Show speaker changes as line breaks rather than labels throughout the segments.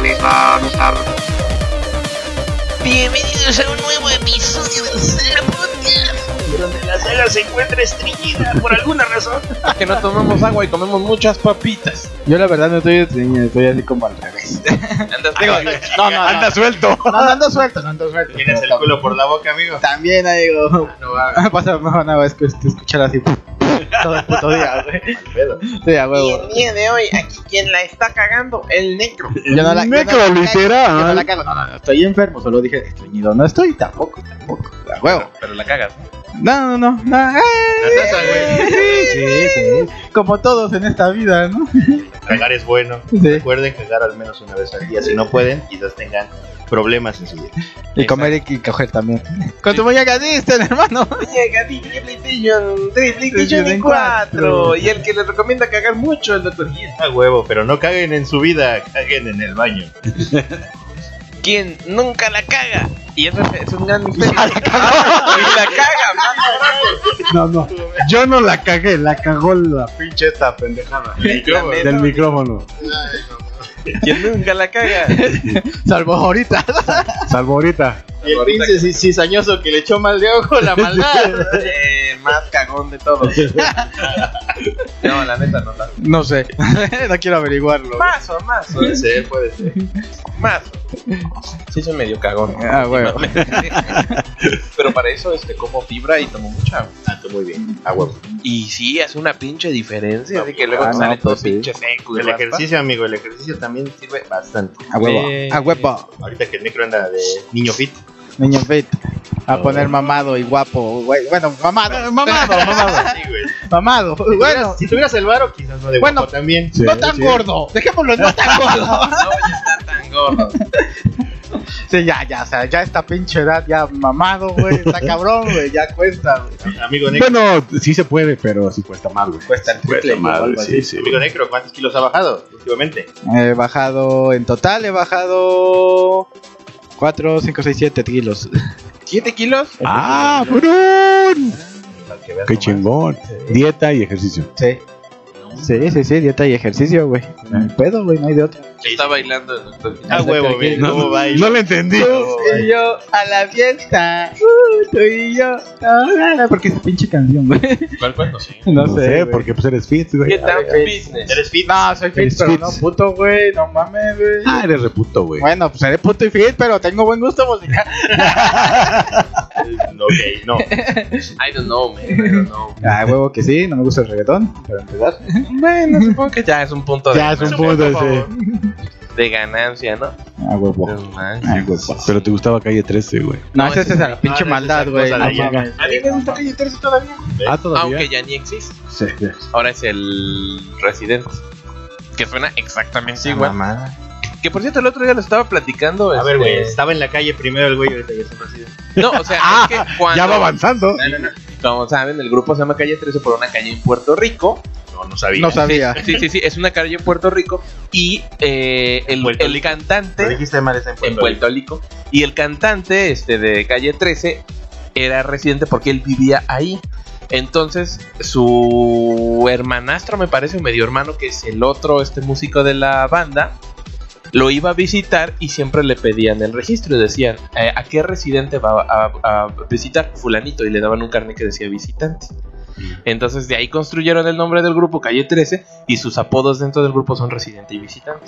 les va a gustar.
Bienvenidos a un nuevo episodio del Cera Podcast.
donde la saga se encuentra estreñida por alguna razón.
que no tomamos agua y comemos muchas papitas.
Yo la verdad no estoy estreñido, estoy así como al revés.
Andas
Digo, no, no,
Anda
no.
suelto.
No, no ando suelto, no suelto.
Tienes el culo por la boca, amigo.
También, amigo.
No va.
Pasa, no, no, es que te escuchar así todo el puto día, güey. Sí, a
Y
huevo.
el día de hoy, aquí quien la está cagando, el negro.
Yo no la, yo no la cago,
literal.
yo no la cago. No, no, no, estoy enfermo, solo dije estreñido. No estoy tampoco, tampoco. A huevo.
Pero, pero la cagas.
No, no, no. no. ¡Ay! Sí, sí. Como todos en esta vida, ¿no?
Cagar es bueno.
Sí.
Recuerden cagar al menos una vez al día. Si no pueden, quizás tengan problemas en su vida.
Y comer y coger también. Con tu muñeca Disney, hermano.
Llega DJ PlayStation 3,
PlayStation
PlayStation 4. Y el que les recomienda cagar mucho, el Dr. Gil.
A huevo, pero no caguen en su vida, caguen en el baño.
Quien nunca la caga. Y eso es, es un gran misterio. la cagó. y la caga,
No, no. Yo no la cagué, la cagó la pinche esta pendejada.
micrófono.
Del micrófono.
Quien nunca la caga.
Salvo ahorita.
Salvo ahorita.
Y el pinche cizañoso que le echó mal de ojo la maldad.
Más cagón de todos. No, la neta no la.
No sé. no quiero averiguarlo.
Más o más.
puede ser, puede ser.
Más. Sí, soy medio cagón.
Ah, bueno.
Pero para eso este, como fibra y tomo mucha agua.
Ah, tú muy bien. A huevo.
Y sí, hace una pinche diferencia. Así que luego
Ah,
te
no,
sale todo
pues sí.
pinche seco.
El ejercicio, amigo, el ejercicio también sirve bastante.
A huevo. A huevo.
Ahorita que el necro anda de niño fit.
Niño fit. A poner mamado y guapo. güey. Bueno, mamado. Mamado, mamado.
Sí, güey.
Mamado.
Bueno,
Bueno,
si tuvieras el varo, quizás no de
Bueno.
guapo también.
Sí,
no tan
sí.
gordo. Dejémoslo no tan gordo.
No voy a estar tan gordo.
Sí, ya, ya, o sea, ya esta pinche edad, ya mamado, güey. Está cabrón, güey. Ya cuesta, güey.
Amigo necro,
Bueno, sí se puede, pero sí cuesta más, güey.
Cuesta el triple.
Cuesta más, güey, sí, sí.
amigo necro, ¿cuántos kilos ha bajado últimamente?
He bajado, en total he bajado 4, 5, 6, 7 kilos.
¿Siete kilos?
¡Ah,
veas
¡Qué
nomás.
chingón! Dieta y ejercicio.
Sí. Sí, sí, sí, dieta y ejercicio, güey. No hay pedo, güey, no hay de otra.
Está bailando el doctor.
A huevo, güey. ¿Cómo va?
No lo entendí.
y yo a la fiesta. Uh, tú y yo. Ah, porque esa pinche canción, güey.
¿Cuál? No sé.
No,
No
sé,
porque pues eres fit, güey.
¿Qué tan business?
¿Eres fit?
No, soy fit, pero
fit.
no puto, güey. No mames, güey.
Ah, eres reputo, güey.
Bueno, pues seré puto y fit, pero tengo buen gusto musical.
No, ok, no.
I don't know, man. I don't know.
Ah, huevo que sí, no me gusta el reggaetón, para empezar.
Bueno, supongo que ya es un punto de,
Ya es un
Por
punto,
favor.
sí.
de ganancia, ¿no?
Ah, huevo.
Manches.
Ah, huevo.
Pero te gustaba calle 13, güey.
No,
No,
esa
ese
es la pinche
no,
maldad, güey.
A mí me gusta Calle 13 todavía.
Ah, todavía.
Aunque ya ni existe.
Sí, sí.
Ahora es el Resident. Que suena exactamente igual.
Mamada.
Que por cierto, el otro día lo estaba platicando.
A ver,
este,
güey, estaba en la calle primero el güey, ahorita ya es un presidente.
No, o sea, es que cuando.
Ya va avanzando.
No, no, no. Como saben, el grupo se llama Calle 13 por una calle en Puerto Rico.
No, no sabía.
No sabía.
Sí, sí, sí, es una calle en Puerto Rico. Y eh, el, cantante.
Lo dijiste mal, está en
en
Puerto
Puerto Rico. Y el cantante este de calle 13 era residente porque él vivía ahí. Entonces, su hermanastro, me parece, o medio hermano, que es el otro este músico de la banda, lo iba a visitar y siempre le pedían el registro y decían, eh, ¿a qué residente va a, a visitar? Fulanito, y le daban un carnet que decía visitante. Entonces de ahí construyeron el nombre del grupo Calle 13 y sus apodos dentro del grupo son residente y visitante.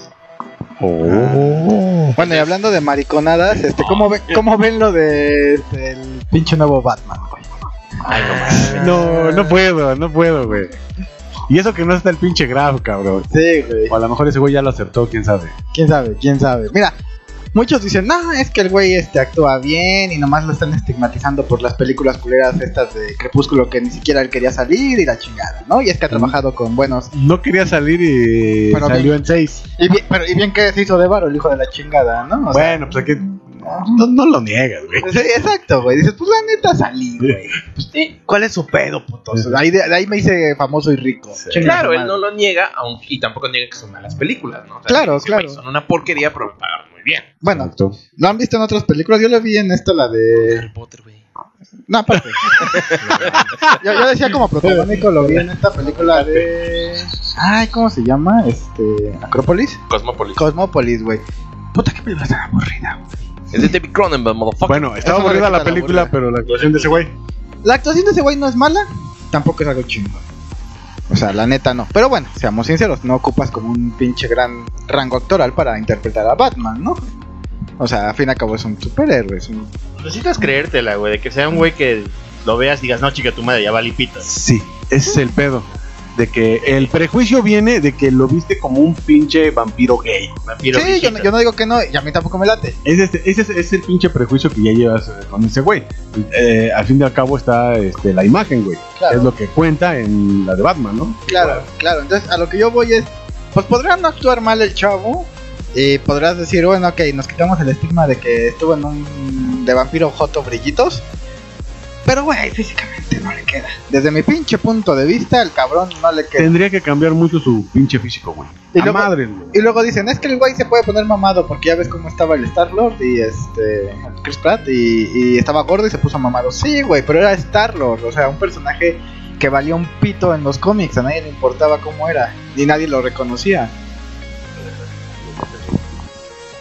Oh.
Bueno, y hablando de mariconadas, este, ¿cómo, ve- cómo ven lo de este, el pinche nuevo Batman, güey?
Ay, no más.
No, no puedo, no puedo, güey. Y eso que no está el pinche Graf, cabrón.
Sí, güey.
O a lo mejor ese güey ya lo acertó, quién sabe.
¿Quién sabe? ¿Quién sabe? Mira, muchos dicen, no, es que el güey este actúa bien y nomás lo están estigmatizando por las películas culeras estas de Crepúsculo que ni siquiera él quería salir y la chingada, ¿no? Y es que ha trabajado con buenos...
No quería salir y
Pero
salió en seis.
Y bien, pero, y bien que se hizo de varo el hijo de la chingada, ¿no? O sea,
bueno, pues aquí no, no lo niegas, güey.
Sí, exacto, güey. Dices, pues la neta salí, güey. Pues, sí, ¿Cuál es su pedo, puto? O sea, ahí, de, de ahí me hice famoso y rico.
Claro, él no lo niega, aunque, y tampoco niega que son malas películas, ¿no? O sea,
Claro,
dice,
claro.
"Güey, Son una porquería, pero me pagaron muy bien.
Bueno,
Exacto.
¿lo han visto en otras películas? Yo lo vi en esta, la de...
Harry Potter, güey.
No, aparte. yo, yo decía como protagónico, lo vi en esta película de... Ay, ¿cómo se llama? Este. Acrópolis.
Cosmopolis.
Cosmópolis, güey. Puta, qué película tan aburrida, güey.
Es de David Cronenberg, motherfucker.
Bueno, estaba
Eso
aburrida la película, pero la actuación de ese güey.
La actuación de ese güey no es mala, tampoco es algo chingón. O sea, la neta no. Pero bueno, seamos sinceros, no ocupas como un pinche gran rango actoral para interpretar a Batman, ¿no? O sea, a fin y al cabo es un superhéroe, es un...
Necesitas creértela, güey, de que sea un güey que lo veas y digas, no, chica, tu madre ya va lipito.
Sí, ese es el pedo. De que el prejuicio viene de que lo viste como un pinche vampiro gay.
Vampiro
sí, yo, no- yo no digo que no, y a mí tampoco me late.
Ese, es- ese es, es el pinche prejuicio que ya llevas eh, con ese güey. Eh, al fin y al cabo está este, la imagen, güey.
Claro.
Es lo que cuenta en la de Batman, ¿no?
Claro, claro. Entonces, a lo que yo voy es, pues podrán no actuar mal el chavo. Y podrás decir, bueno, ok, nos quitamos el estigma de que estuvo en un de vampiro joto brillitos. Pero, güey, físicamente no le queda. Desde mi pinche punto de vista, el cabrón no le queda.
Tendría que cambiar mucho su pinche físico, güey.
Y
A
luego-
madre, güey.
Y luego dicen, es que el güey se puede poner mamado porque ya ves cómo estaba el Star-Lord y este Chris Pratt y, y estaba gordo y se puso mamado. Sí, güey, pero era Star-Lord, o sea, un personaje que valía un pito en los cómics, a nadie le importaba cómo era, ni nadie lo reconocía.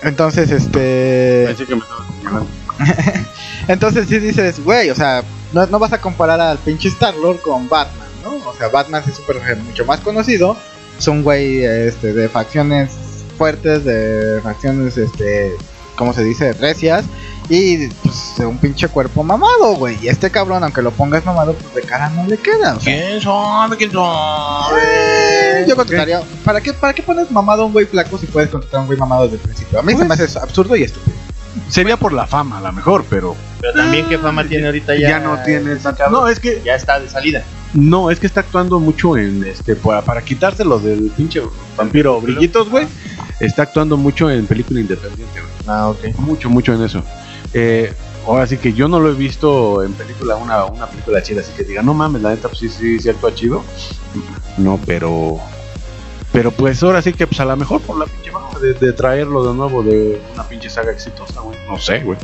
Entonces, este...
Pensé que me estaba señalando.
Entonces sí dices, güey, o sea, no, no vas a comparar al pinche Star-Lord con Batman, ¿no? O sea, Batman es un personaje mucho más conocido. Es un güey este, de facciones fuertes, de facciones, este, ¿cómo se dice? Recias. Y pues un pinche cuerpo mamado, güey. Y este cabrón, aunque lo pongas mamado, pues de cara no le queda. O sea,
¿Quién sabe? ¿Quién sabe?
eh, yo contrataría. ¿Para qué, ¿Para qué pones mamado a un güey flaco si puedes contratar a un güey mamado desde el principio? A mí se me hace absurdo y estúpido.
Sería por la fama, a lo mejor, pero
Pero también qué fama tiene ahorita ya.
ya, no tiene tanta-? No, es que
Ya está de salida.
no, es que está actuando mucho en este para, para quitárselo del pinche vampiro brillitos, güey. Está actuando mucho en película independiente, güey.
Ah, ok.
Mucho, mucho en eso. Eh, ahora sí que yo no lo he visto en película, una, una película chida, así que diga, no mames, la neta, pues sí, sí, actúa chido. No, pero. Pero pues ahora sí que, pues a lo mejor por la pinche mano de, de traerlo de nuevo de una pinche saga exitosa, güey. No sé, güey.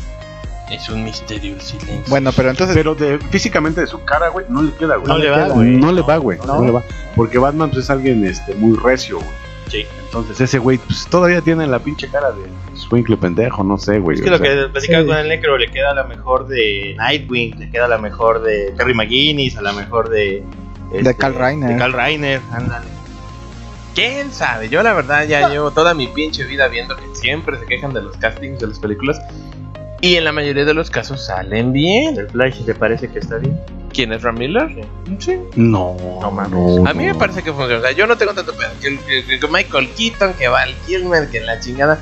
Es un misterio el silencio.
Bueno, pero entonces.
Pero de, físicamente de su cara, güey, no le queda, güey.
No le va, güey.
No le va, güey.
No.
No le va. Porque Batman pues, es alguien este, muy recio, güey.
Sí.
Entonces ese güey pues, todavía tiene la pinche cara de Swinkle pendejo, no sé, güey.
Es que lo
sea.
que platicaba
sí.
con el Necro le queda a lo mejor de Nightwing, le queda a lo mejor de Terry McGuinness, a lo mejor de. este,
De Carl Reiner.
De Carl Reiner, ándale.
¿Quién sabe? Yo la verdad ya llevo toda mi pinche vida viendo que siempre se quejan de los castings de las películas. Y en la mayoría de los casos salen bien.
El Flash, ¿te parece que está bien?
¿Quién es Ram Miller? Sí.
No,
No mames.
no,
A mí me parece que funciona. O sea, yo no tengo tanto pedo. Que, que- que- que Michael Keaton, que Val Kilmer, que la chingada.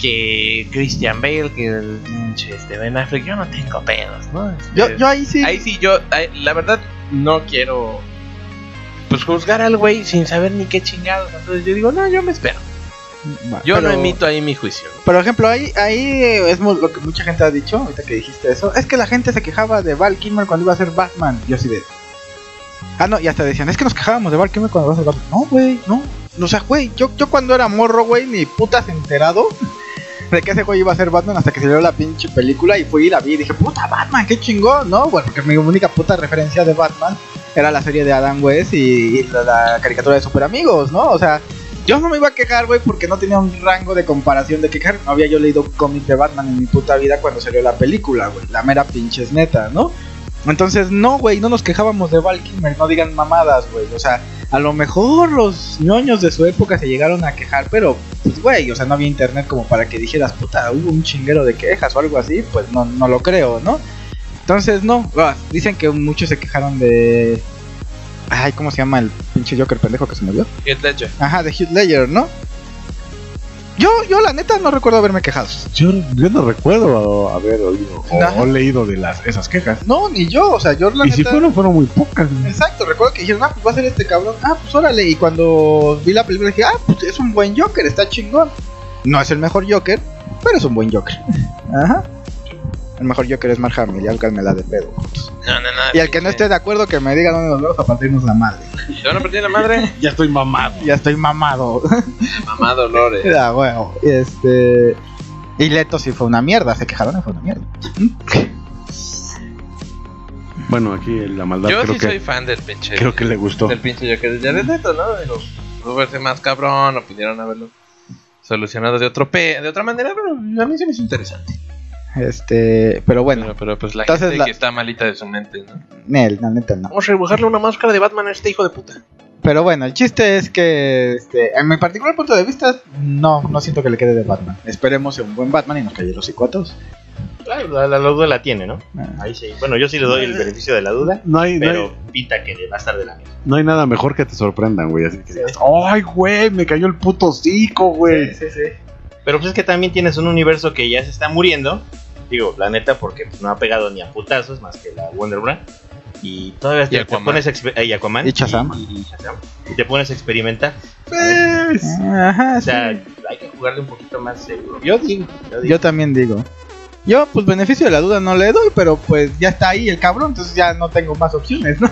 Que Christian Bale, que el pinche este Ben Affleck. Yo no tengo pedos, ¿no? Este,
yo, yo ahí sí.
Ahí sí, yo, ahí- la verdad, no quiero. Pues juzgar al güey sin saber ni qué chingados. Entonces yo digo, no, yo me espero.
Va,
Yo no emito ahí mi juicio.
Por ejemplo, ahí, ahí es mu- lo que mucha gente ha dicho, ahorita que dijiste eso, es que la gente se quejaba de Val Kilmer cuando iba a ser Batman. Yo así de... Ah, no, y hasta decían, es que nos quejábamos de Val Kilmer cuando iba a ser Batman. No, güey, no. O sea, güey, yo, yo cuando era morro, güey, ni putas enterado de que ese güey iba a ser Batman hasta que salió la pinche película y fui y la vi y dije, puta Batman, qué chingón, ¿no? Bueno, porque mi única puta referencia de Batman era la serie de Adam West y, la, caricatura de Super Amigos, ¿no? O sea, yo no me iba a quejar, güey, porque no tenía un rango de comparación de quejar. No había yo leído un cómic de Batman en mi puta vida cuando salió la película, güey. La mera pinche es neta, ¿no? Entonces, no, güey, no nos quejábamos de Val Kilmer, no digan mamadas, güey. O sea, a lo mejor los ñoños de su época se llegaron a quejar, pero, pues, güey, o sea, no había internet como para que dijeras, puta, hubo un chinguero de quejas o algo así, pues no, no lo creo, ¿no? Entonces, no, dicen que muchos se quejaron de... Ay, ¿cómo se llama el pinche Joker pendejo que se murió?
Heath Ledger.
Ajá, de Heath Ledger, ¿no? Yo, yo la neta no recuerdo haberme quejado.
Yo, yo no recuerdo haber oído o,
Ajá.
leído de las esas quejas.
No, ni yo, o sea, yo la
Y si fueron, fueron muy pocas.
Exacto, recuerdo que dijeron, ah, pues va a ser este cabrón. Ah, pues órale. Y cuando vi la película dije, ah, pues es un buen Joker, está chingón. No es el mejor Joker, pero es un buen Joker. Ajá. El mejor Joker es Mark Hamill, ya la de pedo.
No, no, no.
Y al que no esté de acuerdo, que me diga dónde nos vamos a partirnos la madre.
¿Te van a partir la madre?
Ya estoy mamado.
Ya estoy mamado.
Mamá Dolores.
Era huevo. Este. Y Leto sí fue una mierda, se quejaron y fue una mierda.
Bueno, aquí la maldad
Yo
creo
sí
que
soy fan del pinche.
creo que le gustó.
Del pinche Joker de Leto, ¿no? Digo, pudo verse más cabrón o pudieron haberlo solucionado de otro pe de otra manera, pero a mí se me hizo interesante.
Este, pero bueno,
Pero, pero, pues la
Entonces
gente
la-
que está malita de su mente, ¿no?
Nel, la neta no.
Vamos a dibujarle una máscara de Batman a este hijo de puta.
Pero bueno, el chiste es que, este, en mi particular punto de vista, no, no siento que le quede de Batman. Esperemos un buen Batman y nos calle los todos.
Claro, la, la, la duda la tiene, ¿no?
Ah.
Ahí sí. Bueno, yo sí le doy el beneficio de la duda,
No hay, no,
pero
hay,
pinta que le va a estar de la misma.
no hay nada mejor que te sorprendan, güey. Así que digas, ¡ay, güey! Me cayó el puto hocico, güey.
sí, sí.
Pero pues es que también tienes un universo que ya se está muriendo. Digo, la neta, porque pues, no ha pegado ni a putazos más que la Wonder Woman. Y todavía te, te pones a y Aquaman.
Y.
Y, y. Y te pones a experimentar.
Pues,
Ajá,
O sea,
sí.
hay que jugarle un poquito más seguro. Yo digo, yo digo.
Yo también digo. Yo, pues, beneficio de la duda no le doy, pero pues ya está ahí el cabrón, entonces ya no tengo más opciones, ¿no?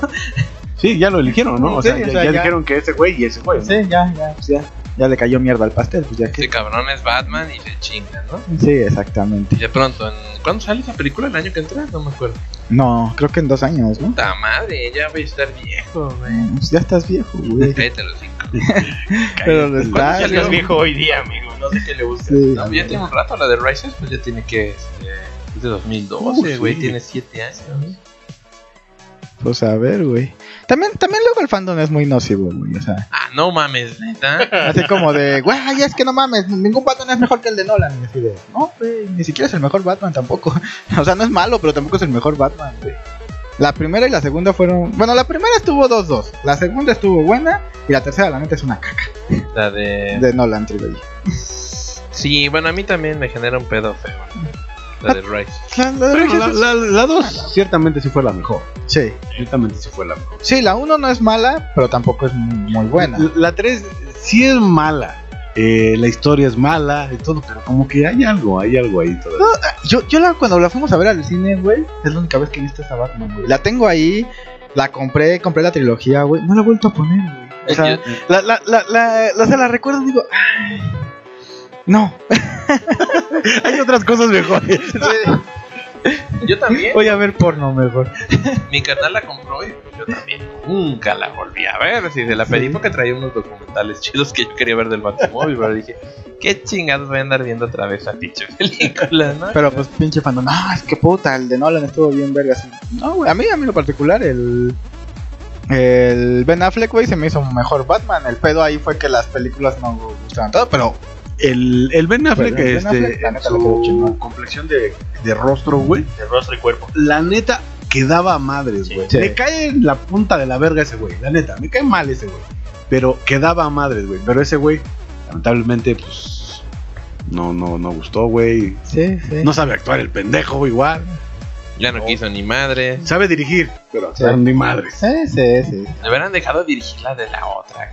sí, ya lo eligieron, ¿no? O
Sí,
sea,
o
ya,
sea,
ya
ya.
dijeron que ese güey y ese güey. ¿no?
Sí, ya, ya, pues ya. Ya le cayó mierda al pastel, pues ya
Este
que.
cabrón es Batman y se chinga, ¿no?
Sí, exactamente.
Y de pronto, ¿en... ¿cuándo sale esa película? ¿El año que entra? No me acuerdo.
No, creo que en dos años, ¿no?
Puta madre, ya voy a estar viejo, güey.
Pues ya estás viejo, güey.
Cállate los cinco.
Pero lo
¿Cuándo
está.
salió
¿no?
viejo hoy día, amigo? No sé qué le gusta.
Sí.
No, ya tiene un rato la de Rises, pues ya tiene que. Este, es de 2012,
Uh,
güey.
sí.
Tiene 7 años.
Pues a ver, güey. También, también luego el fandom es muy nocivo, güey. O sea,
Ah, no mames, neta.
así como de, güey, es que no mames, ningún Batman es mejor que el de Nolan. Y así de, no, güey, ni siquiera es el mejor Batman tampoco. O sea, no es malo, pero tampoco es el mejor Batman, güey. La primera y la segunda fueron. Bueno, la primera estuvo 2-2. La segunda estuvo buena. Y la tercera, la neta, es una caca.
La de.
De Nolan Trilogy.
Sí, bueno, a mí también me genera un pedo feo. La de Rises.
La, la
la,
es-
la, la dos ciertamente sí fue la mejor.
Sí.
Ciertamente sí fue la mejor.
Sí, la 1 no es mala, pero tampoco es muy buena.
La- La 3 sí es mala. Eh, la historia es mala y todo, pero como que hay algo, hay algo ahí todavía.
Yo, yo la, cuando la fuimos a ver al cine, güey, es la única vez que he visto esa Batman, güey. La tengo ahí, la compré, compré la trilogía, güey. No la he vuelto a poner, güey. O sea,
Yo-
la, la, la, la, la- o sea, la recuerdo y digo, ay, no.
hay otras cosas mejores.
Yo también.
Voy a ver porno mejor.
Mi canal la compró y yo también nunca la volví a ver. Si se la pedí porque traía unos documentales chidos que yo quería ver del Batimóvil, pero dije, ¿qué chingados voy a andar viendo otra vez esa pinche película, no?
Pero pues pinche fandom, no, es que puta, el de Nolan estuvo bien verga. así. No, güey, a mí, a mí lo particular, el. El Ben Affleck, güey, se me hizo mejor Batman. El pedo ahí fue que las películas no gustaban todo, pero
El, el Ben Affleck,
el Ben
este,
Affleck, neta,
su complexión de, de rostro, güey,
De rostro y cuerpo.
la neta quedaba a madres, güey.
Sí.
Me cae en la punta de la verga ese güey, la neta, me cae mal ese güey. Pero quedaba a madres, güey. Pero ese güey, lamentablemente, pues, no, no, no gustó, güey.
sí, sí.
No sabe actuar el pendejo igual.
Ya no quiso ni madre.
Sabe dirigir, pero
Sí.
ni madres.
Sí, sí, sí.
Le hubieran dejado dirigir la de la otra.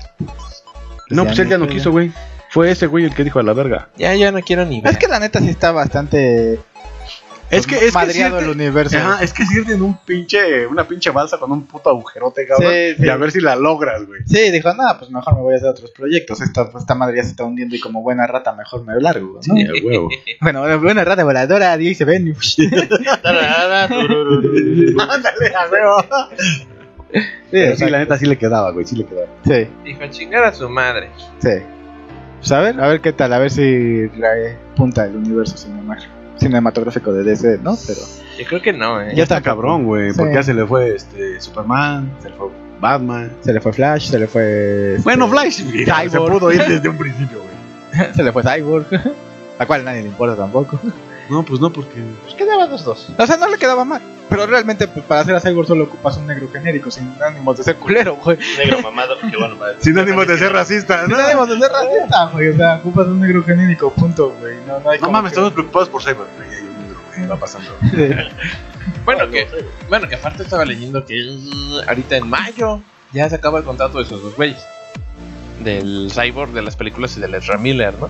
No, pues él ya no quiso, güey. Fue ese güey el que dijo a la verga.
Ya, ya no quiero ni ver.
Es que la neta sí está bastante.
Es que es que
el universo.
Ajá, es que es irte en un pinche, una pinche balsa con un puto agujerote, cabrón.
Sí, sí.
Y a ver si la logras, güey.
Sí, dijo, no, pues mejor me voy a hacer otros proyectos. Esta, esta madre ya se está hundiendo y como buena rata mejor me largo. ¿no?
Sí, huevo.
Bueno, buena rata voladora, ahí se ven. Ándale, a huevo. Sí,
sí, la neta sí le quedaba, güey, sí le quedaba.
Sí,
Dijo, chingar a su madre.
sí. Pues a ver, a ver qué tal, a ver si punta el universo cinema- cinematográfico de DC, ¿no? Pero
Yo creo que no, eh.
Ya está cabrón, güey,
Sí.
porque ya se le fue este Superman, se le fue Batman.
se le fue Flash, se le fue. este,
Bueno, Flash, mira, se
Cyborg.
pudo ir desde un principio, güey.
se le fue Cyborg. A cual nadie le importa tampoco.
No, pues no, porque.
Pues quedaban los dos. O sea, no le quedaba mal. Pero realmente, pues, para hacer a Cyborg solo ocupas un negro genérico, sin ánimos de ser culero, güey.
Negro mamado, que bueno, para-
Sin ánimo de ser racista,
Sin
¿no?
ánimos de ser racista, güey. O sea, ocupas un negro genérico, punto, güey. No, no hay
No
como
mames,
que-
estamos preocupados por Cyber. Güey, hay un negro, güey, va pasando.
Bueno, que, bueno, que aparte estaba leyendo que mm, ahorita en mayo ya se acaba el contrato de esos dos güeyes. Del Cyborg, de las películas y del Ezra Miller, ¿no?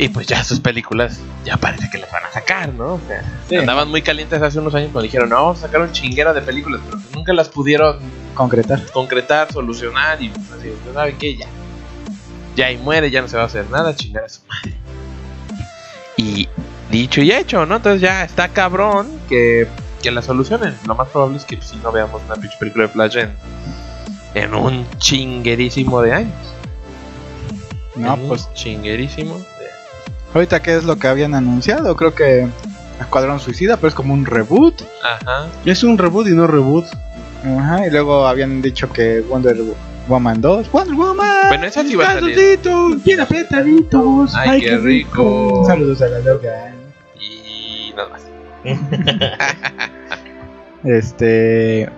Y pues ya sus películas ya parece que las van a sacar, ¿no? O sea,
Sí.
andaban muy calientes hace unos años cuando dijeron, no, vamos a sacar un chinguero de películas, pero que nunca las pudieron
Concretar.
concretar, solucionar y pues, así, pues, ¿saben qué? Ya. Ya ahí muere, ya no se va a hacer nada, chingar a su madre. Y dicho y hecho, ¿no? Entonces ya está cabrón que, que la solucionen. Lo más probable es que si no veamos una pinche película de Flash en, en un chinguerísimo de años.
No, pues
Chinguerísimo.
Ahorita qué es lo que habían anunciado, creo que Escuadrón Suicida, pero es como un reboot.
Ajá.
Es un reboot y no reboot.
Ajá, y luego habían dicho que Wonder Woman 2. Wonder Woman.
Bueno, esa sí va a salir.
Bien apretaditos.
Ay, qué rico.
Saludos a la loca.
Y nada más.
Este.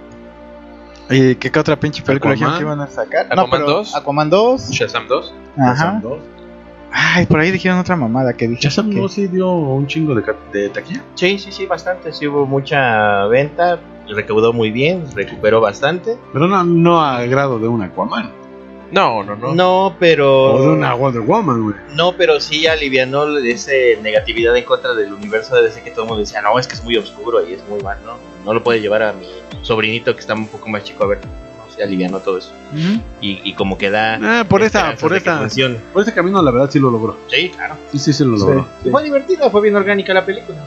¿Y qué, qué otra pinche película
Aquaman.
que iban a sacar?
Aquaman
pero
2.
Aquaman 2.
Shazam 2.
Ajá.
Shazam 2.
Ay, por ahí dijeron otra mamada que dije. Que-
2 sí dio un chingo de, taquilla.
Sí, sí, sí, bastante. Sí hubo mucha venta. Recaudó muy bien, recuperó bastante.
Pero no, no a grado de un Aquaman.
No, no, no.
No, pero.
O de una Wonder Woman, güey.
No, pero sí alivianó esa negatividad en contra del universo de DC que todo el mundo decía, no, es que es muy oscuro y es muy mal, ¿no? No lo puede llevar a mi sobrinito que está un poco más chico a ver. Se alivianó todo eso. Y, y como que da.
Ah, por esa, por esa, por ese camino la verdad sí lo logró.
Sí, claro.
Sí, sí, sí lo
Sí,
logró.
sí.
Y fue divertida, fue bien orgánica la película.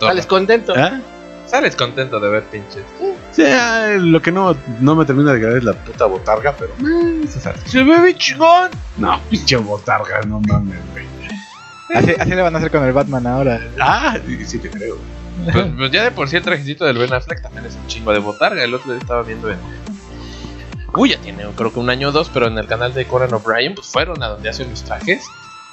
Sales, contento.
¿Ah?
Sales contento de ver pinches.
Sí, ah, lo que no, no me termina de quedar es la puta botarga, pero. eh, se.
Se ve bien chingón.
No, pinche botarga, no mames, güey.
Así, así le van a hacer con el Batman ahora.
Ah, sí, sí te creo.
Pues, pues ya de por sí el trajecito del Ben Affleck también es un chingo de botarga. El otro día estaba viendo en. Uy, ya tiene creo que un año o dos, pero en el canal de Conan O'Brien, pues fueron a donde hacen los trajes.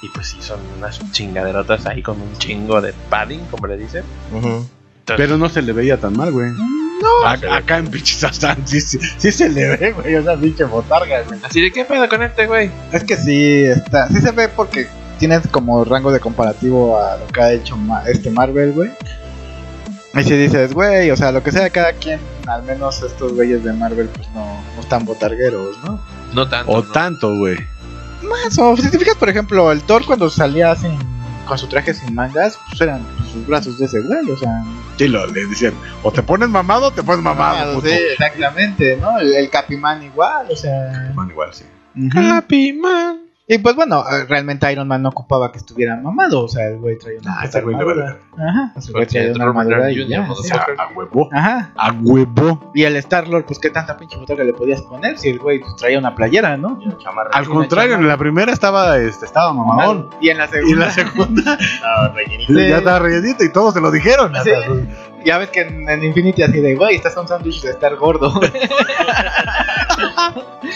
Y pues sí, son unas chingaderotas ahí con un chingo de padding, como le dicen.
Ujú.
Entonces,
Pero no se le veía tan mal, güey. No. Acá en pinche Shazam sí, sí, sí se le ve, güey. Esa pinche botarga, güey.
Así de qué pedo con este, güey.
Es que sí, está, sí se ve porque tienes como rango de comparativo a lo que ha hecho Ma- este Marvel, güey. Y si dices, güey, o sea, lo que sea cada quien, al menos estos güeyes de Marvel, pues no, no están botargueros, ¿no?
No tanto.
O
¿no?
tanto, güey.
Más, o si te fijas, por ejemplo, el Thor cuando salía sin, con su traje sin mangas, pues eran pues, sus brazos de ese güey, o sea.
Sí, lo, le decían, o te pones mamado o te pones mamado. puto.
sí, exactamente, ¿no? El, el Capimán igual, o sea.
Man, igual, sí.
Man.
Y pues bueno, eh, realmente Iron Man no ocupaba que estuviera mamado, o sea, el güey traía una
Ah, ese güey
armadura. Ajá, ese güey
Porque
traía una armadura y.
A, a huevo.
Ajá.
A huevo.
Y el Star-Lord, pues qué tanta pinche botarga le podías poner si el güey pues, traía una playera, ¿no?
Chamarra.
Al contrario, en la primera estaba, este, estaba mamadón.
Y en la
Y en la
segunda,
Ah, rellenito.
ya estaba rellenito y todos se lo dijeron.
Sí. ya ves que en, en Infinity así de, güey, estás un sándwich de estar gordo.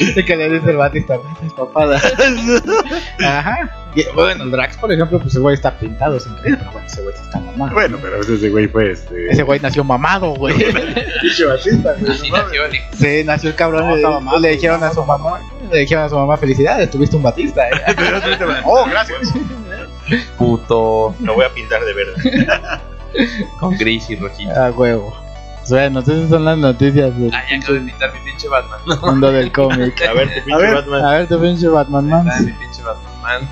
y que le dice el Batista, es papada. Ajá. Y, bueno, el Drax, por ejemplo, pues ese güey está pintado sin creer, pero bueno, ese güey sí está mamado.
Bueno, pero ese güey fue este.
Ese güey nació mamado, güey.
pinche Batista, güey.
Así nació.
Sí, nació el cabrón.
No,
le,
mal,
le dijeron a su mamá, le dijeron a su mamá, felicidades, tuviste un Batista. ¿eh?".
Oh, gracias.
Puto.
Lo voy a pintar de verde.
Con gris y rojito.
Ah, huevo. Bueno, entonces son las noticias del
Ah, ya acabo de pintar mi pinche Batman.
mundo del cómic.
A ver, tu pinche
ver.
Batman.
A ver, tu pinche Batman, man.
Ah, mi pinche Batman. Man.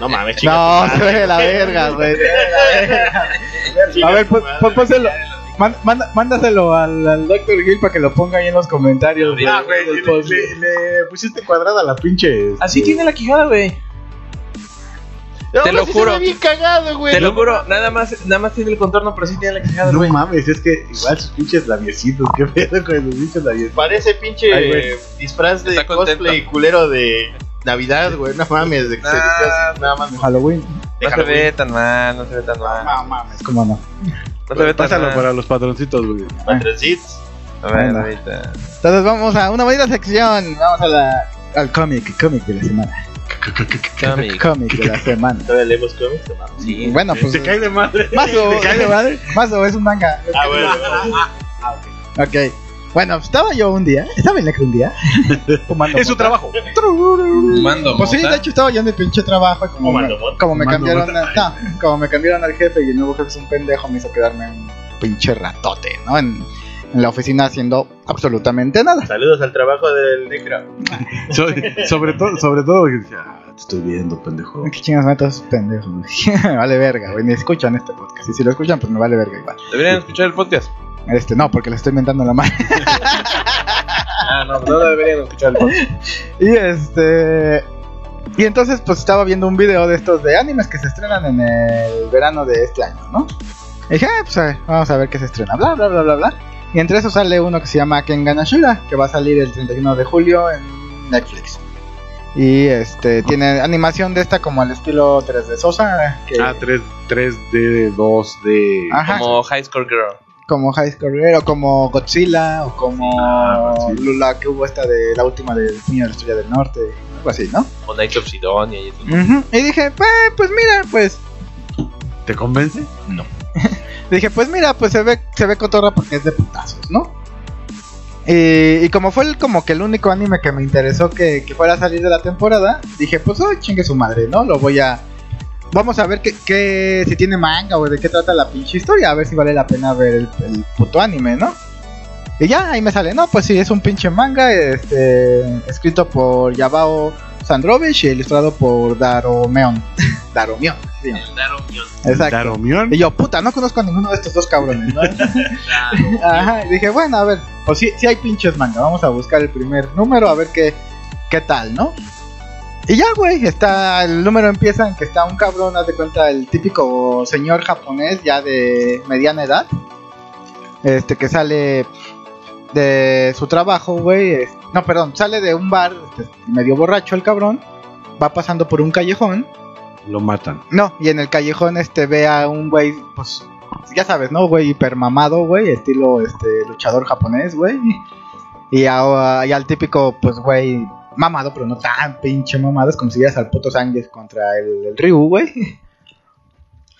No mames, chica.
No, se ve de la verga, güey. se ve de la verga. A ver, pon- pon- pónselo. Man- manda- mándaselo al, al Dr. Gil para que lo ponga ahí en los comentarios.
Ah, güey,
del
le,
post.
le- le pusiste cuadrada la pinche. este,
Así tiene la quijada, güey. Te lo
sí
juro.
se ve bien cagado, güey.
Te lo juro, nada más, nada más tiene el contorno, pero sí tiene la quijada,
No
güey.
mames, es que igual sus pinches labiecitos. ¿Qué pedo con sus pinches labiecitos?
Parece pinche
Ay, güey.
disfraz de
Está contento.
cosplay culero de Navidad, güey. No mames, de que se
Ah,
viste así, nada más.
Halloween.
No se ve tan mal, no se ve tan mal.
No mames, cómo no.
No se ve tan
Pásalo
mal.
para los patroncitos, güey.
Patroncits.
A ver,
Bueno.
ahorita.
Entonces vamos a una bonita sección. Vamos a la, al cómic, cómic de la semana.
Cómic.
De la semana.
¿Todavía leemos cómics no?
Sí.
Bueno, pues.
Se cae de madre.
Mazo,
Se cae de madre.
Mazo es un manga.
Ah, bueno.
Ok. Bueno, estaba yo un día, estaba en Lecre un día, fumando
Es su trabajo.
Mando
Pues sí, de hecho estaba yo en mi pinche trabajo y como,
Fumando
me, como me
Fumando
cambiaron, a- no, como me cambiaron al jefe y el nuevo jefe es un pendejo, me hizo quedarme un pinche ratote, ¿no? En, en la oficina haciendo absolutamente nada.
Saludos al trabajo del Necro.
So- sobre todo, sobre todo, "Ah, te estoy viendo, pendejo.
¿Qué chingas metas, pendejo? me vale verga, güey, ni escuchan este podcast. Y si lo escuchan, pues me vale verga igual.
Deberían escuchar el podcast.
Este, no, porque le estoy mentando la mano.
Ah, no, no deberían escuchar el podcast.
Y este. Y entonces, pues estaba viendo un video de estos de animes que se estrenan en el verano de este año, ¿no? Y dije, ah, pues a ver, vamos a ver qué se estrena, bla, bla, bla, bla, bla. Y entre eso sale uno que se llama Kengan Ashura, que va a salir el 31 de julio en Netflix. Y este tiene animación de esta como al estilo 3D Sosa. Que,
Ah, 3, 3D, 2D.
Ajá.
Como High Score Girl.
como High School Girl, o como Godzilla, o como
Ah, Godzilla.
la que hubo esta de la última del Niño de la Estrella del Norte, algo así, ¿no?
O Knights of Sidonia y eso.
Ujú. Y dije, pues, pues mira, pues
¿Te convence?
Dije, pues mira, pues se ve, se ve cotorra porque es de putazos, ¿no? Y, como fue el, como que el único anime que me interesó que, que fuera a salir de la temporada, dije, pues oh, chingue su madre, ¿no? Lo voy a... Vamos a ver qué, qué- si tiene manga o de qué trata la pinche historia, a ver si vale la pena ver el, el puto anime, ¿no? Y ya, ahí me sale, no, pues sí, es un pinche manga, este, escrito por Yabao Sandrovich y ilustrado por Daromeon. Daromeon, sí, exacto.
Daromión.
Y yo, puta, no conozco a ninguno de estos dos cabrones, ¿no? Ajá, y dije, bueno, a ver, pues sí, sí hay pinches manga, vamos a buscar el primer número, a ver qué, qué tal, ¿no? Y ya, güey, está, el número empieza en que está un cabrón, haz de cuenta, el típico señor japonés ya de mediana edad, este, que sale de su trabajo, güey, no, perdón, sale de un bar, este, medio borracho el cabrón, va pasando por un callejón,
Lo matan.
no, y en el callejón este ve a un güey, pues ya sabes, ¿no? Güey hipermamado, güey, estilo este luchador japonés, güey. Y, a- y al típico, pues güey, mamado, pero no tan pinche mamado, es como si al puto Sánchez contra el, el Ryu, güey.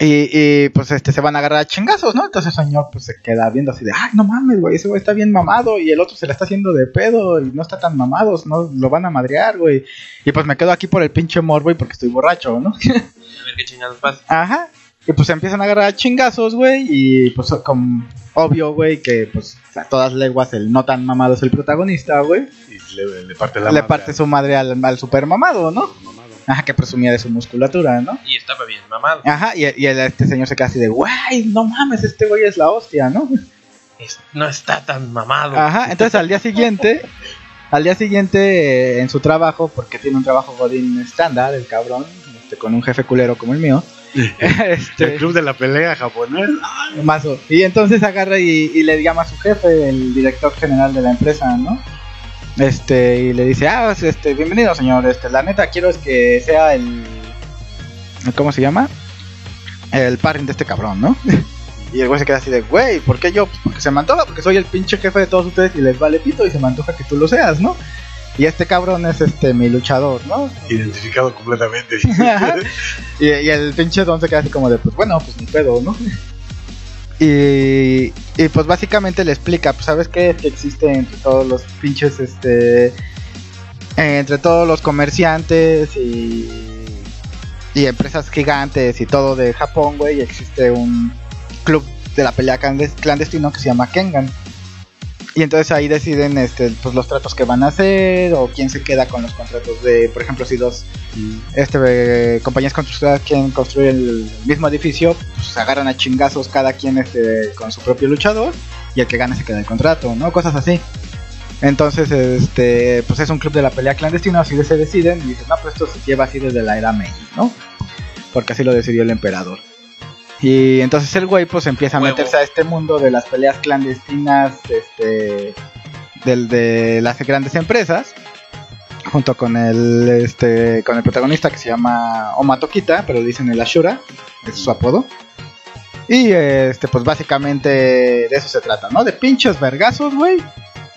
Y, y, pues este se van a agarrar a chingazos, ¿no? Entonces el señor pues se queda viendo así de, ay, no mames, güey, ese güey está bien mamado y el otro se la está haciendo de pedo y no está tan mamados, no lo van a madrear, güey. Y pues me quedo aquí por el pinche morbo y porque estoy borracho, ¿no?
A ver qué chingados pasa.
Ajá. Y pues se empiezan a agarrar a chingazos, güey. Y pues como obvio, güey, que pues a todas leguas el no tan mamado es el protagonista, güey.
Y le, le parte la
Le
madre
parte
al-
su madre al, al super mamado, ¿no? Ajá, que presumía de su musculatura, ¿no?
Y estaba bien mamado.
Ajá, y, y el- este señor se queda así de, güey, no mames, este güey es la hostia, ¿no?
Es- no está tan mamado.
Ajá, entonces al día siguiente, al día siguiente eh, en su trabajo, porque tiene un trabajo godín estándar, el cabrón, este, con un jefe culero como el mío. este,
El club de la pelea japonés.
Mazo. Y entonces agarra y, y le llama a su jefe, el director general de la empresa, ¿no? Este, y le dice, ah, pues, este, bienvenido señor, este, la neta quiero es que sea el, ¿cómo se llama? El parring de este cabrón, ¿no? Y el güey se queda así de, güey, ¿por qué yo? Pues porque se me antoja, porque soy el pinche jefe de todos ustedes y les vale pito y se me antoja que tú lo seas, ¿no? Y este cabrón es este mi luchador, ¿no?
Identificado completamente.
Y, y el pinche don se queda así como de, pues bueno, pues ni pedo, ¿no? Y, y pues básicamente le explica, pues sabes qué? que existe entre todos los pinches, este, entre todos los comerciantes y, y empresas gigantes y todo de Japón, güey, existe un club de la pelea clandes- clandestino que se llama Kengan. Y entonces ahí deciden este, pues, los tratos que van a hacer o quién se queda con los contratos de, por ejemplo, si dos este, eh, compañías constructoras quieren construir el mismo edificio, pues agarran a chingazos cada quien este, con su propio luchador y el que gane se queda el contrato, ¿no? Cosas así. Entonces, este, pues es un club de la pelea clandestina, así se deciden y dicen, no, pues esto se lleva así desde la era Meiji, ¿no? Porque así lo decidió el emperador. Y entonces el güey pues empieza a
Huevo.
meterse a este mundo de las peleas clandestinas, este, del, de las grandes empresas junto con el este con el protagonista que se llama Omatokita, pero le dicen el Ashura, es su apodo. Y este pues básicamente de eso se trata, ¿no? De pinches vergazos, güey,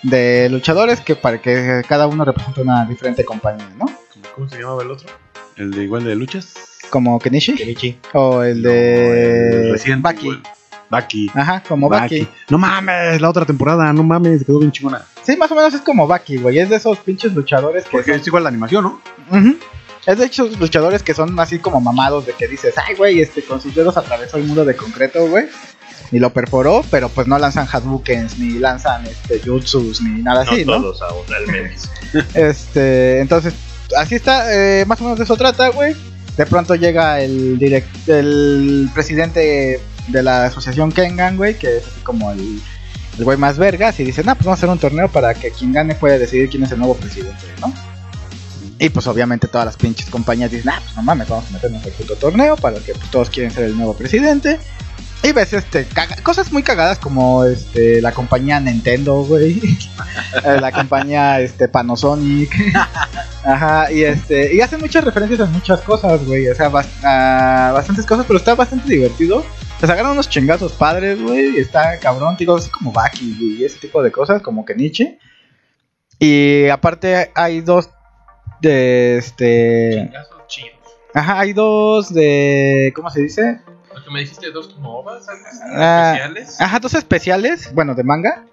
de luchadores que para que cada uno representa una diferente compañía, ¿no?
¿Cómo se llamaba el otro? ¿El de igual de luchas?
Como Kenichi
Kenichi.
o el
No, el
de Baki.
Baki.
Ajá, como Baki.
No mames, la otra temporada, no mames, quedó bien chingona.
Sí, más o menos es como Baki, güey, es de esos pinches luchadores que
Porque
son-
es igual la animación, ¿no?
Ujú. Es de hecho luchadores que son así como mamados de que dices, ay güey, este con sus dedos atravesó el muro de concreto, güey. Y lo perforó, pero pues no lanzan Hadoukens, ni lanzan este jutsus, ni nada así,
no
¿no?
todos aún, al menos.
Este, entonces, así está, eh, más o menos de eso trata, güey. De pronto llega el direct, el presidente de la asociación Kengan, güey, que es así como el, el güey más vergas, y dice, no, pues vamos a hacer un torneo para que quien gane pueda decidir quién es el nuevo presidente, ¿no? Y pues obviamente todas las pinches compañías dicen, ah, pues no mames, vamos a meternos al puto torneo para que pues, todos quieren ser el nuevo presidente. Y ves este caga- cosas muy cagadas como este la compañía Nintendo, güey. Eh, la compañía este Panasonic. Ajá, y este y hacen muchas referencias a muchas cosas, güey, o sea, bas- a bastantes cosas, pero está bastante divertido. Se sacaron unos chingazos padres, güey, está cabrón, digo, así como Baki y ese tipo de cosas, como que Nietzsche. Y aparte hay dos de este
Chingazos chidos.
Ajá, hay dos de ¿cómo se dice?
Lo que me dijiste, dos como ovas,
Ah,
especiales.
Ajá, dos especiales, bueno, de manga.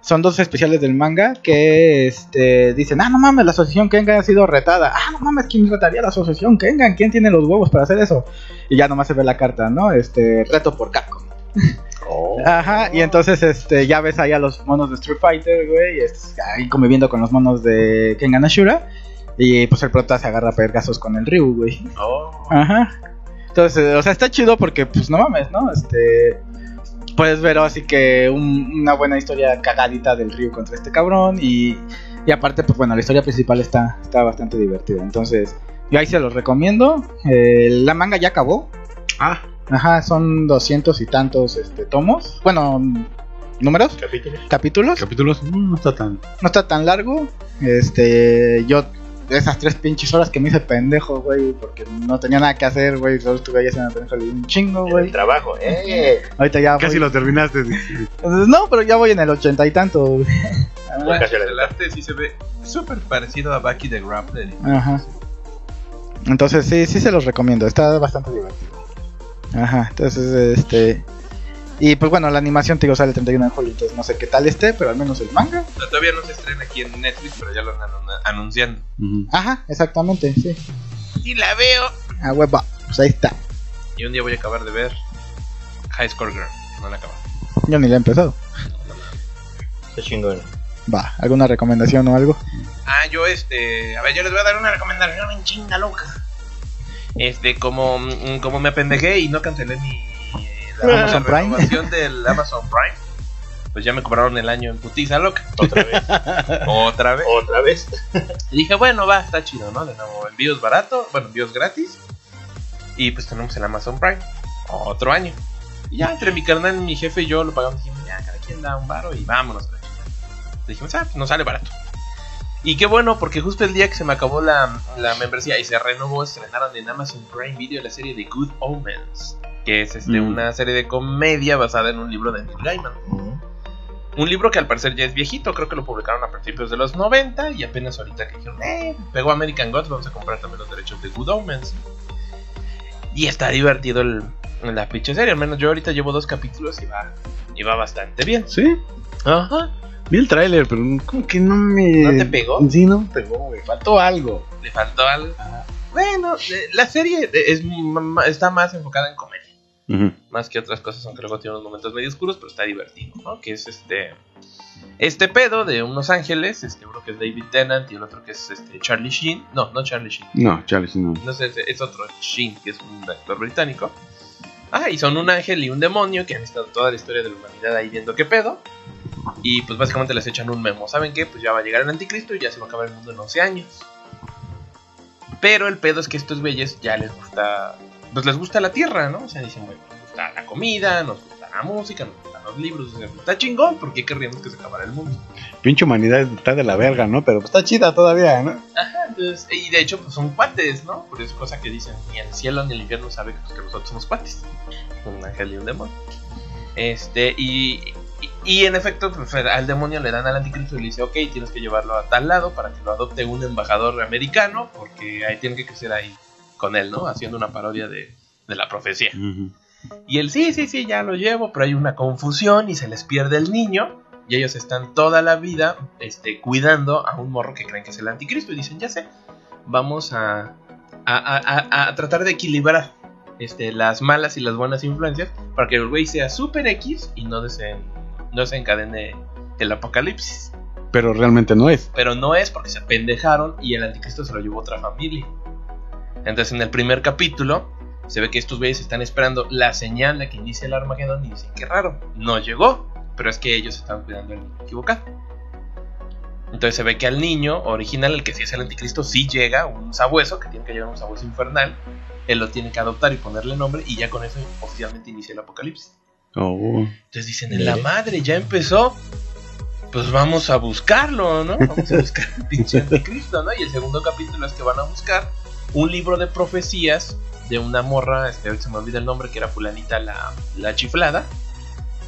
Son dos especiales del manga que este, dicen, ah, no mames, la asociación Kengan ha sido retada. Ah, no mames, ¿quién retaría la asociación Kengan? ¿Quién tiene los huevos para hacer eso? Y ya nomás se ve la carta, ¿no? Este, reto por Capcom. Ajá, y entonces este, ya ves ahí a los monos de Street Fighter, güey, ahí conviviendo con los monos de Kengan Ashura. Y pues el prota se agarra a pergazos con el Ryu, güey.
Oh.
Ajá. Entonces, o sea, está chido porque, pues, no mames, ¿no? Este. Puedes ver así que un- una buena historia cagadita del río contra este cabrón. Y, y aparte, pues bueno, la historia principal está, está bastante divertida. Entonces, yo ahí se los recomiendo. Eh, la manga ya acabó.
Ah,
Ajá, son doscientos y tantos este, tomos. Bueno, números,
Capítulo.
capítulos.
capítulos, mm, no está tan.
No está tan largo. Este, yo esas tres pinches horas que me hice pendejo, güey, porque no tenía nada que hacer, güey, solo estuve ahí haciendo pendejo leí un chingo,
El
güey.
trabajo, eh.
Ahorita ya
Casi
voy-
lo terminaste.
No, pero ya voy en el ochenta y tanto. güey.
El arte sí se ve súper parecido a Baki the Grappler.
Ajá. Entonces sí, sí se los recomiendo, está bastante divertido. Ajá, entonces este y pues bueno, la animación te digo sale el 31 de julio, entonces no sé qué tal esté, pero al menos el manga.
Todavía no se estrena aquí en Netflix, pero ya lo andan anunciando.
Ajá, exactamente, sí.
Y la veo.
Ah, hueva, pues ahí está.
Y un día voy a acabar de ver High Score Girl. No la acabo.
Yo ni la he empezado.
Está chingón.
Va, ¿alguna recomendación o algo?
Ah, yo este. A ver, yo les voy a dar una recomendación en chinga loca. Este, como, mm, como me apendejé y no cancelé mi. La,
Amazon Prime.
renovación del Amazon Prime. Pues ya me cobraron el año en putiza loca.
Otra vez.
Otra vez.
Otra vez.
Y dije, bueno, va, está chido, ¿no? De nuevo, envíos barato, bueno, envíos gratis. Y pues tenemos el Amazon Prime. Otro año. Y ya entre mi carnal, mi jefe y yo lo pagamos. Dijimos, ya, cada quien da un baro y vámonos. a la chingada. Dijimos, ah, pues nos sale barato. Y qué bueno, porque justo el día que se me acabó la, la membresía y se renovó, estrenaron en Amazon Prime Video la serie de Good Omens. Que es este,
Mm.
una serie de comedia basada en un libro de Neil Gaiman. Un libro que al parecer ya es viejito, creo que lo publicaron a principios de los 90 y apenas ahorita que dijeron, eh, pegó American Gods, vamos a comprar también los derechos de Good Omens. Y está divertido el, la pinche serie, al menos yo ahorita llevo dos capítulos y va, y va bastante bien.
Sí,
Ajá.
vi el tráiler, pero como que no me.
¿No te pegó?
Sí, no me pegó, güey. Faltó algo.
Le faltó algo. Bueno, eh, la serie es, m- está más enfocada en comedia. Más que otras cosas, aunque luego tiene unos momentos medio oscuros, pero está divertido, ¿no? Que es este este pedo de unos ángeles, este uno que es David Tennant y el otro que es este Charlie Sheen, no, no Charlie Sheen,
No, Charlie, sí, no.
no sé, es, es otro Sheen, que es un actor británico. Ah, y son un ángel y un demonio que han estado toda la historia de la humanidad ahí viendo qué pedo. Y pues básicamente les echan un memo. ¿Saben qué? Pues ya va a llegar el anticristo y ya se va a acabar el mundo en 11 años. Pero el pedo es que estos güeyes ya les gusta. Pues les gusta la tierra, ¿no? O sea, dicen, bueno, nos gusta la comida, nos gusta la música, nos gustan los libros. O sea, está chingón, ¿por qué querríamos que se acabara el mundo?
Pinche humanidad está de la verga, ¿no? Pero pues, está chida todavía, ¿no?
Ajá, entonces, y de hecho, pues son cuates, ¿no? Por eso cosa que dicen, ni el cielo ni el infierno sabe pues, que nosotros somos cuates. Un ángel y un demonio. Este, y, y, y en efecto, pues, al demonio le dan al anticristo y le dice, ok, tienes que llevarlo a tal lado para que lo adopte un embajador americano, porque ahí tiene que crecer ahí con él, ¿no? Haciendo una parodia de, de la profecía. Y él, sí, sí, sí, ya lo llevo, pero hay una confusión y se les pierde el niño. Y ellos están toda la vida este, cuidando a un morro que creen que es el anticristo. Y dicen, ya sé, vamos a, a, a- a- a tratar de equilibrar este, las malas y las buenas influencias para que el güey sea super X y no, desen, no se encadene el apocalipsis.
Pero realmente no es.
Pero no es porque se apendejaron y el anticristo se lo llevó otra familia. Entonces en el primer capítulo se ve que estos güeyes están esperando la señal de que inicie el Armagedón y dicen que raro, no llegó, pero es que ellos están cuidando el niño equivocado. Entonces se ve que al niño original, el que sí es el anticristo, sí llega, un sabueso, que tiene que llegar un sabueso infernal, él lo tiene que adoptar y ponerle nombre y ya con eso oficialmente inicia el apocalipsis.
Oh.
Entonces dicen, en la madre, ya empezó. Pues vamos a buscarlo, ¿no? Vamos a buscar al pinche anticristo, ¿no? Y el segundo capítulo es que van a buscar un libro de profecías de una morra, este, se me olvida el nombre, que era fulanita la, la chiflada,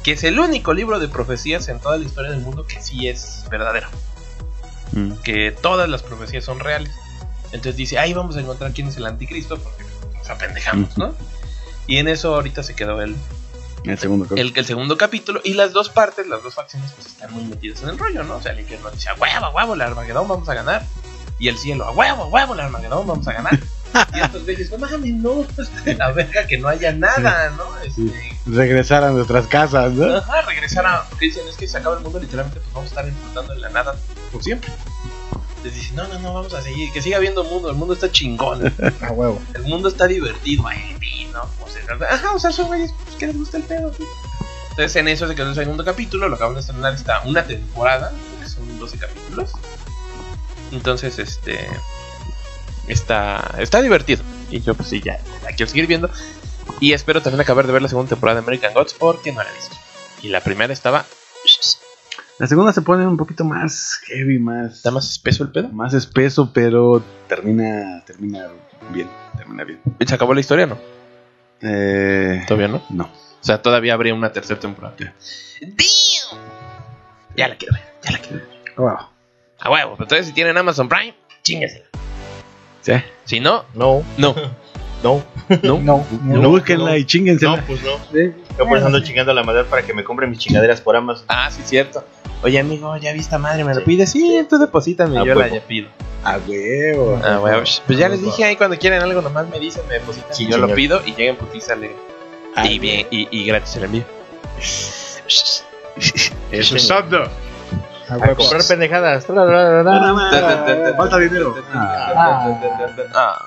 que es el único libro de profecías en toda la historia del mundo que sí es verdadero,
Mm.
que todas las profecías son reales. Entonces dice, ahí vamos a encontrar quién es el anticristo, porque nos apendejamos, ¿no? Y en eso ahorita se quedó el,
El segundo capítulo.
el, el segundo capítulo y las dos partes, las dos facciones, pues están muy metidas en el rollo, ¿no? O sea, el infierno dice, huevo, huevo, el Armagedón vamos a ganar. Y el cielo, a huevo, a huevo, el Armagedón vamos a ganar. y estos güeyes, no mames, no, pues la verga que no haya nada, ¿no? Este,
Regresar a nuestras casas, ¿no?
Ajá, regresar a. Porque dicen, es que se acaba el mundo, literalmente, pues vamos a estar disfrutando en la nada por siempre. Entonces dicen, no, no, no, vamos a seguir, que siga habiendo mundo, el mundo está chingón,
A huevo.
el mundo está divertido, hay vino, o sea, ajá, o sea, son güeyes pues, que les gusta el pedo, sí. Entonces en eso se quedó el segundo capítulo, lo acaban de estrenar esta una temporada, que son 12 capítulos. Entonces, este. Está, está divertido. Y yo, pues sí, ya la quiero seguir viendo. Y espero también acabar de ver la segunda temporada de American Gods porque no la he visto. Y la primera estaba.
La segunda se pone un poquito más heavy, más,
¿Está más espeso el pedo?
más espeso, pero termina, termina bien, termina bien.
¿Se acabó la historia no?
Eh,
Todavía no.
no.
O sea, todavía habría una tercera temporada. ¡Damn! Ya la quiero ver, ya la quiero ver.
Huevo.
A huevo, entonces si tienen Amazon Prime, chingasela.
Sí.
Si no,
No,
no.
no,
No.
No,
No,
no.
búsquenla
no.
y chíngensela.
no, pues no. Yo por eso ando chingando a la madre para que me compre mis chingaderas por Amazon.
Ah, sí, cierto. Oye, amigo, ya vi esta madre, ¿me lo pides? Sí, tú deposítame,
A
yo la
huevo.
ya pido.
A huevo.
Ah, huevo. Pues ya les dije ahí cuando quieran algo, nomás me dicen, me depositan.
Sí,
y yo lo
señor.
pido y llega en putiza le-
Ah,
y bien, y, y gratis el envío.
Eso es.
A
comprar pendejadas.
Falta dinero.
Ah,
Ah,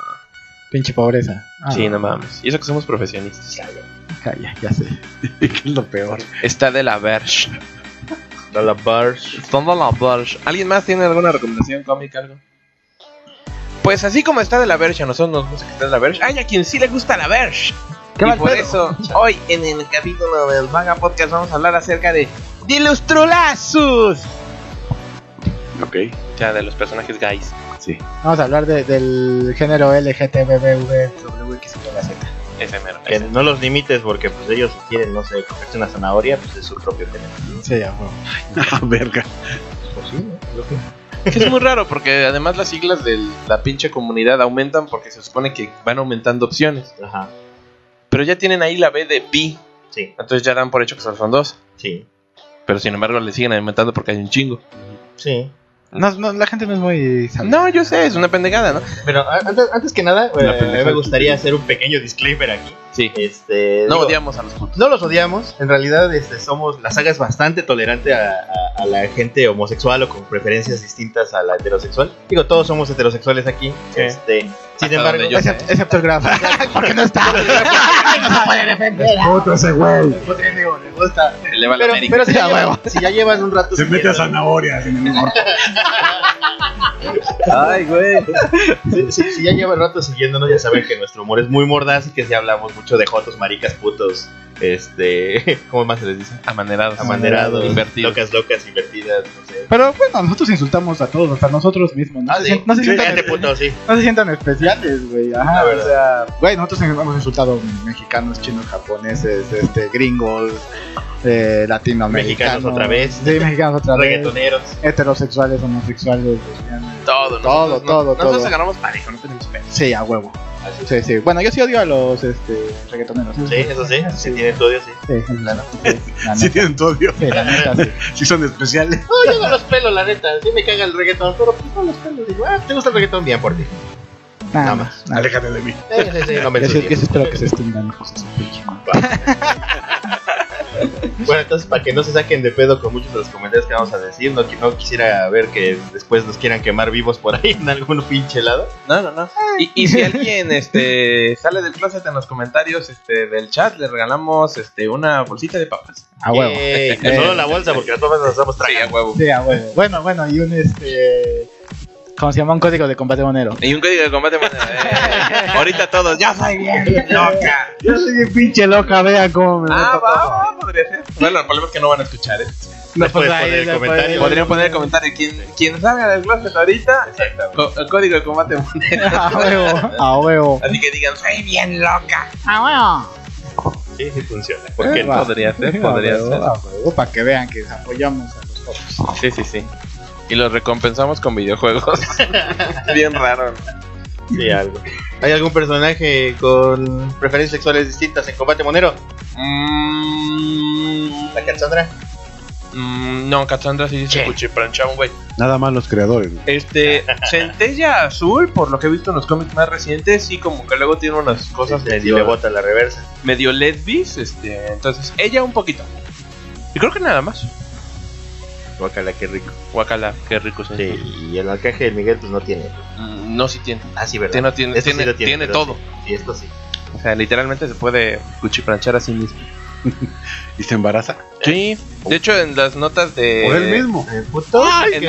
pinche pobreza. Ah,
sí, no mames. Y eso que somos profesionistas.
Calla, ya sé.
¿Qué es lo peor?
Está de la Verge.
Da la.
Está de la Verge. ¿Alguien más tiene alguna recomendación cómica, algo? Pues así como está de la Verge, a nosotros nos gusta que está de la Verge. Hay a quien sí le gusta la Verge.
¿Qué
y por
pedo?
eso, hoy en el capítulo del Vaga Podcast vamos a hablar acerca de, de los trolazos.
Ok,
O sea, de los personajes gays.
sí.
Vamos a hablar de- del género LGTBWXYZ.
Ese mero.
Que
ese.
no los limites porque pues ellos si quieren, no sé, comerse una zanahoria, pues es su propio género.
Sí, a huevo.
Ah, verga.
Pues sí, ¿no? Lo que-
es muy raro porque además las siglas de la pinche comunidad aumentan porque se supone que van aumentando opciones.
Ajá.
Pero ya tienen ahí la B de bi.
Sí,
Entonces ya dan por hecho que solo son dos.
sí.
Pero sin embargo le siguen aumentando porque hay un chingo.
Sí.
No, no, la gente no es muy. sabia.
No, yo sé, es una pendejada, ¿no?
Pero a- antes, antes que nada, eh, me gustaría hacer un pequeño disclaimer aquí.
Sí.
Este,
No
digo,
odiamos a los putos.
No los odiamos, en realidad este, somos, la saga es bastante tolerante a, a- a la gente homosexual o con preferencias distintas a la heterosexual. Digo, todos somos heterosexuales aquí.
Sí.
Este, sin
Hasta
embargo,
yo sé.
Excepto, excepto el Graf. Porque no está. no se puede defender.
Otro ese güey.
Le gusta.
Le va la
Pero,
América.
pero si, ya llevan, si ya llevan un rato
Se mete a zanahorias en el.
Ay, güey. Si, si- si ya llevan rato siguiéndonos, ya saben que nuestro humor es muy mordaz y que sí hablamos mucho de jotos, maricas, putos. Este, ¿cómo más se les dice?
Amanerados.
Amanerados,
Invertidos.
locas, locas, invertidas, no sé.
Pero bueno, nosotros insultamos a todos, hasta nosotros mismos. No,
Ah,
se,
sí.
no se
Sí,
sientan,
cállate, puto, sí.
no se sientan especiales, güey. Ajá, o sea, güey, nosotros hemos insultado mexicanos, chinos, japoneses, este, gringos, eh, latinoamericanos.
Mexicanos otra vez.
Sí, mexicanos otra vez.
Reggaetoneros.
Heterosexuales, homosexuales, lesbianas.
Todo,
Todo,
nosotros,
todo,
no- Nosotros
todo.
agarramos parejo, no tenemos pedo.
Sí, a huevo.
Así.
Sí, sí. Bueno, yo sí odio a los este, reggaetoneros.
Sí, eso sí, si tienen tu odio, sí.
Sí, claro. Sí,
Sí tienen todo odio.
Sí, la neta, sí.
Sí son especiales.
No, yo no los pelo, la neta. Sí me caga el reggaetón, pero pues no los pelo. Digo, ah, ¿te gusta el reggaetón? Bien por ti.
Nada
Nada
más. nada.
Aléjate de mí.
Sí, sí, sí, no me
Yo sí, sí espero que se su pinche madre.
Bueno, entonces, para que no se saquen de pedo con muchos de los comentarios que vamos a decir, no, no quisiera ver que después nos quieran quemar vivos por ahí en algún pinche lado.
No, no, no. Y, y si alguien este sale del closet en los comentarios este del chat, le regalamos este una bolsita de papas.
A huevo.
Ey, que solo la bolsa, porque las papas las estamos tragando.
huevo.
Sí, a huevo. Bueno, bueno, y un este. ¿Cómo se llama? Un código de combate monero.
Y un código de combate. bueno, eh, ahorita todos, ya soy bien loca.
Yo soy bien pinche loca, vean cómo me
Ah, va, va, podría ser. Bueno, el problema es que no van a escuchar, ¿eh?
No
ahí
poner
puedes-
Podrían poner el comentario. Quien, quien salga del closet ahorita, el código de combate monero.
A huevo, a huevo.
Así que digan, soy bien loca.
Sí, sí funciona. ¿Por qué
Eh.
Podría ser,
A
podría
huevo,
ser.
a huevo, para que vean que apoyamos a los jóvenes.
Sí, sí, sí. Y los recompensamos con videojuegos. bien raro.
Sí, algo. ¿Hay algún personaje con preferencias sexuales distintas en combate monero?
Mm,
¿La Cassandra?
mm, no, Cassandra sí se cuchiplanchaba un güey.
Nada más los creadores. güey.
Este, Centella Azul, por lo que he visto en los cómics más recientes, sí, como que luego tiene unas cosas
Este,
medio,
le bota la reversa.
medio lesbis, este, entonces ella un poquito. Y creo que nada más.
Guacala, qué rico.
Guacala, qué rico es.
Sí, y el arcaje del Miguel pues no tiene.
Mm, No, sí tiene.
Ah, sí, ¿verdad?
Tiene, tiene,
Esto sí
tiene,
lo tiene,
tiene
pero
todo.
Sí, esto sí.
O sea, literalmente se puede cuchiplanchar a sí mismo.
Y se embaraza.
Sí, de hecho en las notas de...
Por él mismo.
¡Ay,
en,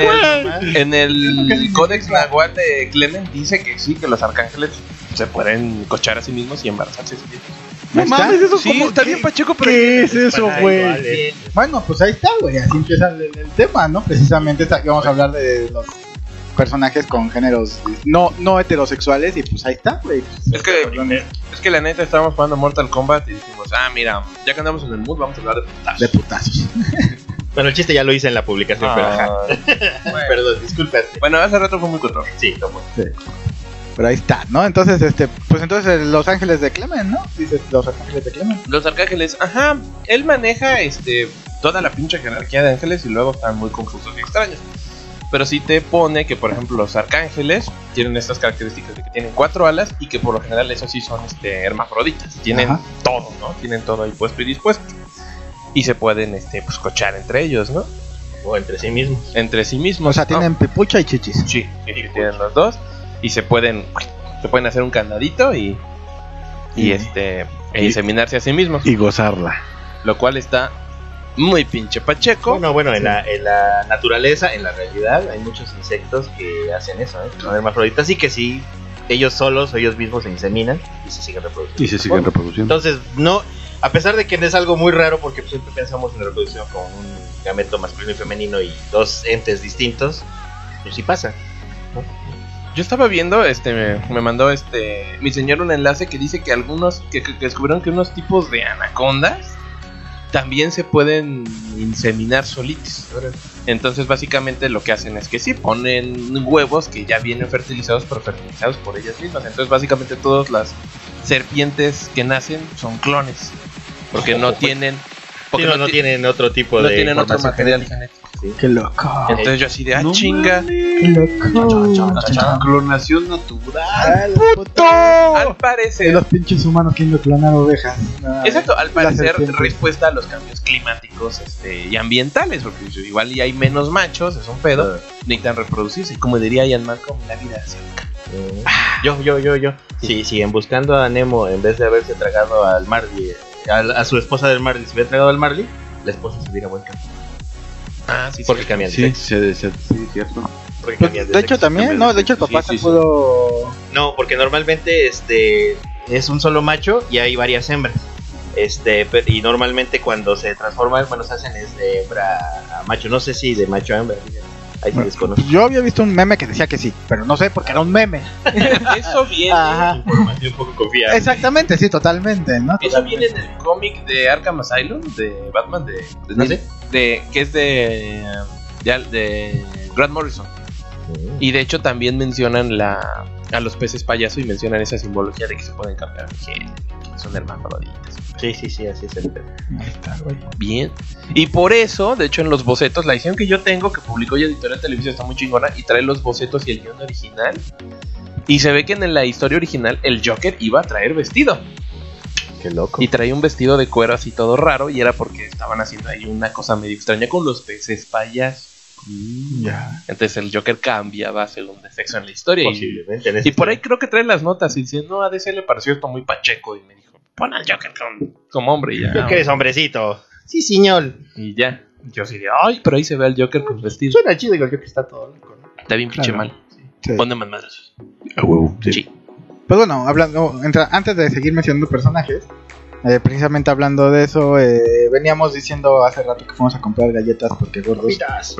el, en el Codex Nahual de Clement dice que sí, que los arcángeles se pueden cochar a sí mismos y embarazarse a sí mismos.
No mames,
eso
Sí, está bien pacheco, pero...
¿Qué es eso, güey?
Bueno, pues ahí está, güey. Así empieza el, el tema, ¿no? Precisamente está- vamos a hablar de los personajes con géneros no, no heterosexuales y pues ahí está, güey.
Es que, es que la neta estábamos jugando Mortal Kombat y dijimos, ah, mira, ya que andamos en el mood, vamos a hablar de putazos.
De putazos.
Bueno, el chiste ya lo hice en la publicación, pero ajá.
Ah, bueno.
Perdón, disculpe.
bueno, hace rato fue muy cotorro.
Sí, tomo.
Pero ahí está, ¿no? Entonces, este, pues entonces Los Ángeles de Clemen, ¿no? Dices Los Ángeles de Clemen.
Los arcángeles, ajá, él maneja este toda la pinche jerarquía de ángeles y luego están muy confusos y extraños. Pero sí te pone que, por ejemplo, los arcángeles tienen estas características de que tienen cuatro alas y que por lo general esos sí son este, hermafroditas. Tienen
Ajá.
todo, ¿no? Tienen todo ahí puesto y dispuesto. Y se pueden, este, pues, cochar entre ellos, ¿no?
O entre sí mismos.
Entre sí mismos.
O sea,
¿no?
tienen pipucha y chichis.
Sí, sí, sí, tienen los dos. Y se pueden, se pueden hacer un candadito y, y
Y-
este, e
y-
inseminarse a sí mismos.
Y gozarla.
Lo cual está muy pinche pacheco.
Bueno, bueno, en, la, en la naturaleza, en la realidad, hay muchos insectos que hacen eso, ¿eh? son hermafroditas y que sí, ellos solos o ellos mismos se inseminan y se siguen reproduciendo.
Y se siguen reproduciendo.
Entonces, no, a pesar de que es algo muy raro, porque siempre pensamos en la reproducción con un gameto masculino y femenino y dos entes distintos, pues sí pasa.
Yo estaba viendo, este, me, me mandó este, mi señor un enlace que dice que algunos, que, descubrieron que unos tipos de anacondas también se pueden inseminar solitos. Entonces, básicamente lo que hacen es que sí, ponen huevos que ya vienen fertilizados, pero fertilizados por ellas mismas. Entonces, básicamente todas las serpientes que nacen son clones. Porque no tienen... Porque
Sí, no, no
ti-
tienen otro tipo
no
de
tienen otro material
genética.
Genético.
Qué loco.
Entonces yo así de, ah,
No
chinga.
Qué loco.
Clonación natural.
puto!
Al parecer,
los pinches humanos queriendo clonar ovejas. Ay,
Exacto, al parecer respuesta a los cambios climáticos este, y ambientales, porque igual y hay menos machos, es un pedo, necesitan reproducirse. Y como diría Ian Malcolm, la vida es
Mm. Yo, yo, yo, yo. Sí, sí, en buscando a Nemo, en vez de haberse tragado al Marley, eh, a, a su esposa del Marley, se hubiera tragado al Marley, la esposa se hubiera vuelto.
Ah, sí,
Porque cambian de
Sí, se- sí, cierto.
Porque
Pues,
cambian
de hecho también,
cambian
no,
de
de hecho el papá
sí,
se
sí, sí.
pudo...
No, porque normalmente este es un solo macho y hay varias hembras. Este, y normalmente cuando se transforman, bueno, se hacen es de hembra a macho. No sé si de macho a hembra. fíjate. Ahí sí
Bueno,
desconozco.
Yo había visto un meme que decía que sí, pero no sé porque era un meme.
Eso viene,
Ajá.
Información un poco confiable.
Exactamente, sí, totalmente, ¿no?
eso viene en el cómic de Arkham Asylum, de Batman, de, de,
¿No sé?
De- que es de, de, de Grant Morrison. Y de hecho también mencionan la, a los peces payaso y mencionan esa simbología de que se pueden cambiar género, que son hermafroditas.
Sí, sí, sí, así es el pedo.
Ahí está, güey.
Bien. Y por eso, de hecho, en los bocetos, la edición que yo tengo, que publicó ya Editorial Televisión, está muy chingona y trae los bocetos y el guion original. Y se ve que en la historia original el Joker iba a traer vestido.
Qué loco.
Y traía un vestido de cuero así todo raro. Y era porque estaban haciendo ahí una cosa medio extraña con los peces payas.
Ya.
Entonces el Joker cambiaba según de sexo en la historia. Y,
Posiblemente. en
y
ese
por ahí creo que trae las notas y diciendo, no, a DC le pareció esto muy pacheco. Y me dijo, pon al Joker con- como hombre y ya.
Yo que eres hombrecito. Sí, señor.
Y ya. Yo así de, ay, pero ahí se ve al Joker con vestido.
Suena chido, digo yo que está todo loco. ¿no?
Está bien pinche
Claro.
mal.
Sí.
Ponme más madrazos.
A huevo.
Sí.
Pues bueno, hablando, entra- antes de seguir mencionando personajes, Eh, precisamente hablando de eso, eh, veníamos diciendo hace rato que fuimos a comprar galletas porque gordos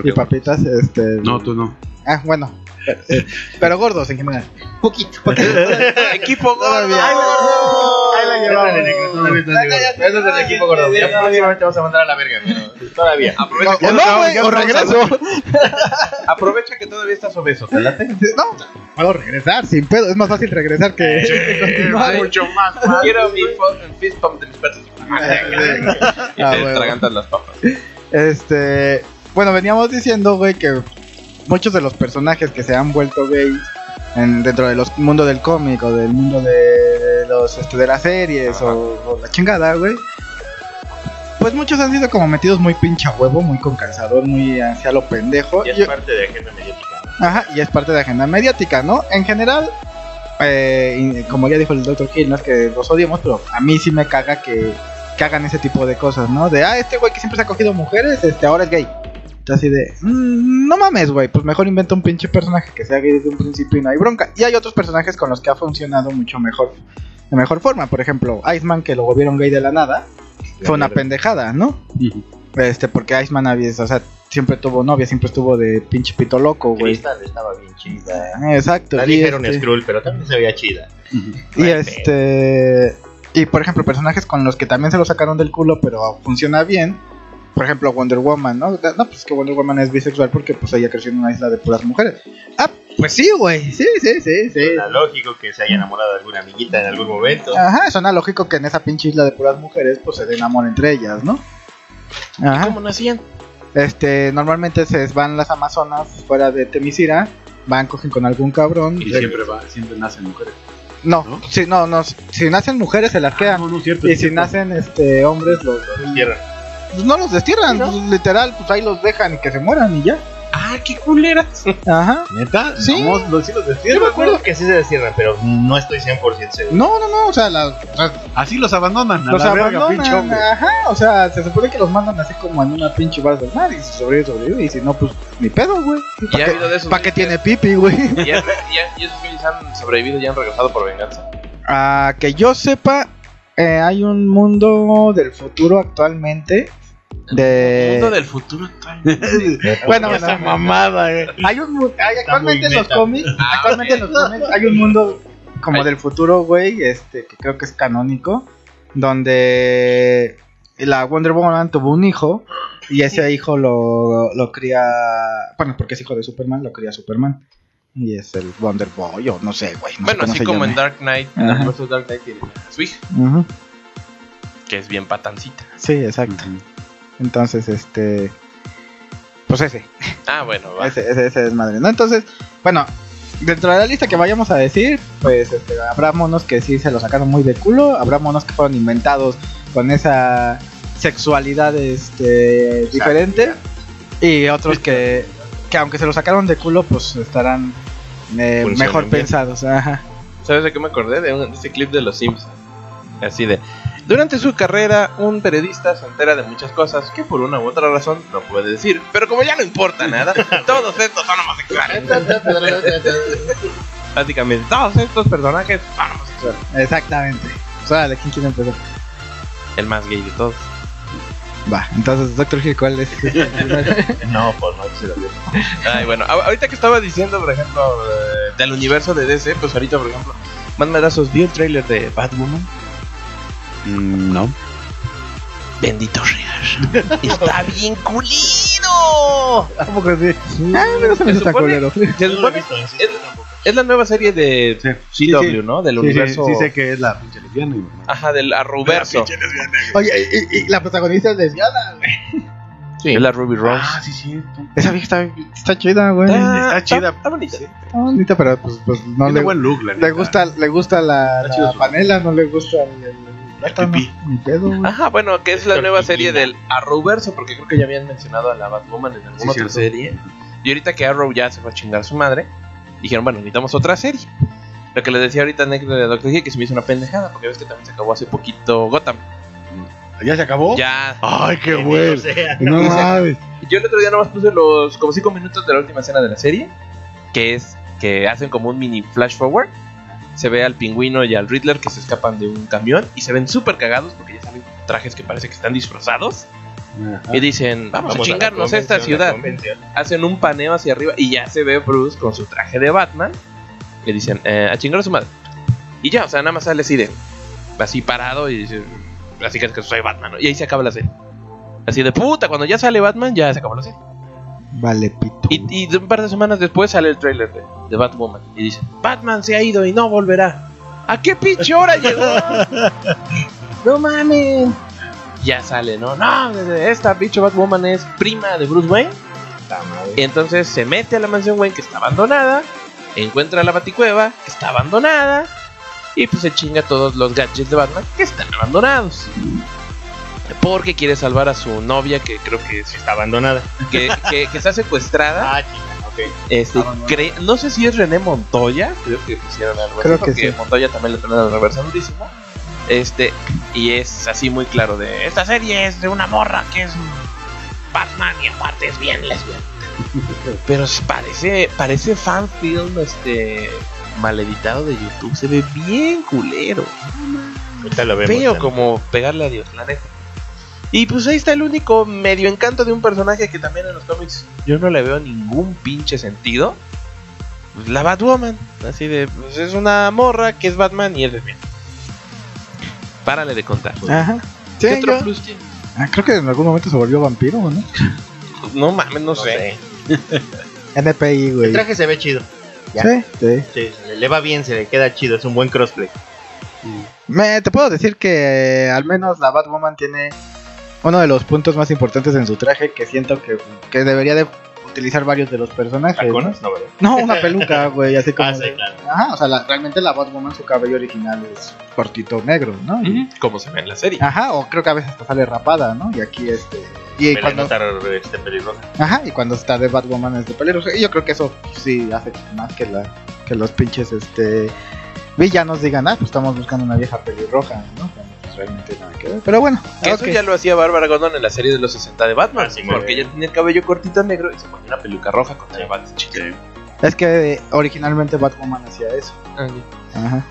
y papitas. Este,
No, tú no.
Ah, bueno. pero gordos en general.
Poquito.
Equipo gordo.
Ahí la llevamos. Eso es el equipo gordo. Ya próximamente vamos a mandar a la verga, pero todavía.
Aprovecha, que,
no, regreso.
aprovecha que todavía estás obeso. ¿te late?
No, puedo regresar sin pedo. Es más fácil regresar que,
mucho más.
Quiero mi fist pump de mis. Y
Ah,
te
huevo.
tragantas las papas.
Este, bueno, veníamos diciendo, güey, que muchos de los personajes que se han vuelto gays en, dentro del mundo del cómic o del mundo de los este, de las series o, o la chingada, güey. Pues muchos han sido como metidos muy pincha huevo, muy con calzador, muy hacia lo pendejo.
Y es parte de agenda mediática.
Ajá, y es parte de agenda mediática, ¿no? En general, eh, y como ya dijo el Dr. Hill, no es que los odiemos, pero a mí sí me caga que, que hagan ese tipo de cosas, ¿no? De, ah, este güey que siempre se ha cogido mujeres, este ahora es gay. Entonces, así de, "Mm, no mames, güey, pues mejor inventa un pinche personaje que sea gay desde un principio y no hay bronca. Y hay otros personajes con los que ha funcionado mucho mejor, de mejor forma. Por ejemplo, Iceman, que lo volvieron gay de la nada, fue una pendejada, ¿no? Este, porque Iceman había, o sea, siempre tuvo novia, siempre estuvo de pinche pito loco, güey.
Estaba bien chida.
Exacto.
La
y
dijeron
este-
Skrull, pero también se veía chida.
Y
Ay,
este. Y por ejemplo, personajes con los que también se lo sacaron del culo, pero funciona bien. Por ejemplo, Wonder Woman, ¿no? No, pues que Wonder Woman es bisexual porque pues ella creció en una isla de puras mujeres. Ah, pues sí, güey. Sí, sí, sí, sí.
Suena lógico que se haya enamorado de alguna amiguita en algún momento.
Ajá, suena lógico que en esa pinche isla de puras mujeres pues se den amor entre ellas, ¿no? Ajá.
¿Cómo nacían?
Este, normalmente se van las amazonas fuera de Temisira, van, cogen con algún cabrón.
Y siempre va, siempre nacen mujeres.
no,
¿no?
si no, no, si nacen mujeres se las quedan.
No, no es cierto.
Y si
cierto.
nacen este hombres los
Los.
Pues no los destierran, pues, literal, pues ahí los dejan y que se mueran y ya.
Ah, qué culeras.
Ajá.
¿Neta?
Sí.
No, los sí los
Yo me
destierran,
acuerdo que sí se destierran, pero no estoy 100% seguro.
No, no, no, o sea, las- las-
Así los abandonan. A
los
la verga, pinche hombre.
Ajá, o sea, se supone que los mandan así como en una pinche base del mar y si sobrevive, sobrevive. Y si no, pues ni pedo, güey.
Y ha
¿Para qué,
habido de esos
pa' qué tiene pipi, güey?
Y, ya- ya- y esos güeyes han sobrevivido y han regresado por venganza.
Ah, que yo sepa, eh, hay un mundo del futuro actualmente. De...
Mundo del futuro actual.
Bueno,
Esa
bueno,
mamada, eh.
Hay un hay- actualmente en los cómics,
Ah,
actualmente en los cómics hay un mundo como del futuro, güey, este que creo que es canónico, donde la Wonder Woman tuvo un hijo y ese hijo lo, lo cría, bueno, porque es hijo de Superman, lo cría Superman y es el Wonder Boy o no sé, güey. no
Bueno, así como
llame.
en Dark Knight, en el Dark Knight tiene a su hija, que es bien patancita.
Sí, exacto. Entonces, este, pues ese.
Ah, bueno, va.
Ese, ese, ese desmadre, ¿no? Entonces, bueno, dentro de la lista que vayamos a decir, pues este, habrá monos que sí se lo sacaron muy de culo, habrá monos que fueron inventados con esa sexualidad este, diferente, y otros que, que aunque se lo sacaron de culo, pues estarán eh, mejor
bien.
pensados. Ajá.
¿Sabes de qué me acordé? De, un, de ese clip de los Simpsons. Así de. Durante su carrera, un periodista se entera de muchas cosas que por una u otra razón no puede decir. Pero como ya no importa nada, todos estos son homosexuales. Básicamente, todos estos personajes son homosexuales.
Exactamente. O sea, ¿de quién quiere empezar?
El más gay de todos.
Va, entonces, Doctor Hill, ¿cuál es?
No, pues no veo.
Ay, bueno, ahorita que estaba diciendo, por ejemplo, eh, del universo de DC, pues ahorita, por ejemplo, más medazos, ¿vio el trailer de Batwoman?
Mm, no.
Bendito sea. Está bien culido.
Tampoco así. Ay, pero se me
supone-
culero.
Se supone- es, la nueva serie de
Sí.
CW,
Sí, sí.
¿no? Del
Sí, sí,
universo.
sí sé que es la pinche lesbiana. y-
Ajá, del Arruverso.
Oye, y, y- y la protagonista es lesbiana, güey.
Sí. Es la Ruby Rose.
Ah, sí, sí.
Esa vieja está, está chida, güey.
está chida.
Está bonita.
Está bonita, pero pues, pues no
Tiene
le,
buen look, la
le
neta.
gusta, le gusta la,
Está
la panela, no le gusta el, el, pedo, güey.
Ajá, bueno, que es la nueva serie del Arrowverso, porque creo que ya habían mencionado a la Batwoman en alguna
Sí,
otra
cierto.
serie. Y ahorita que Arrow ya se fue a chingar a su madre, dijeron, bueno, necesitamos otra serie. Lo que le decía ahorita a Nick de Doctor que se me hizo una pendejada, porque ves que también se acabó hace poquito Gotham.
¿Ya se acabó?
Ya.
Ay, qué bueno.
sea.
No mames.
Yo el otro día nomás puse los como 5 minutos de la última escena de la serie, que es que hacen como un mini flash forward se ve al pingüino y al Riddler que se escapan de un camión y se ven súper cagados porque ya salen trajes que parece que están disfrazados.
Ajá.
Y dicen, vamos,
Vamos
a chingarnos esta
convención, la
ciudad. Hacen un paneo hacia arriba y ya se ve Bruce con su traje de Batman. Y dicen, eh, a chingar a su madre. Y ya, o sea, nada más sale así de, así parado y dice, así que es que soy Batman. ¿no? Y ahí se acaba la serie. Así de puta, cuando ya sale Batman, ya se acabó la serie.
Vale, pito.
Y, y un par de semanas después sale el trailer de, de Batwoman. Y dice, Batman se ha ido y no volverá. ¿A qué pinche hora llegó? no mames. Ya sale, ¿no? No, esta pinche Batwoman es prima de Bruce Wayne. Y entonces se mete a la mansión Wayne que está abandonada. Encuentra la baticueva que está abandonada. Y pues se chinga todos los gadgets de Batman que están abandonados. Porque quiere salvar a su novia que creo que, es-
Está abandonada.
que, que- que está secuestrada.
Ah, chica, ok.
Este, cre- no sé si es René Montoya, creo que pusieron algo
Creo
así,
que
porque
sí.
Montoya también lo tiene reversandísimo. Este, y es así muy claro de esta serie es de una morra que es Batman y en parte es bien lesbiana. Pero parece, parece fan film este mal editado de YouTube, se ve bien culero.
Ahorita lo vemos. También.
como pegarle a Dios, la neta. Y pues ahí está el único medio encanto de un personaje que también en los cómics yo no le veo ningún pinche sentido. Pues la Batwoman. Así de, pues es una morra que es Batman y es lesbiana. Párale de contar.
Ajá.
¿Qué
Sí,
otro
yo-
plus tiene?
ah, creo que en algún momento se volvió vampiro, ¿no?
No mames, no,
No
sé.
sé.
NPI, güey.
El traje se ve chido. Ya.
Sí, sí.
Sí, se le- le va bien, se le queda chido. Es un buen crossplay.
Me, te puedo decir que eh, al menos la Batwoman tiene uno de los puntos más importantes en su traje que siento que, que debería de utilizar varios de los personajes. ¿no?
¿Tacones? No, ¿verdad?
No, una peluca, güey, así como...
Ah, sí, claro.
Ajá, o sea, la- realmente la Batwoman, su cabello original es cortito negro, ¿no?
Como se ve en la serie.
Ajá, o creo que a veces hasta sale rapada, ¿no? Y aquí este... Y
la
cuando,
notar este pelirroja.
ajá, y cuando está de Batwoman es de pelero. Y yo creo que eso sí hace más que la que los pinches este villanos digan, ah, pues estamos buscando una vieja pelirroja, ¿no? Realmente nada que ver. Pero bueno,
Que eso ya lo hacía Bárbara Gordon en la serie de los 60 de Batman.
Ah,
porque ella tenía el cabello cortito negro y se ponía una peluca roja con el bat
es que originalmente Batwoman hacía eso. Ajá.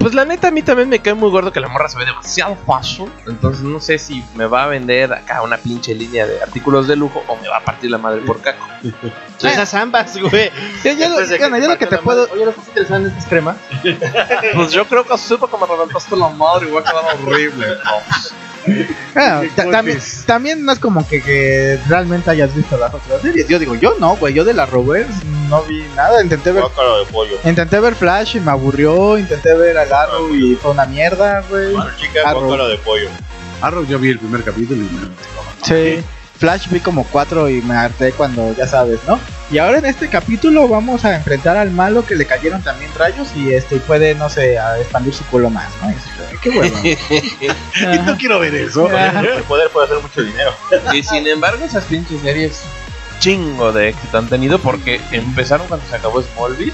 Pues la neta a mí también me cae muy gordo que la morra se ve demasiado fashion. Entonces no sé si me va a vender acá una pinche línea de artículos de lujo o me va a partir la madre por caco.
Esas ambas, güey.
Yo, yo lo- bueno, yo lo que te puedo...
madre, Oye, ¿no estás interesado en estas cremas?
Pues yo creo que supo como reventaste la madre y va a quedar horrible.
También, también no es como que, que realmente hayas visto las otras series. Yo digo, yo no, güey. Yo de la Rovers no vi nada. Intenté ver,
Guácalo de pollo.
intenté ver Flash y me aburrió. Intenté ver al Arrow y fue una mierda, güey.
Bueno, chica,
Arrow.
de pollo.
Arrow yo vi el primer capítulo y me
Sí. Flash vi como cuatro y me harté cuando ya sabes, ¿no? Y ahora en este capítulo vamos a enfrentar al malo que le cayeron también rayos y este puede, no sé, a expandir su culo más, ¿no? Y así, Qué bueno.
Y no quiero ver eso.
El poder puede hacer mucho dinero.
Y sin embargo esas pinches series chingo de éxito han tenido porque empezaron cuando se acabó Smallville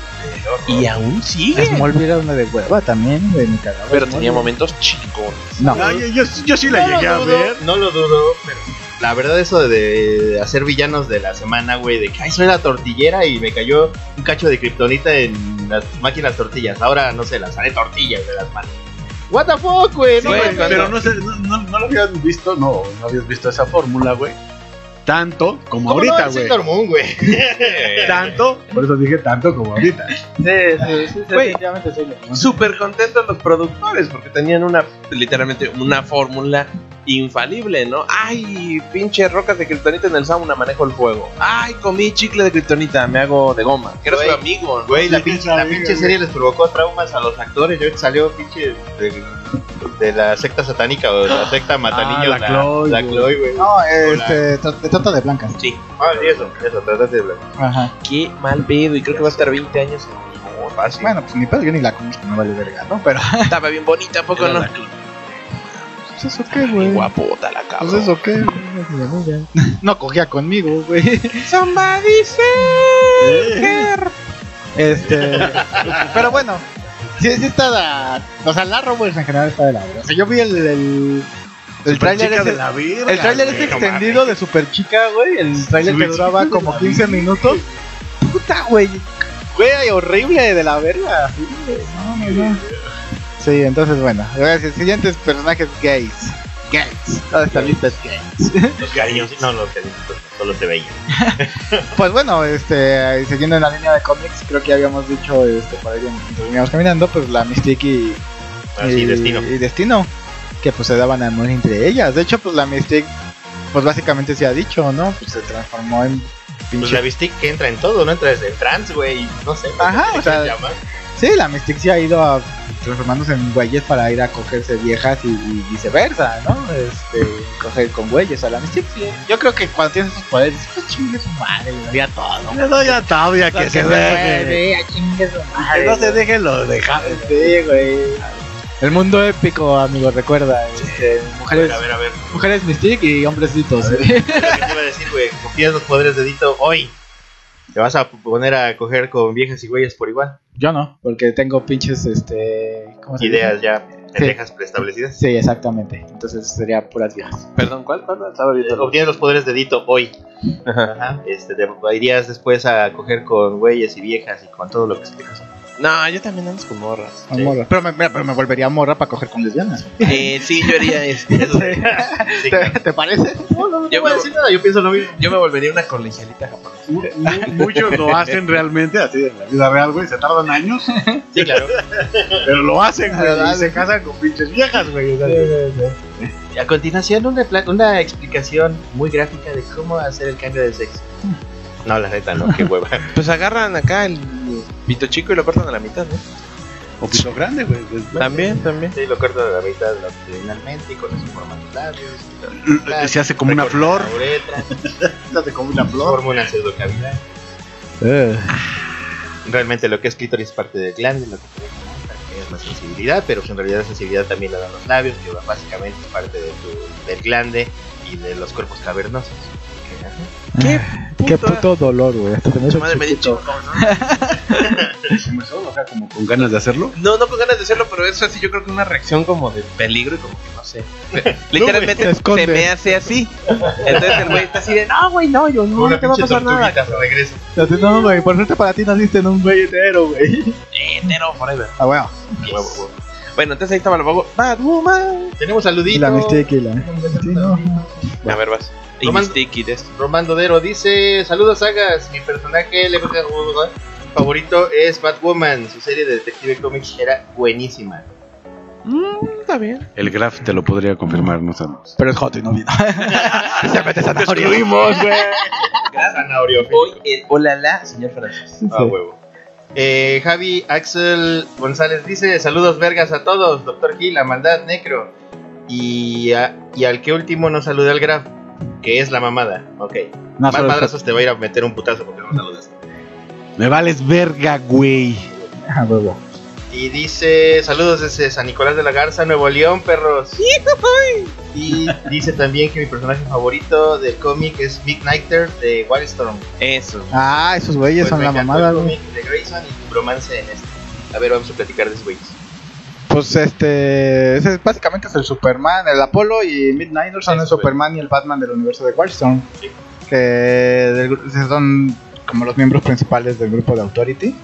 y aún sigue.
Smallville era una de hueva también, de mi cagada.
Pero tenía momentos chingones.
No.
No, yo, yo, yo sí la
No
llegué a ver.
No lo dudo, pero la verdad eso de hacer villanos de la semana, güey, de que ay, soy la tortillera y me cayó un cacho de kriptonita en las máquinas tortillas. Ahora, no sé, las haré tortillas de las manos. What the fuck, güey, no
Güey.
Pero no, sé, no, no, no lo habías visto, no, no habías visto esa fórmula, güey. Tanto como
¿Cómo no?
ahorita,
Es
güey.
Moon, güey.
Tanto, por eso dije tanto como ahorita.
Sí, sí, sí,
Güey.
sí.
Súper contentos los productores porque tenían una, literalmente, una fórmula infalible, ¿no? Ay, pinche rocas de kriptonita en el sauna, manejo el fuego. Ay, comí chicle de kriptonita, me hago de goma. Que eres su amigo, ¿no?
Güey, la pinche, la pinche serie les provocó traumas a los actores. Yo salió pinche de, de la secta satánica o de la secta mataniños.
la Chloe,
la. Chloe, güey.
No, este, tra- trata de blancas.
Sí,
Ah, sí, eso, eso, trataste de hablar.
Ajá.
qué mal pedo y creo que va a estar 20 años en fácil.
Bueno, pues ni pedo, yo ni la conozco, no vale verga, ¿no? Pero,
Estaba bien bonita, ¿a poco
Era
no?
la-
pues eso qué, güey.
Guapota la
Pues
cabrón.
eso qué, No cogía conmigo, güey.
Somebody
Este. Pero bueno, sí, sí está la. O sea, la Rovers en general está de la verga. O sea, yo vi el. El, el tráiler el
no
extendido de Super Chica, güey. El tráiler que duraba como
la
15
verga.
minutos. Puta, güey. Güey, horrible de la verga. Güey, no, no. Sí, entonces bueno. Gracias. Siguientes personajes gays. Gays. Todas estas listas gays.
Los cariños, no, los cariños, solo se veían.
Pues bueno, este, siguiendo en la línea de cómics, creo que habíamos dicho, este, por ahí veníamos caminando, pues la Mystique y,
Así,
y-
destino.
y Destino, que pues se daban amor entre ellas. De hecho, pues la Mystique, pues básicamente se ha dicho, ¿no? Pues se transformó en
Pues la Mystique que entra en todo, ¿no? Entra desde el trans, güey, no sé.
Ajá, o sea,
se llama.
Sí, la Mystique se ha ido a, transformándose en güeyes para ir a cogerse viejas y, y viceversa, ¿no? Este, coger con güeyes a la Mystique. sí. Yo creo que cuando tienes esos poderes, pues chingue su madre, le daría todo.
Le doy a Tabia que se deje.
deje. chingue su madre.
Que no se deje lo deja.
Sí, güey. El mundo épico, amigo, recuerda. Este, mujeres,
A ver, a ver.
mujeres Mystique y hombrecitos.
Lo que te iba a decir, güey, confías los poderes de Dito hoy. Te vas a poner a coger con viejas y güeyes por igual.
Yo no, porque tengo pinches, este... ¿cómo se
Ideas
dice?
ya pendejas preestablecidas.
Sí, exactamente. Entonces sería puras viejas.
Perdón, ¿cuál? ¿Cuál? Estaba viendo.
Obtienes los poderes de Dito hoy. Ajá. Este, te irías después a coger con güeyes y viejas y con todo lo que explicas.
No, yo también ando con morras.
A morra. Pero, me, mira, pero me volvería morra para coger con lesbianas.
Eh, sí, yo haría este.
Eso sí. Sí,
¿Te,
claro.
te parece? No, no, no
Yo
No voy a
me,
decir nada, yo pienso lo mismo.
yo me volvería una colegialita japonesa.
Muchos lo hacen realmente así en la vida real, güey. Se tardan años,
Sí, claro.
pero lo hacen, güey. Y se casan con pinches viejas, güey. o sea,
Y a continuación, una, pla- una explicación muy gráfica de cómo hacer el cambio de sexo. No, la neta, no, qué hueva.
Pues agarran acá el pito chico y lo cortan a la mitad, ¿no?
O pito grande, güey.
También, también.
Sí, lo corto de la mitad longitudinalmente y con eso forman los labios.
Se hace como una flor.
La uretra,
Se hace como una flor.
forma una pseudocavidad. Realmente lo que es clítoris es parte del glande, lo que es la sensibilidad, pero pues en realidad la sensibilidad también la dan los labios, que básicamente es parte de tu, del glande y de los cuerpos cavernosos.
¿Qué
Qué puto dolor, güey. Hasta se me
madre me
chiquito.
O sea, como con ganas de hacerlo.
No, no con ganas de hacerlo, pero es así, yo creo que una reacción como de peligro y como que no sé. Literalmente
se esconde.
se me hace así. Entonces el güey está así de, no, güey, no, yo no,
Una
no te va a pasar nada.
Así, No, güey, por suerte para ti naciste en un güey entero, güey.
Nero forever.
Ah, bueno.
Huevo, huevo.
Bueno, entonces ahí estaba la Bobo. Batwoman.
Tenemos
Y
saludito.
la Mystique y la... Sí, no.
A ver, vas.
Román- Dodero dice: Saludos, sagas. Mi personaje favorito es Batwoman. Su serie de Detective Comics era buenísima.
Está bien.
El Graf te lo podría confirmar, no sabemos.
Pero es hot y no vino. Se mete
güey.
Hoy Olala, señor Francis.
Ah, huevo. Eh, Javi Axel González dice: Saludos, vergas a todos. Doctor Gil, la maldad, Necro. Y, a- y al que último nos saluda el Graf, que es la mamada. Ok.
No,
Más madrazos te va a ir a meter un putazo porque no saludas.
Me vales verga, güey.
huevo.
Y dice, saludos desde San Nicolás de la Garza, Nuevo León, perros. Y dice también que mi personaje favorito del cómic es Midnighter de Wildstorm.
Eso.
Ah, esos güeyes
Pues
son
me
la mamada,
el
güey.
cómic de Grayson y tu bromance en este. A ver, vamos a platicar de esos güeyes.
Pues este, ese es básicamente es el Superman, el Apolo y Midnighter son el Superman y el Batman del universo de.
Sí.
Que del son como los miembros principales del grupo de Authority.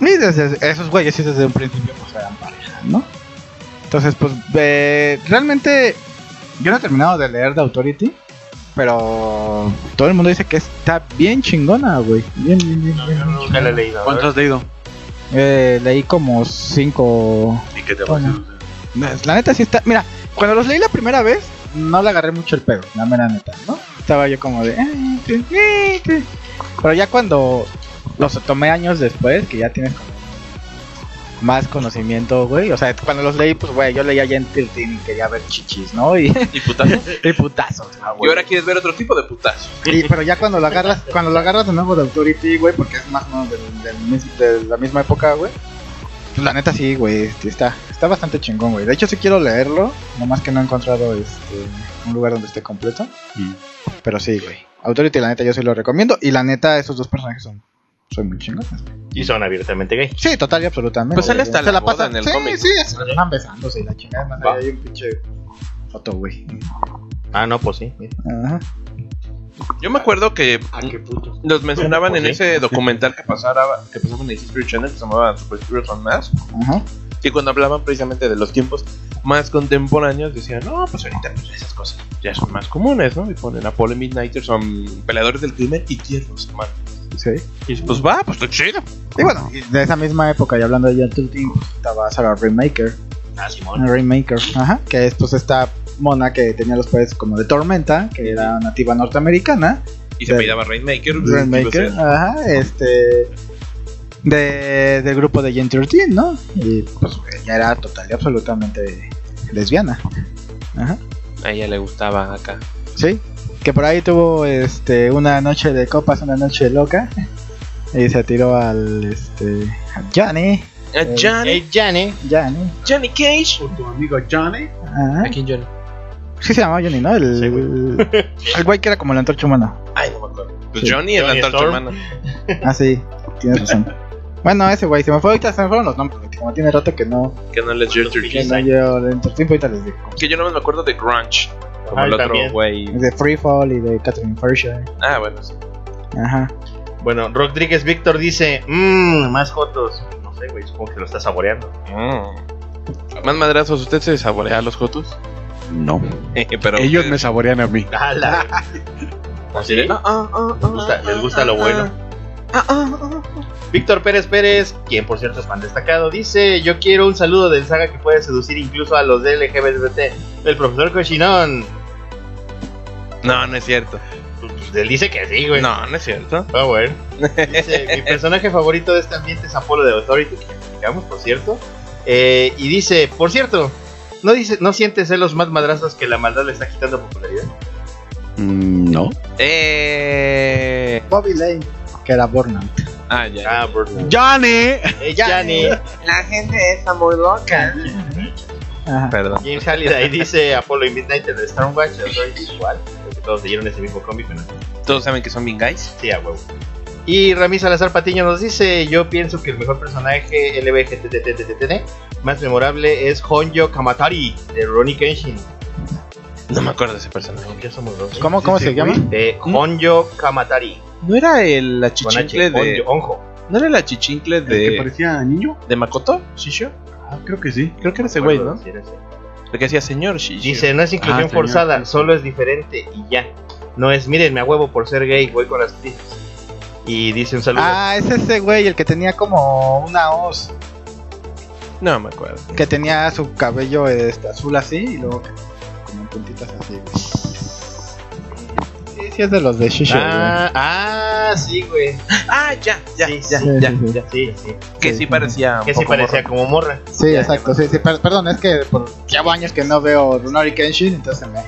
Y desde esos güeyes sí desde un principio pues eran pareja, ¿no? Entonces pues eh, realmente yo no he terminado de leer de Authority, pero todo el mundo dice que está bien chingona, güey. Bien, bien, bien, bien, bien
he leído.
¿Cuántos has leído?
Eh, leí como cinco
¿Y qué te
Bueno.
pareció?
la neta sí está. Mira, cuando los leí la primera vez, no le agarré mucho el pedo, la mera neta, ¿no? Estaba yo como de. "Eh, eh, sí". Pero ya cuando los tomé años después, que ya tienes como más conocimiento, güey. O sea, cuando los leí, pues, güey, yo leía ya en Tiltin y quería ver chichis, ¿no? Y,
¿Y putazo?
y putazos. ah,
y
güey.
ahora quieres ver otro tipo de putazo.
Y- pero ya cuando lo agarras, cuando lo agarras de nuevo de Authority, güey, porque es más o menos de la misma época, güey. Pues la neta sí, güey, sí, está, está bastante chingón, güey. De hecho sí quiero leerlo, nomás que no he encontrado este un lugar donde esté completo.
Mm.
Pero sí, güey. Authority, la neta, yo sí lo recomiendo. Y la neta, esos dos personajes son, son muy chingones.
Y son abiertamente gay.
Sí, total y absolutamente.
Pues sale hasta
Se
la boda en el
sí,
cómic.
Sí, se la están besándose y la chingada. Más ahí hay un pinche foto, güey.
Ah, no, pues sí.
Ajá.
Yo me acuerdo que
Ah, qué puto.
los mencionaban
Pues
en
sí.
ese documental que pasara que pasaba en el History Channel que se llamaba Super Heroes on Mask.
Ajá.
que cuando hablaban precisamente de los tiempos más contemporáneos decían, no, pues ahorita pues, esas cosas ya son más comunes, ¿no? Y ponen Apollo y Midnighter son peleadores del crimen y tiernos, hermano.
Sí.
Y pues va, pues está chido.
Y bueno, y de esa misma época, y hablando de Gentle Team, pues, estaba Sarah Rainmaker.
Ah, Simón.
Una Rainmaker, ajá, que es pues esta mona que tenía los poderes como de Tormenta, que era nativa norteamericana.
Y se apellidaba Rainmaker.
Rainmaker, ajá, este. De, del grupo de Gentle Team, ¿no? Y pues ella era total y absolutamente lesbiana. Ajá.
A ella le gustaba acá.
Sí, que por ahí tuvo este una noche de copas, una noche loca. Y se tiró al este a Johnny,
A Johnny,
Hey, Johnny.
Johnny.
Johnny Cage.
Con tu amigo Johnny.
Ajá.
¿A quién Johnny?
Sí se llamaba Johnny, ¿no? El,
Sí, güey.
el, el güey que era como la antorcha humana.
Ay, no me acuerdo. Pues
Sí.
Johnny, el
Johnny
antorcha humana.
Ah, sí, tienes razón. Bueno, ese güey, se me fue ahorita, se me fueron los nombres, porque como tiene rato que no,
Que no les dio
que no llevo el ahorita les digo.
Que yo no me acuerdo de Grunge. Como
Ah,
el otro güey.
De Free Fall y de Catherine Fairshire.
Ah, bueno, sí.
Ajá.
Bueno, Rodríguez Víctor dice, mmm, más fotos. No sé, güey, supongo que lo está saboreando.
Mm. Más madrazos, ¿usted se saborea los jotos?
No.
Pero
Ellos
ustedes-
me saborean a mí.
¡Hala!
¿Así?
¿Sí?
Ah, ah, ah,
Les gusta- les gusta lo bueno.
Ah, ah, ah.
Víctor Pérez Pérez, quien por cierto es fan destacado, dice: Yo quiero un saludo del saga que puede seducir incluso a los de LGBT. El profesor Koshinon.
No, no es cierto.
Pues, él dice que sí, güey.
No, no es cierto.
Ah, bueno. Dice: Mi personaje favorito de este ambiente es Apolo de Authority, que por cierto. Eh, y dice: Por cierto, ¿no, dice, ¿no sientes celos más madrazos que la maldad le está quitando popularidad?
Mm, no.
Eh.
Bobby Lane, que era Burnout.
Ah, ya.
Ah, Burton.
Johnny.
Eh, Johnny.
La gente está muy loca.
Ajá.
Perdón.
James Halliday dice Apolo y Midnight Stormwatch, Authority igual. Porque todos leyeron ese mismo cómic, pero
Todos saben que son bien guys.
Sí, a huevo. Y Rami Salazar Patiño nos dice, yo pienso que el mejor personaje LBGTTTTT más memorable es Honjo Kamatari de Ronnie Kenshin.
No me acuerdo de ese personaje.
Ya somos dos.
¿Cómo, cómo
Sí,
se
sí,
llama?
De Honjo Kamatari.
¿No era el la
Con
chichincle
H.
de.
Honjo. Honjo.
¿No era la chichincle
¿El que
de.
parecía niño?
de Makoto? ¿Shisho?
Ah, creo que sí.
Creo que era ese güey, ¿no?
Sí, era ese.
El que decía señor Shisho.
Dice, no es inclusión
Ah, señor.
forzada, solo es diferente y ya. No es, mírenme a huevo por ser gay, voy con las prisas. Y dice un saludo.
Ah, es ese güey, el que tenía como una hoz.
No me acuerdo.
Que tenía su cabello este, azul así y luego puntitas así. güey. Sí, sí es de los de Shisho,
ah, ah, sí, güey.
Ah, ya, ya,
Sí,
ya,
sí,
ya,
sí, sí.
ya.
Sí, sí.
Que sí parecía.
Que sí parecía como morra.
Sí,
Ya,
exacto.
ya
Sí, sí, per- perdón, es que por llevo años que no veo Runori Kenshin, entonces me...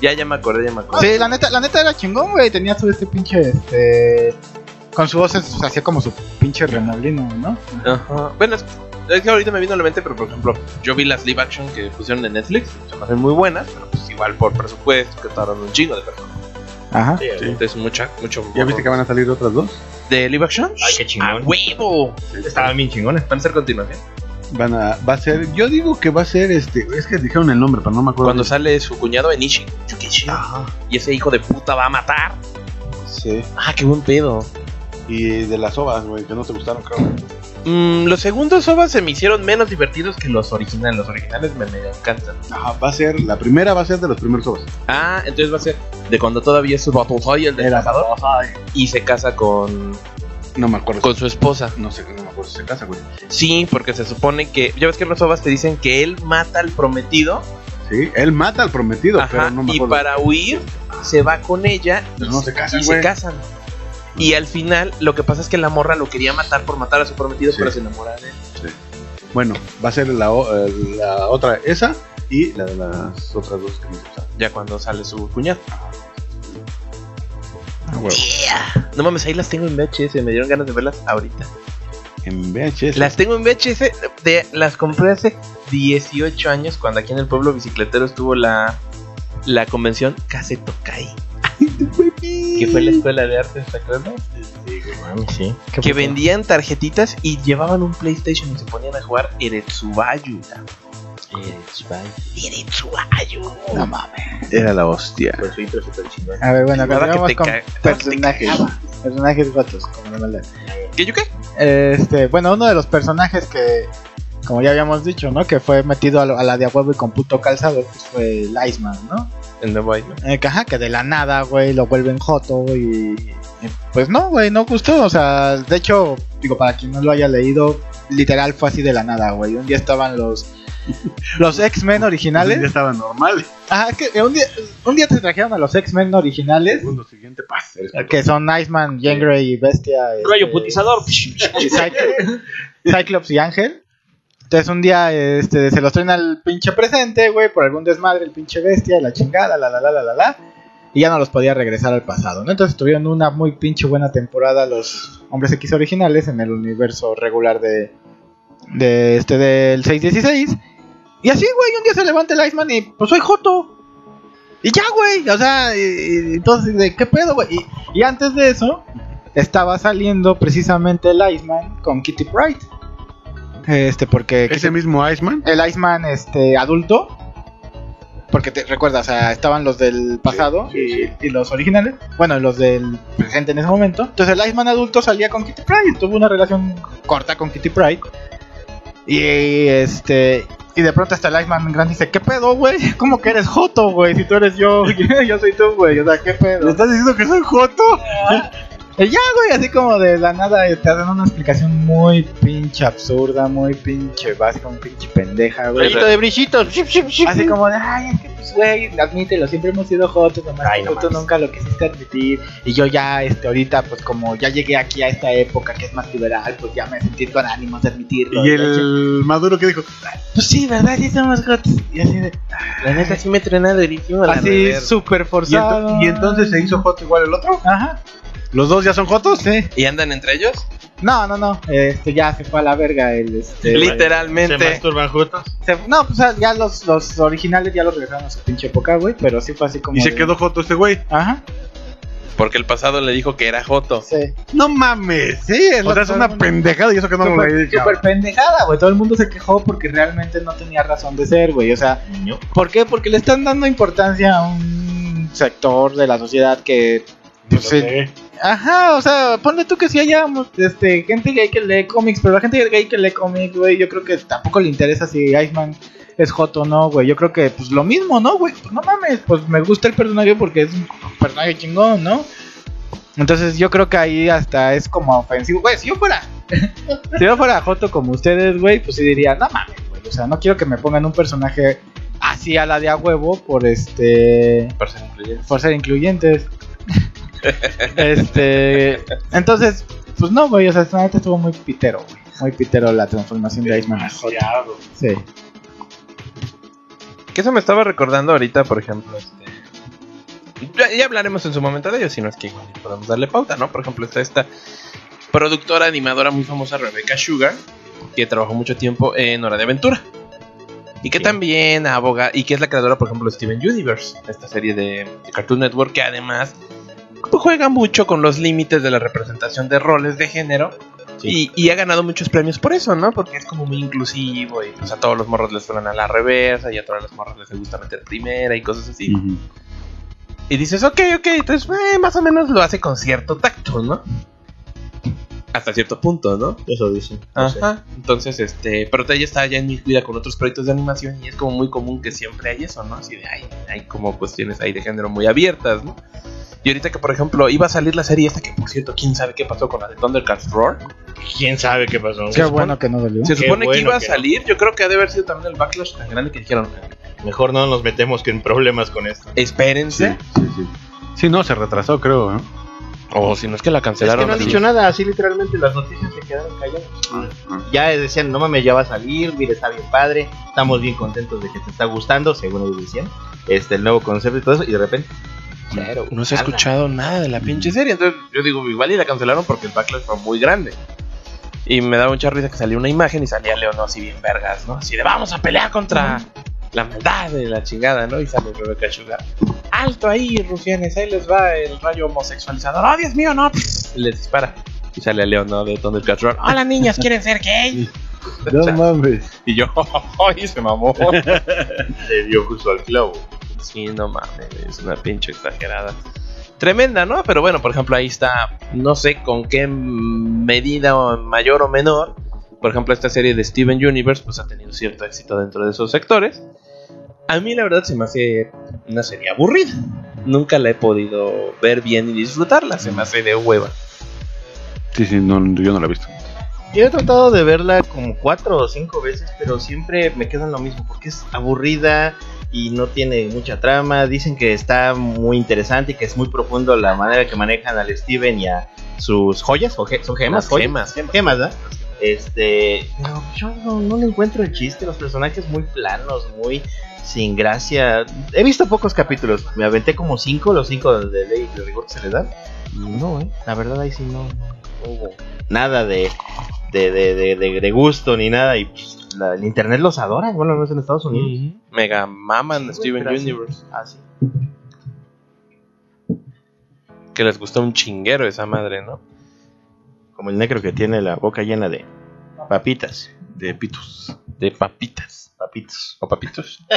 Ya, ya me acordé, ya me acordé.
Sí, la neta, la neta era chingón, güey. Tenía su este pinche, este... Con su voz hacía como su pinche remolino, ¿no?
Ajá. Bueno, es, que ahorita me vino a la mente, pero por ejemplo, yo vi las live action que pusieron en Netflix, se me hacen muy buenas, pero pues igual por presupuesto, que tardaron un chingo de personas.
Ajá.
Sí,
Entonces, mucha, mucho.
¿Ya viste que van a salir otras dos?
¿De live action?
Ay, qué chingón.
¡A huevo!
Estaban bien chingones.
Van a ser continuación.
Van a, va a ser, yo digo que va a ser este, es que dijeron el nombre, pero no me acuerdo.
Cuando sale su cuñado Enishi, Yukichi, y ese hijo de puta va a matar.
Sí.
Ah, qué buen pedo.
Y de las ovas, güey, que no te gustaron, creo.
Mm, los segundos ovas se me hicieron menos divertidos que los originales. Los originales me, me encantan.
Ajá, va a ser, la primera va a ser de los primeros ovas.
Ah, entonces va a ser de cuando todavía es su Battlefy, el
Era
destacador, y se casa con,
No me acuerdo.
con su esposa.
No sé, no me acuerdo si se casa, güey.
Sí, porque se supone que. Ya ves que en los ovas te dicen que él mata al prometido.
Sí, él mata al prometido,
ajá,
pero no me
y
acuerdo.
para huir se va con ella
Pero
y,
no se casan,
y se casan. Y al final lo que pasa es que la morra lo quería matar por matar a su prometido,
Sí.
pero se enamora de él.
Bueno, va a ser la, eh, la otra, esa y la de las otras dos que me.
Ya cuando sale su cuñado.
Ah, huevo.
No mames, ahí las tengo en VHS, me dieron ganas de verlas ahorita.
En VHS.
Las tengo en VHS, de, las compré hace 18 años cuando aquí en el pueblo bicicletero estuvo la, la convención Caseto Kai. Que fue la escuela de artes, ¿te acuerdas?
Sí.
Que vendían tarjetitas y llevaban un PlayStation y se ponían a jugar Eretsubayu. Eretsubayu.
No mames.
Era la hostia.
Por su intro super chingón.
A ver, bueno, continuamos con personajes.
cagaba.
Personajes guatos, como no
¿Qué yo qué?
Este, bueno, uno de los personajes que como ya habíamos dicho, ¿no? Que fue metido a, lo- a la de a huevo y con puto calzado, pues fue el Iceman, ¿no?
En The Boy, ¿no?
Eh, que, ajá, que de la nada, güey, lo vuelven joto y, y, Pues no, güey, no gustó. O sea, de hecho, digo, para quien no lo haya leído, literal fue así de la nada, güey. Un día estaban los... Los X-Men originales.
estaban normales.
Ajá, que un día, un día te trajeron a los X-Men originales.
Segundo siguiente, paz. eres
Que son Iceman, Jean Grey y Bestia.
Rayo
este,
putizador.
Cyclops y Ángel. Entonces un día este, se los traen al pinche presente, güey, por algún desmadre, el pinche bestia, la chingada, la la la la la la. Y ya no los podía regresar al pasado, ¿no? Entonces tuvieron una muy pinche buena temporada los Hombres X originales en el universo regular de, de este del 616. Y así, güey, un día se levanta el Iceman y pues soy Joto. Y ya, güey, o sea, entonces, ¿de qué pedo, güey? Y, y antes de eso, estaba saliendo precisamente el Iceman con Kitty Pride. Este, porque
Ese mismo Iceman.
el Iceman este adulto porque te recuerdas, o sea, estaban los del pasado y, y los originales, bueno, los del presente en ese momento. Entonces el Iceman adulto salía con Kitty Pryde, tuvo una relación corta con Kitty Pryde. Y este y de pronto hasta el Iceman grande dice, "¿Qué pedo, güey? ¿Cómo que eres Joto, güey? Si tú eres yo, yo soy tú, güey." O sea, ¿qué pedo?
¿Le estás diciendo que soy Joto?
Y ya, güey, así como de la nada te dan una explicación muy pinche absurda, muy pinche básica, muy pinche pendeja, güey.
Rayito de brillitos.
Así como de, ay, es que pues, güey, admítelo, siempre hemos sido jotos, nomás
Ay, no
tú nunca lo quisiste admitir. Y yo ya, este, ahorita, pues como ya llegué aquí a esta época que es más liberal, pues ya me sentí con ánimos de admitirlo.
Y el Maduro que dijo,
Pues sí, ¿verdad? Sí somos jotos. Y así de,
La neta sí me trena durísimo.
así súper
¿Y,
forzado.
ento- y entonces se hizo Joto igual el otro.
Ajá,
¿Los dos ya son Jotos?
sí.
¿Y andan entre ellos?
No, no, no, este, ya se fue a la verga el, este...
Se
Literalmente.
masturban juntos.
se- no, pues ya los, los originales ya los regresaron a su pinche época, güey, pero sí fue así como
Y se
de-
quedó Joto este güey.
Ajá,
Porque el pasado le dijo que era Joto.
sí.
No mames.
Sí, es
O sea, es una pendejada y eso que no me lo
Súper
he dicho.
súper pendejada, güey. Todo el mundo se quejó porque realmente no tenía razón de ser, güey. O sea. ¿por qué? Porque le están dando importancia a un sector de la sociedad que. Pues, eh, ajá, o sea, ponle tú que si haya este, gente gay que lee cómics, pero la gente gay que lee cómics, güey, yo creo que tampoco le interesa si Iceman es hot o no, güey. Yo creo que, pues lo mismo, ¿no, güey? Pues no mames, pues me gusta el personaje porque es un personaje chingón, ¿no? Entonces yo creo que ahí hasta es como ofensivo. Güey, si yo fuera. si yo fuera Joto como ustedes, güey, pues sí diría, no mames, güey. O sea, no quiero que me pongan un personaje así a la de a huevo por este.
Para ser incluyente.
por ser incluyentes. Este. Entonces, pues no, güey. O sea, esta neta estuvo muy pitero, güey. Muy pitero la transformación de Iceman. Sí.
Que eso me estaba recordando ahorita, por ejemplo, este. Ya, ya hablaremos en su momento de ello, si no es que igual podemos darle pauta, ¿no? Por ejemplo, está esta productora animadora muy famosa, Rebecca Sugar, que trabajó mucho tiempo en Hora de Aventura. Y que también aboga, y que es la creadora, por ejemplo, de Steven Universe, esta serie de, de Cartoon Network, que además juega mucho con los límites de la representación de roles de género. Y, y ha ganado muchos premios por eso, ¿no? Porque es como muy inclusivo y pues a todos los morros les suenan a la reversa y a todas las morras les gusta meter primera y cosas así. Y dices, ok, ok, entonces eh, más o menos lo hace con cierto tacto, ¿no? Hasta cierto punto, ¿no?
Eso sé.
Ajá. Entonces, este, pero ella está ya en mi vida con otros proyectos de animación y es como muy común que siempre hay eso, ¿no? Así de, hay, hay como cuestiones ahí de género muy abiertas, ¿no? Y ahorita que, por ejemplo, iba a salir la serie esta, que por cierto, quién sabe qué pasó con la de Thundercats Roar.
¿Quién sabe qué pasó?
Qué bueno que no dolió.
Se supone que iba a
no.
salir, yo creo que ha de haber sido también el backlash tan grande que dijeron,
Mejor no nos metemos que en problemas con esto.
espérense.
Sí, sí, sí. Sí, no, se retrasó, creo, ¿no?
O si no es que la
Es
cancelaron.
que no han dicho nada, así literalmente las noticias se quedaron calladas. Ya decían, no mames, ya va a salir, mire, está bien padre, estamos bien contentos de que te está gustando, según ellos decían, este, el nuevo concepto y todo eso, y de repente, cero.
No se ha escuchado nada de la pinche serie. Entonces yo digo, igual y la cancelaron porque el backlash fue muy grande. Y me daba mucha risa que salió una imagen y salía León así bien vergas, ¿no? Así de vamos a pelear contra la maldad de la chingada, ¿no? Y sale Rebecca Sugar. Alto ahí, rufianes, ahí les va el rayo homosexualizador. ¡Oh, Dios mío, no! Y les dispara. Y sale León, ¿no? De Thundercats Roar. ¡Hola, niñas! ¿Quieren ser gay?
No mames.
Y yo, ¡ay, se mamó!
Le dio justo al clavo.
Sí, no mames, es una pinche exagerada. Tremenda, ¿no? Pero bueno, por ejemplo, ahí está, no sé con qué medida mayor o menor, Por ejemplo, esta serie de Steven Universe pues ha tenido cierto éxito dentro de esos sectores. A mí la verdad se me hace una serie aburrida. Nunca la he podido ver bien y disfrutarla. Se me hace de hueva.
Sí, sí, no, yo no la he visto.
Yo he tratado de verla como cuatro o cinco veces, pero siempre me queda en lo mismo, porque es aburrida y no tiene mucha trama. Dicen que está muy interesante y que es muy profundo la manera que manejan al Steven y a sus joyas, o ge- son gemas, joyas?
gemas, gemas.
gemas, ¿verdad? Este, pero yo no, no le encuentro el chiste, los personajes muy planos, muy sin gracia. He visto pocos capítulos, me aventé como cinco, los cinco de ley de rigor que se le dan. Y no, eh, la verdad ahí sí no, no hubo nada de, de, de, de, de- de gusto ni nada. Y pues, la- el internet los adora, bueno, no es en Estados Unidos.
Mega maman
Sí,
Steven Universe.
así.
Que les gustó un chinguero esa madre, ¿no?
Como el negro que tiene la boca llena de papitas.
De pitos.
De papitas.
Papitos.
¿O papitos?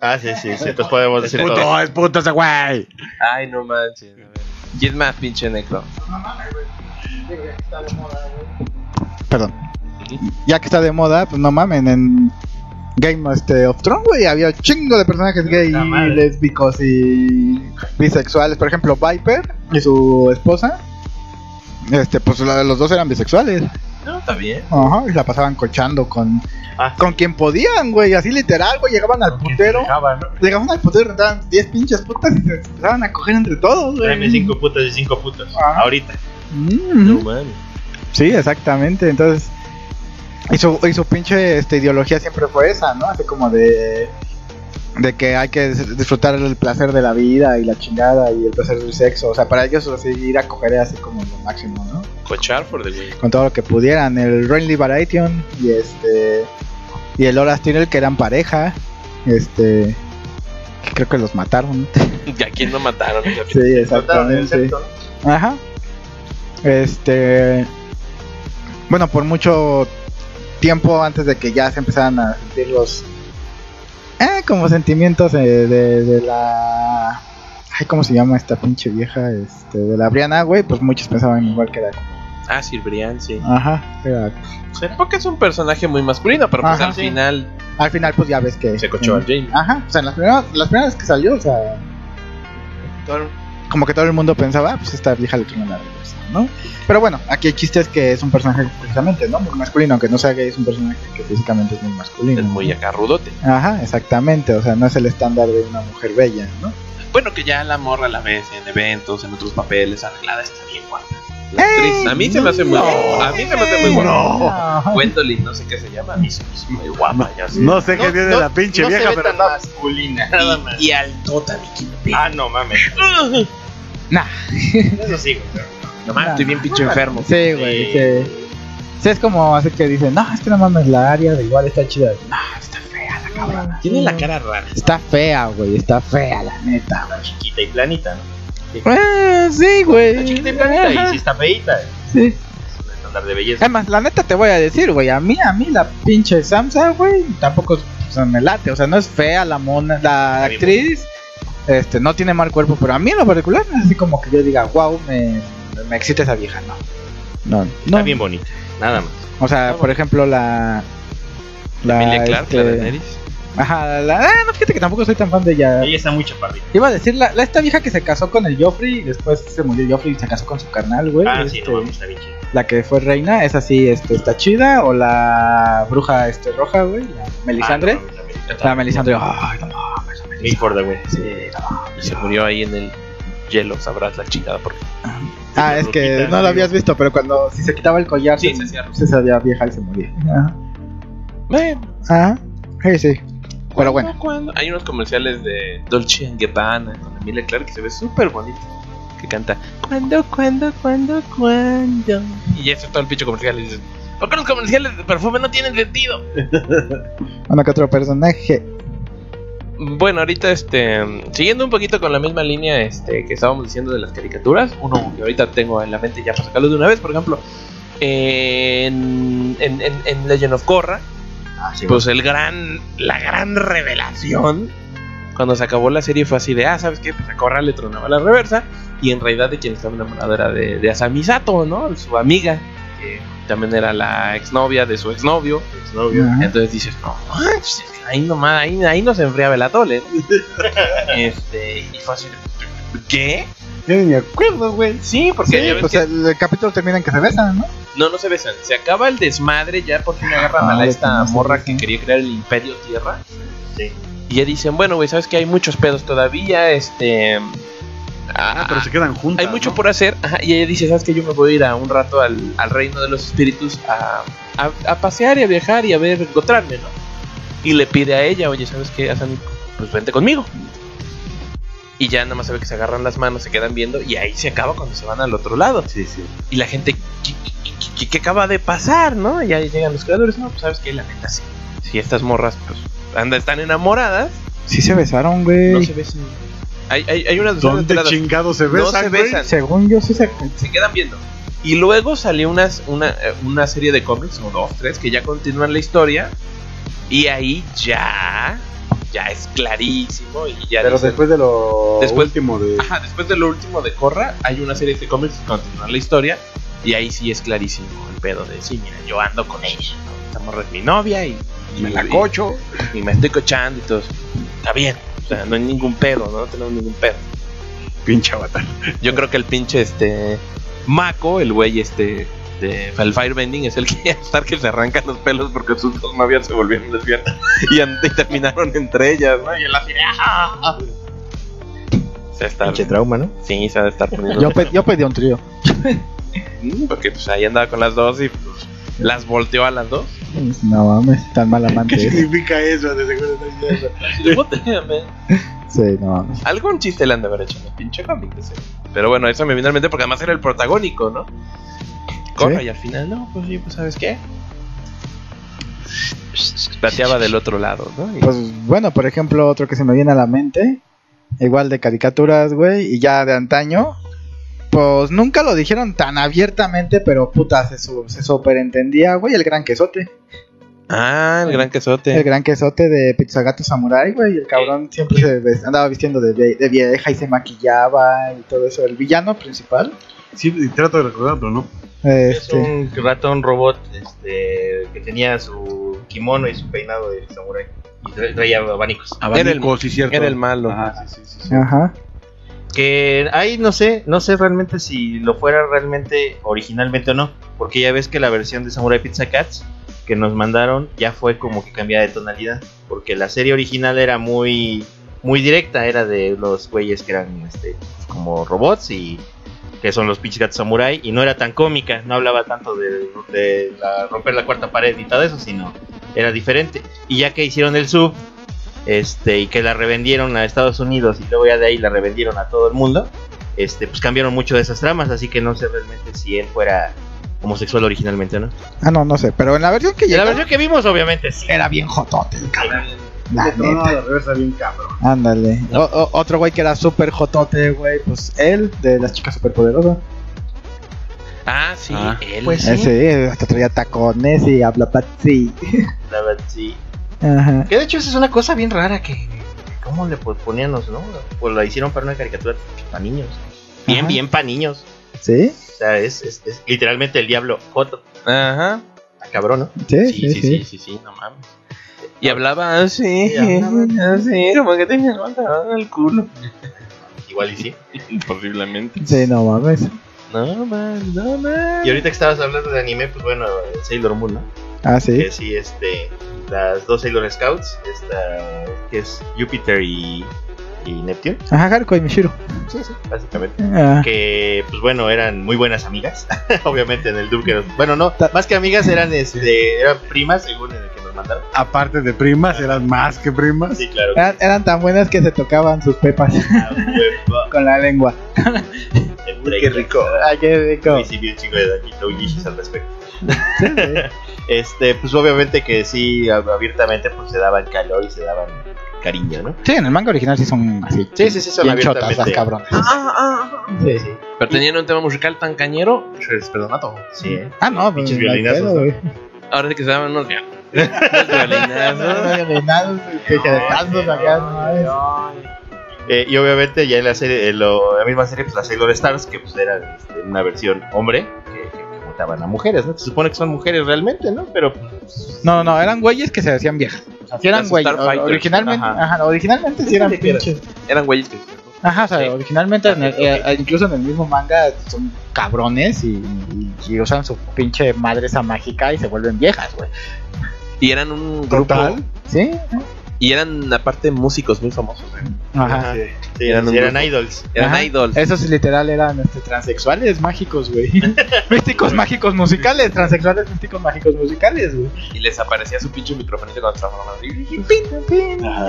Ah, sí, sí, sí. Entonces podemos decir todo.
Puto, es puto ese güey.
Ay, no manches. ¿Quién más, pinche necro?
Perdón. Ya que está de moda, pues no mamen, en Game este, of Thrones, güey, había un chingo de personajes gay, lésbicos y bisexuales. Por ejemplo, Viper y su esposa, este, pues los dos eran bisexuales.
No, está bien.
Ajá, y la pasaban cochando con,
Ah,
con quien podían, güey, así literal, güey, llegaban al putero. Llegaban al putero y rentaban 10 pinches putas y se empezaban a coger entre todos, güey.
tráeme cinco putas y cinco putas.
Ajá.
Ahorita.
Mm,
No mames.
Sí, exactamente. Entonces, y su, y su pinche este, ideología siempre fue esa, ¿no? Así como de, de que hay que dis- disfrutar el placer de la vida y la chingada y el placer del sexo. O sea, para ellos así, ir a coger así como lo máximo, ¿no?
Cochar por de güey.
Con todo lo que pudieran. El Renly Baratheon y este y el Horace Tyrell que eran pareja. Este que creo que los mataron.
¿Y a quién no mataron?
sí, exactamente. Ajá. Este. Bueno, por mucho tiempo antes de que ya se empezaran a sentir los. Eh, como sentimientos de, de, de la. Ay, ¿cómo se llama esta pinche vieja? Este, de la Briana, güey. Pues muchos pensaban igual que era.
Ah, Sir Brian, sí.
Ajá. Era,
Sí, porque es un personaje muy masculino, pero pues
Ajá,
al
sí.
final
al final, pues ya ves que.
se cochó al Jamie.
Ajá. O sea, en las primeras, las primeras que salió, o sea. Como que todo el mundo pensaba, pues esta vieja le tiene la reversa, ¿no? Pero bueno, aquí el chiste es que es un personaje precisamente, ¿no? Muy masculino, aunque no sea gay, es un personaje que físicamente es muy masculino.
Es muy
¿no?
acá rudote.
Ajá, exactamente, o sea, no es el estándar de una mujer bella, ¿no?
Bueno, que ya la morra la ves en eventos, en otros papeles, arreglada, está bien guapa. La actriz, a mí se me hace muy
no.
A mí se me hace muy guapa.
Ajá.
Gwendolyn, no sé qué se llama. A mí se me hace muy guapa. Ya sé.
No sé qué tiene la pinche
no se
vieja,
ve
pero
tan masculina, nada más.
Y, y altota, mi quinto
Ah, no mames.
Nah.
Eso sí, güey.
No mames, estoy bien pinche enfermo.
Sí, güey, sí. Sí, es como así que dicen, no, es que no mames, la área de igual está chida. No, está fea la cabrona.
Tiene la cara rara.
Está fea, güey, está fea la neta.
Chiquita y planita, ¿no?
Eh, sí, güey.
Está chiquita y planita
Ajá,
y sí está feita.
sí.
Es un estándar de belleza.
Además, la neta te voy a decir, güey, a mí, a mí la pinche Samsa, güey, tampoco o sea, me late, o sea, no es fea la mona, la
Está bien
actriz, este, no tiene mal cuerpo, pero a mí en lo particular no es así como que yo diga, wow, me, me excita esa vieja, no. No,
Está
no.
bien bonita. Nada más.
O sea, por ejemplo, la... La,
Emilia Clarke,
este,
la de Daenerys.
Ajá, la, ah, no, fíjate que tampoco soy tan fan de ella.
Ella está muy chaparrita.
Iba a decir, la, la- esta vieja que se casó con el Joffrey y después se murió Joffrey y se casó con su carnal, güey.
Ah, sí,
este,
no mames, está bien chida.
la que fue reina, esa sí, este, está chida. O la bruja este, roja, güey, la Melisandre.
Ah, no bien.
la Melisandre, ay, no mames, Melisandre.
Güey.
Sí, no.
Se murió ahí en el hielo, sabrás la chingada porque.
Ah, es que no lo
sí.
habías visto, pero cuando si se quitaba el collar,
Sí,
se,
se
se sabía vieja y se moría. Ajá.
Bueno,
Ajá. Sí, sí. Pero bueno.
¿cuándo? Hay unos comerciales de Dolce Gabbana con Emilia Clarke que se ve súper bonito. Que canta ¿Cuándo, cuándo, cuándo, cuándo? Y ya eso es todo el pinche comercial. Y dices, ¿por qué los comerciales de perfume no tienen sentido?
Uno que otro personaje.
Bueno, ahorita este siguiendo un poquito con la misma línea este que estábamos diciendo de las caricaturas, uno que ahorita tengo en la mente ya para sacarlo de una vez, por ejemplo, en, en, en- en Legend of Korra,
Ah, sí,
pues el gran la gran revelación cuando se acabó la serie fue así de, ah, ¿sabes qué? Pues a Korra le tronaba la reversa y en realidad de quien estaba enamorado era de, de Asami Sato, ¿no? Su amiga. que también era la exnovia de su exnovio.
Exnovio.
Entonces dices, no manches, ahí nomás, ahí, ahí no se enfriaba el atole. este, y fue así, ¿qué?
Yo ni me acuerdo, güey.
Sí, porque
Sí,
ya ves
pues
que-
el, el capítulo termina en que se besan, ¿no?
No, no se besan. Se acaba el desmadre, ya por fin agarran a la,
Ah,
esta morra que quería crear el Imperio Tierra.
Sí.
Y ya dicen, bueno, güey, sabes que hay muchos pedos todavía, este...
Ah, pero se quedan juntas.
Hay mucho
¿no?
por hacer. Ajá, y ella dice, ¿sabes que Yo me voy a ir a un rato al, al reino de los espíritus a, a, a pasear y a viajar y a ver, encontrarme, ¿no? Y le pide a ella, oye, ¿sabes qué? Pues vente conmigo. Y ya nada más se ve que se agarran las manos, se quedan viendo y ahí se acaba cuando se van al otro lado.
Sí, sí.
Y la gente, ¿qué, qué- acaba de pasar, no? Y ahí llegan los creadores, no, pues sabes que la neta sí. Si estas morras, pues, anda, están enamoradas,
Sí se besaron, güey.
no se besan. Hay, hay, hay unas
¿Dónde chingados se
No
besan,
se
güey?
besan.
Según yo sí se...
se quedan viendo. Y luego salió unas, una, eh, una serie de cómics, o dos, tres, que ya continúan la historia. Y ahí ya, ya es clarísimo. Y ya
Pero
dicen-
después de lo
Después-
último de...
Ajá, después de lo último de Corra, hay una serie de cómics que continúan la historia. Y ahí sí es clarísimo el pedo de sí, mira, yo ando con ella. ¿no? Esta morra es mi novia y,
Me la cocho.
y, y me estoy cochando y todo. Está bien. O sea, no hay ningún pedo, ¿no? No tenemos ningún pedo.
Pinche avatar.
Yo creo que el pinche este Mako, el güey este de el Firebending es el que estar que se arrancan los pelos porque sus dos novias se volvieron lesbianas y, an- y terminaron entre ellas, ¿no? Y él así de, ¡ah! Se está
Pinche trauma, ¿no?
Sí, se ha de estar poniendo.
Yo, pe- yo pedí un trío.
Porque pues ahí andaba con las dos y pues, las volteó a las dos.
No mames, tan mal amante
¿Qué significa eso? De seguro no es eso.
Sí, no mames.
Algún chiste le han de haber hecho en el pinche cómic. ese. Pero bueno, eso me vino al mente porque además era el protagónico, ¿no? Corra
Sí.
y al final, no, pues sí, pues sabes qué. Plateaba del otro lado, ¿no? Y-
Pues bueno, por ejemplo, otro que se me viene a la mente, igual de caricaturas, güey, y ya de antaño, pues nunca lo dijeron tan abiertamente, pero puta, se, su- se superentendía, güey, el gran quesote.
Ah, el gran
El
quesote.
gran quesote de Pizzagato Samurai, güey, el cabrón siempre se andaba vistiendo de, vie- de vieja y se maquillaba y todo eso. El villano principal,
Sí, y trato de recordar, pero no.
Es
este,
un ratón robot este, que tenía su kimono y su peinado de samurai. Y tra- traía abanicos.
Era el-
sí, cierto.
era el malo.
Ajá, sí, sí, sí, sí.
ajá.
Que ahí no sé, no sé realmente si lo fuera realmente originalmente o no. Porque ya ves que la versión de Samurai Pizza Cats que nos mandaron ya fue como que cambiada de tonalidad. Porque la serie original era muy, muy directa, era de los güeyes que eran este, como robots y que son los pinches gatos samurai y no era tan cómica, no hablaba tanto de, de la- romper la cuarta pared y todo eso, sino era diferente. Y ya que hicieron el sub, este, y que la revendieron a Estados Unidos y luego ya de ahí la revendieron a todo el mundo, este, pues cambiaron mucho de esas tramas, así que no sé realmente si él fuera homosexual originalmente o no.
Ah, no, no sé, pero en la versión que
Y la versión que vimos, obviamente sí.
era bien jotote el cabrón. La
No, no,
neta.
la reversa bien cabrón.
Ándale. O- o- otro güey que era súper jotote, güey, pues él, de las chicas superpoderosas.
Ah, sí,
Ah.
él.
Pues ese, hasta traía tacones y habla patsy.
La sí.
Ajá.
Que de hecho esa es una cosa bien rara que, ¿cómo le po- ponían los, no? Pues la hicieron para una caricatura para niños. Bien,
Ajá.
bien para niños.
¿Sí?
O sea, es, es, es literalmente el diablo Joto.
Ajá.
Ah, cabrón, ¿no?
Sí,
Sí, sí, sí, sí, sí, no mames. Y hablaba así,
Sí, hablaba.
así, como que tenía levantado el culo.
Igual y sí.
Posiblemente.
Sí, no mames.
No mames, no mames.
Y ahorita que estabas hablando de anime, pues bueno, Sailor Moon, ¿no?
Ah, sí.
Que sí, este, las dos Sailor Scouts, esta, que es Júpiter y, y Neptune,
Ajá, Haruko y Mishiro.
sí, sí, básicamente.
Ah,
Que, pues bueno, eran muy buenas amigas, obviamente en el dub que nos- Bueno, no, más que amigas eran, este, eran primas, según en el que nos mandaron.
Aparte de primas, eran más que primas.
Sí, claro.
eran, eran tan buenas que se tocaban sus pepas
Ah,
con la lengua.
Qué rico.
Ay, qué rico.
Y sí, vi un chingo de Yishis al respecto.
Sí, sí.
Este, pues obviamente que sí, ab- abiertamente, pues se daban calor y se daban cariño, ¿no?
Sí, en el manga original sí son así.
Sí, sí, sí, son
bien chotas
abiertamente.
las cabrones.
Sí, sí.
Pero tenían un tema musical tan cañero, se les perdona todo.
Sí, ¿eh?
Ah, no, pues,
Pinches
no hay
violinazos, ¿no?
Ahora sí que se daban unos violinazos.
Violinados, tijeretazos acá, no mames.
Eh, y obviamente ya en la serie, en lo- la misma serie, pues la Sailor Stars, que pues era este, una versión hombre, que, que como interpretaban a mujeres, ¿no? Se supone que son mujeres realmente, ¿no? Pero
No, no, eran güeyes que se decían viejas. O sea, sí eran güeyes. Originalmente,
Ajá.
ajá, originalmente sí eran
que
pinches.
Eran güeyes que.
Ajá, o sea,
Sí.
originalmente en el- eh, incluso en el mismo manga son cabrones y, y- y usan su pinche madre esa mágica y se vuelven viejas, güey.
Y eran un grupo.
Total. Sí.
Y eran, aparte, músicos muy famosos. güey.
Ajá.
sí, sí,
Eran
eran idols.
Eran
Ajá.
idols.
Esos literal eran este, transexuales mágicos, güey. místicos mágicos musicales, transexuales místicos mágicos musicales, güey.
Y les aparecía su pinche microfonito cuando transformaban.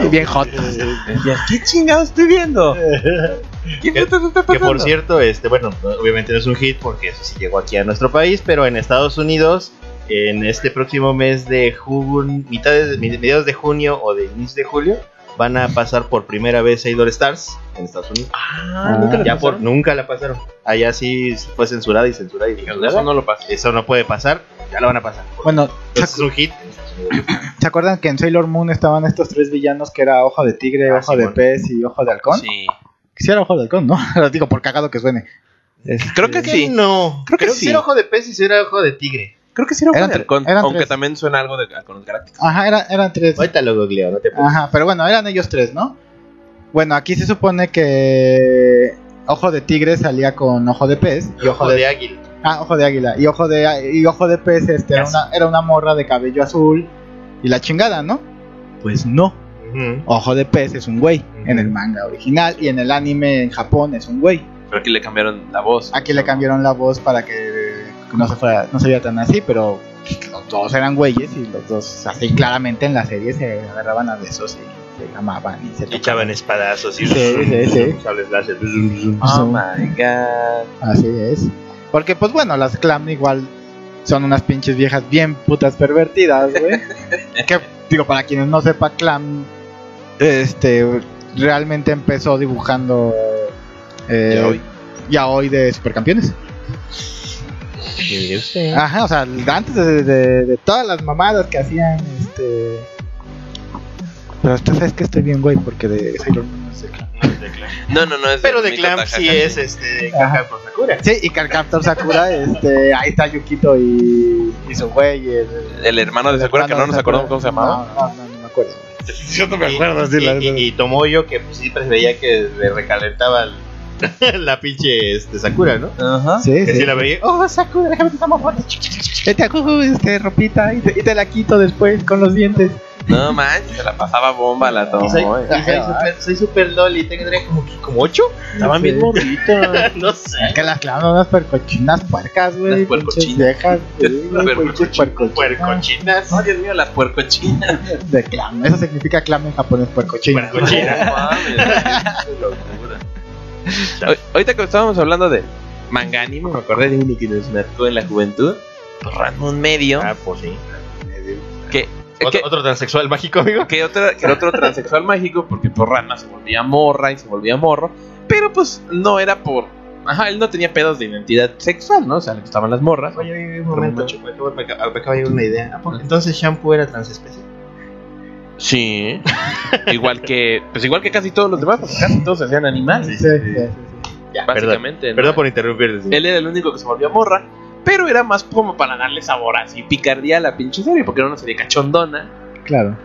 Y bien jotos.
¿Qué chingado estoy viendo? ¿Qué
Que- Que por cierto, este, bueno, obviamente no es un hit porque eso sí llegó aquí a nuestro país, pero en Estados Unidos, en este próximo mes de junio, mitad de, mediados de junio o de inicio de julio, van a pasar por primera vez Idol Stars en Estados Unidos.
Ah, nunca la
ya por,
pasaron.
nunca la pasaron. Allá sí fue censurada y censurada y censurada.
Eso no lo pasé.
Eso no puede pasar, ya la van a pasar.
Bueno, ¿se,
Entonces es un hit.
se acuerdan que en Sailor Moon estaban estos tres villanos que era ojo de tigre,
Ah,
ojo de pez y ojo de halcón?
Sí.
Sí era ojo de halcón, ¿no? Lo digo por cagado que suene.
Creo que sí.
no.
Creo que
Creo
sí.
sí era ojo de pez y sí era ojo de tigre.
Creo que sí era
Eran eran
Aunque
tres.
también suena algo de halcones galácticos.
Ajá, era- eran tres.
Ahorita lo googleo, no te preocupes.
Ajá, pero bueno, eran ellos tres, ¿no? Bueno, aquí se supone que Ojo de Tigre salía con Ojo de Pez y Ojo,
Ojo
de,
de águila.
Ah, Ojo de Águila. Y Ojo de, y ojo de Pez este, era, una, era una morra de cabello azul y la chingada, ¿no? Pues no. Ojo de Pez es un güey en el manga original y en el anime en Japón es un güey.
Pero aquí le cambiaron la voz.
Aquí le cambiaron la voz para que no se fuera, no se viera tan así, pero los dos eran güeyes y los dos así claramente en la serie se agarraban a besos y se amaban y se
echaban espadazos y
Sí, sí, sí.
sables láser.
Oh my god.
Así es. Porque pues bueno, las clam igual son unas pinches viejas bien putas pervertidas, güey. que digo, para quienes no sepa clam este realmente empezó dibujando eh,
Ya hoy.
ya hoy de supercampeones. Ajá, o sea, antes de, de- de todas las mamadas que hacían, este. Pero usted sabes que estoy bien, güey, porque de Sailor Moon no sé qué.
No, no, no es
Pero de Clamp sí es este de por Sakura.
Sí, y Captor Sakura, este, ahí está Yukito y, y su güey. El,
El hermano de Sakura, que no nos acordamos cómo se llamaba.
No, no, no, no me acuerdo.
Yo no
Y- y, y, y Tomoyo que pues, sí veía que le recalentaba el- la pinche este, Sakura, ¿no?
Ajá.
Sí,
Que
sí.
sí la veía.
Oh, Sakura, déjame te tomo foto. Vete a jugo, este, ropita, y te, y te la quito después con los dientes.
No manches, se la pasaba bomba la tomó.
y soy super, soy super loli, tendría como, como ocho.
Estaban bien
Sí.
morritos.
no sé.
Es que las clavas unas puercochinas puercas, güey.
Las puercochinas.
puercochinas.
Puercochinas.
Oh, Dios mío, las puercochinas.
De clam. Eso significa clam en japonés, puercochina.
Puercochina.
Ahorita que estábamos hablando de manga anime, me acordé de uno que nos marcó en la juventud. Ranmon Medio.
Ah, pues sí.
Que,
Otro,
que,
otro transexual mágico, amigo.
que otra, que era otro transexual mágico, porque por Ranma se volvía morra y se volvía morro. Pero pues no era por. Ajá, él no tenía pedos de identidad sexual, ¿no? O sea, le gustaban las morras.
Oye, oye, un momento. Me acaba de llegar una idea. ¿A poco Entonces Shampoo era transespecie.
Sí. igual que. Pues igual que casi todos los demás, porque casi todos se hacían animales.
Sí, sí,
perdón.
básicamente. ¿no?
Perdón por interrumpirte.
Él era el único que se volvió morra, pero era más como para darle sabor así, picardía a la pinche serie, porque era una serie cachondona.
Claro.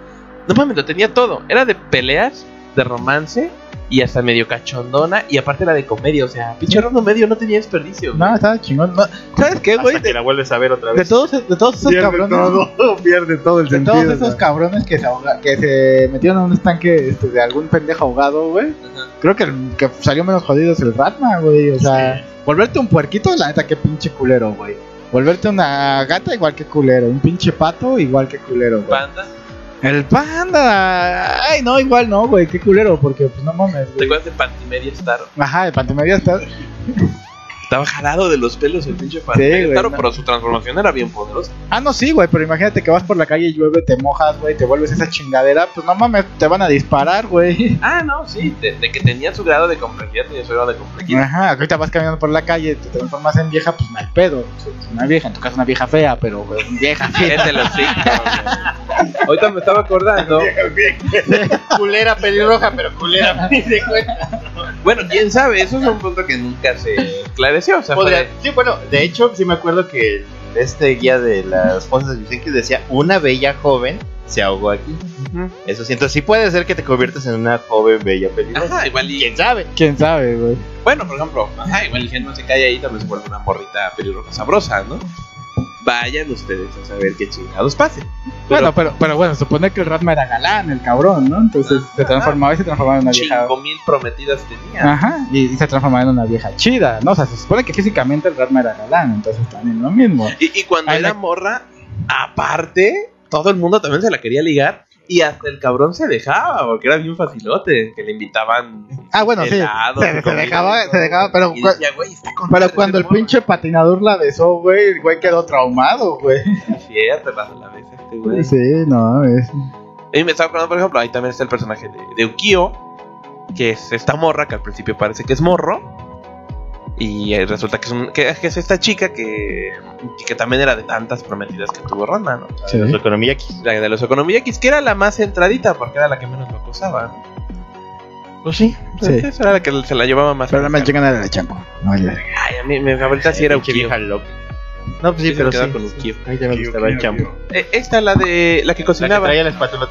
No mames, lo tenía todo. Era de peleas, de romance y hasta medio cachondona, y aparte era de comedia, o sea, pinche Rondo medio no tenía desperdicio. güey.
No, estaba chingón. No, ¿Sabes qué, güey?
Hasta que
De,
la vuelves a ver otra
de
vez.
todos, de todos esos cabrones.
pierde todo el
De
sentido.
todos esos
¿no?
cabrones que se, ahoga- que se metieron en un estanque este, de algún pendejo ahogado, güey. Creo que el que salió menos jodido es el Ratma, güey. O sea, volverte un puerquito, la neta, qué pinche culero, güey. Volverte una gata, igual que culero. Un pinche pato, igual que culero, güey.
Panda,
El panda. Ay, no, igual no, güey. Qué culero, porque pues no mames,
¿te acuerdas de Pantimedia Star?
Ajá, el pantimedia está.
Estaba jalado de los pelos el pinche
güey,
Star,
no.
pero su transformación era bien poderosa.
Ah, no, sí, güey, pero imagínate que vas por la calle y llueve, te mojas, güey, te vuelves esa chingadera. Pues no mames, te van a disparar, güey.
Ah, no, sí, de, de que tenía su grado de complejidad, tenía su grado de complejidad.
Ajá, ahorita vas caminando por la calle, te transformas en vieja, pues no hay pedo. Una vieja, en tu caso una vieja fea, pero güey, vieja fea.
Cállate los güey. Ahorita me estaba acordando.
culera pelirroja, pero culera. cuenta.
Bueno, quién sabe, eso es un punto que nunca se O sea,
Podría-
fue-
sí, bueno, de hecho, sí me acuerdo que este guía de las fosas de Yusenki decía una bella joven se ahogó aquí. Eso sí, entonces sí puede ser que te conviertas en una joven bella peligrosa.
Ajá, igual y.
¿Quién sabe?
¿Quién sabe, güey?
Bueno, por ejemplo, ajá, igual y no se cae ahí, tal vez se vuelve una morrita pelirroja sabrosa, ¿no? Vayan ustedes a saber qué chingados pase.
Bueno, pero, pero bueno, supone que el Ratma era galán, el cabrón, ¿no? Entonces se transformaba y se transformaba en una vieja.
Cinco mil prometidas tenía.
Ajá, y, y se transformaba en una vieja chida, ¿no? O sea, se supone que físicamente el Ratma era galán, entonces también lo mismo.
Y, y cuando era
la-
morra, aparte, todo el mundo también se la quería ligar. Y hasta el cabrón se dejaba, porque era bien facilote. Que le invitaban.
Ah, bueno, sí. Se, dejaba, se dejaba, pero,
Y
cu-
decía, güey, está con
pero cuando el
morro".
pinche patinador la besó, güey, el güey quedó traumado, güey.
Cierto, la, la vez este güey.
Sí, no, es.
Y me estaba acordando, por ejemplo, ahí también está el personaje de, de Ukio, que es esta morra, que al principio parece que es morro. Y eh, resulta que es, un- que, que es esta chica que, que también era de tantas prometidas que tuvo Ronda, ¿no?
Sí.
Su economía aquí.
La de los Economiyakis, que era la más centradita, porque era la que menos lo acosaba.
Pues sí.
Sí.
Esa era la que se la llevaba más.
Pero la más chingona era la champo. No.
Ay, a mí mi favorita sí era
loca. No, pues sí, pero sí.
con.
A también me gustaba el champo.
Eh, esta, la de la que
La que
cocinaba,
traía la espátula.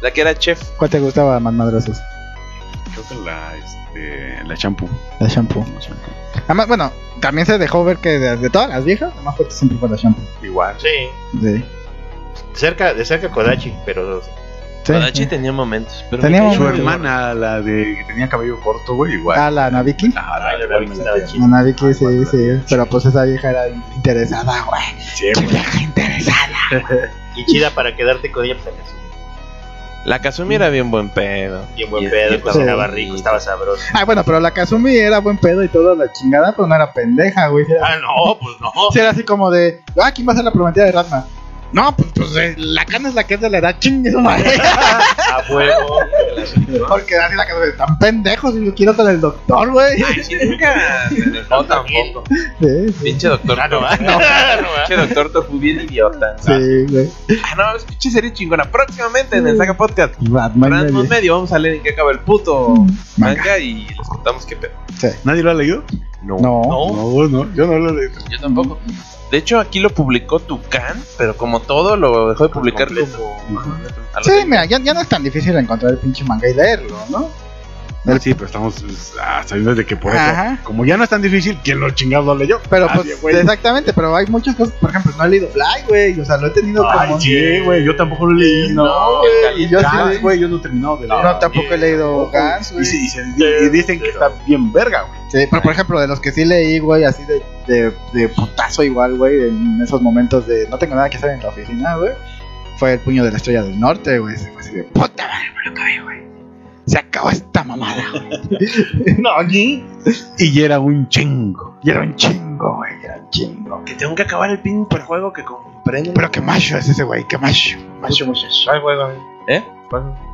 la que era chef.
¿Cuál te gustaba más madrazos?
Creo que la, este, la champú.
La shampoo. Además, bueno, también se dejó ver que de, de todas las viejas, la más fuerte siempre fue la shampoo.
Igual.
Sí.
Sí.
Cerca, de cerca Kodachi, pero
Sí,
Kodachi
sí.
tenía momentos. Pero
Tenía
Su hermana, la de que tenía cabello corto, güey, igual.
Ah, la Naviki.
Ah, la-
Ay, la estaba
la-
Naviki, sí, sí. Pero pues esa vieja era interesada, güey.
Sí,
Qué
güey.
vieja interesada.
Y chida para quedarte con ella, pues.
La Kazumi era bien buen pedo.
Bien buen
Y-
pedo,
y-
cocinaba
sí.
rico, estaba sabroso.
Ah, bueno, pero la Kazumi era buen pedo y toda la chingada, pero no era pendeja, güey. Era,
Ah, no, pues no.
sí era así como de, ah, ¿quién va a ser la prometida de Ratma? No, pues, pues eh, la cana es la que es de la edad, chingue madre.
A huevo.
Porque así la Kazumi, están pendejos y yo quiero con el doctor, güey.
Ay, sí, nunca. No, tampoco.
Sí, sí.
Pinche doctor.
Ah, no,
Tofu.
ah, no, no.
Pinche doctor Tofu bien idiota.
Sí, güey.
Ah, no, es pinche serie chingona. Próximamente en el Saga Podcast.
Batman. Medio.
Medio, vamos a leer en qué acaba el puto
Manga.
manga y les contamos qué pedo.
¿Nadie lo ha leído?
No.
No.
No, no, yo no lo he leído.
Yo tampoco. De hecho, aquí lo publicó Tucán, pero como todo lo dejó de publicar
completo.
como. a lo
Sí, mira, ya, ya no es tan difícil encontrar el pinche manga y leerlo, ¿no?
Sí, pero estamos pues, ah, sabiendo de que por eso. Como ya no es tan difícil, ¿quién lo chingado lo leyó?
Pero
Nadie,
pues,
güey.
exactamente, pero hay muchas cosas, por ejemplo, no he leído Fly, güey, o sea, lo he tenido
Ay,
como...
sí, güey, yo tampoco lo leí.
No, güey, y yo sí
güey, yo no he terminado de leer.
No, tampoco he leído Gans,
Y,
güey.
sí, y y dicen que está bien verga, güey.
Sí, pero por ejemplo, de los que sí leí, güey, así de, de, de putazo igual, güey, en esos momentos de no tengo nada que hacer en la oficina, güey, fue el puño de la estrella del norte, güey. Fue así de puta madre, me lo acabé, güey. Se acabó esta mamada, güey.
No, ni.
Y era un chingo.
Y era un chingo, güey, era un chingo.
Que tengo que acabar el pinche juego que compré.
Pero qué macho es ese, güey, qué macho. Macho, muchacho.
Ay, huevo.
¿Eh?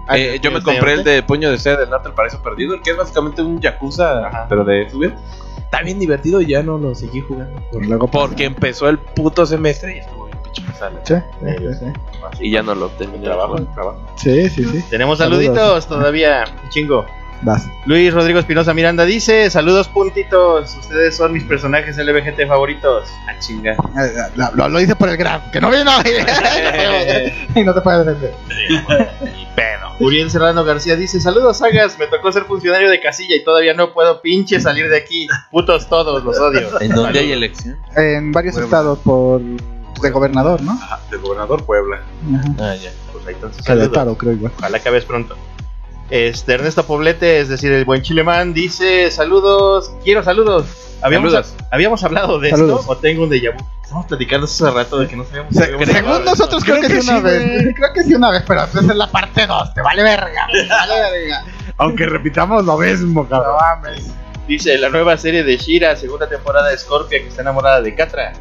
Ay,
Eh, yo me
¿este
compré el de Puño de Seda del Norte, el Paraíso Perdido, el que es básicamente un Yakuza,
Ajá.
pero de subir. Está bien divertido y ya no lo seguí jugando.
Por luego
Porque empezó el puto semestre y estuvo
Sí, sí, sí.
Y ya no lo terminé.
Trabajo, trabajo.
Sí, sí, sí.
Tenemos
Saludos.
saluditos todavía. Chingo.
Vas.
Luis Rodrigo Espinosa Miranda dice: Saludos, puntitos. Ustedes son mis personajes LBGT favoritos.
A chingar.
Eh, Lo, lo, lo hice por el graf, que no vino. y no te puede defender.
Y pedo. Uriel Serrano García dice: Saludos, sagas. Me tocó ser funcionario de casilla y todavía no puedo pinche salir de aquí. Putos todos, los odio.
¿En dónde hay elección?
En varios estados por de gobernador, ¿no?
Ajá, del gobernador Puebla.
Ajá.
Ah, ya.
Pues ahí entonces,
Que creo igual.
Ojalá acabes pronto. Este Ernesto Poblete, es decir, el buen chilemán, dice: Saludos, quiero saludos. Habíamos,
Saludos.
habíamos hablado de
Saludos.
esto o tengo un déjà vu. Estamos platicando hace rato de que no sabíamos.
Se- según
hablado
nosotros creo, que, sí
que
una vez. Creo que sí una vez, pero esa es la parte 2. Te vale verga. güey, Te vale verga.
Aunque repitamos lo mismo,
No
cabrón.
mames.
Dice la nueva serie de Shira, segunda temporada de Scorpia, que está enamorada de Catra.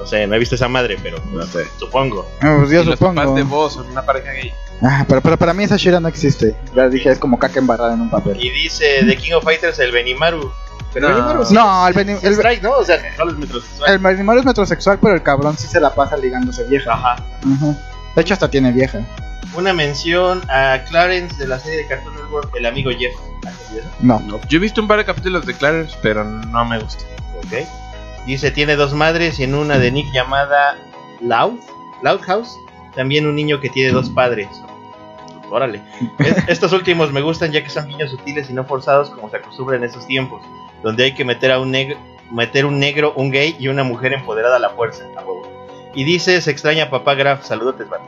No sé, no he visto esa madre, pero
No sé.
supongo.
No, pues yo
y los papás
supongo.
de vos son una pareja gay.
Ah, pero, pero para mí esa Shira no existe. Ya dije, es como caca embarrada en un papel.
Y dice The King of Fighters, el Benimaru. Pero
No.
Benimaru sí
No, el, Beni-
es
el,
strike, ¿no? O sea, solo es metrosexual.
el Benimaru es metrosexual, pero el cabrón sí se la pasa ligándose vieja.
Ajá.
De hecho, hasta tiene vieja.
Una mención a Clarence de la serie de Cartoon Network, el amigo Jeff. ¿Ah, sí, eso?
No.
Yo he visto un par de capítulos de Clarence, pero no me gusta.
Ok. Dice, tiene dos madres y en una de Nick llamada Loud, Loudhouse, también un niño que tiene dos padres. Órale. Es- estos últimos me gustan ya que son niños sutiles y no forzados como se acostumbra en esos tiempos, donde hay que meter a un negro, meter un negro, un gay y una mujer empoderada a la fuerza. a huevo. Y dice, se extraña papá Graf, saludotes, vato.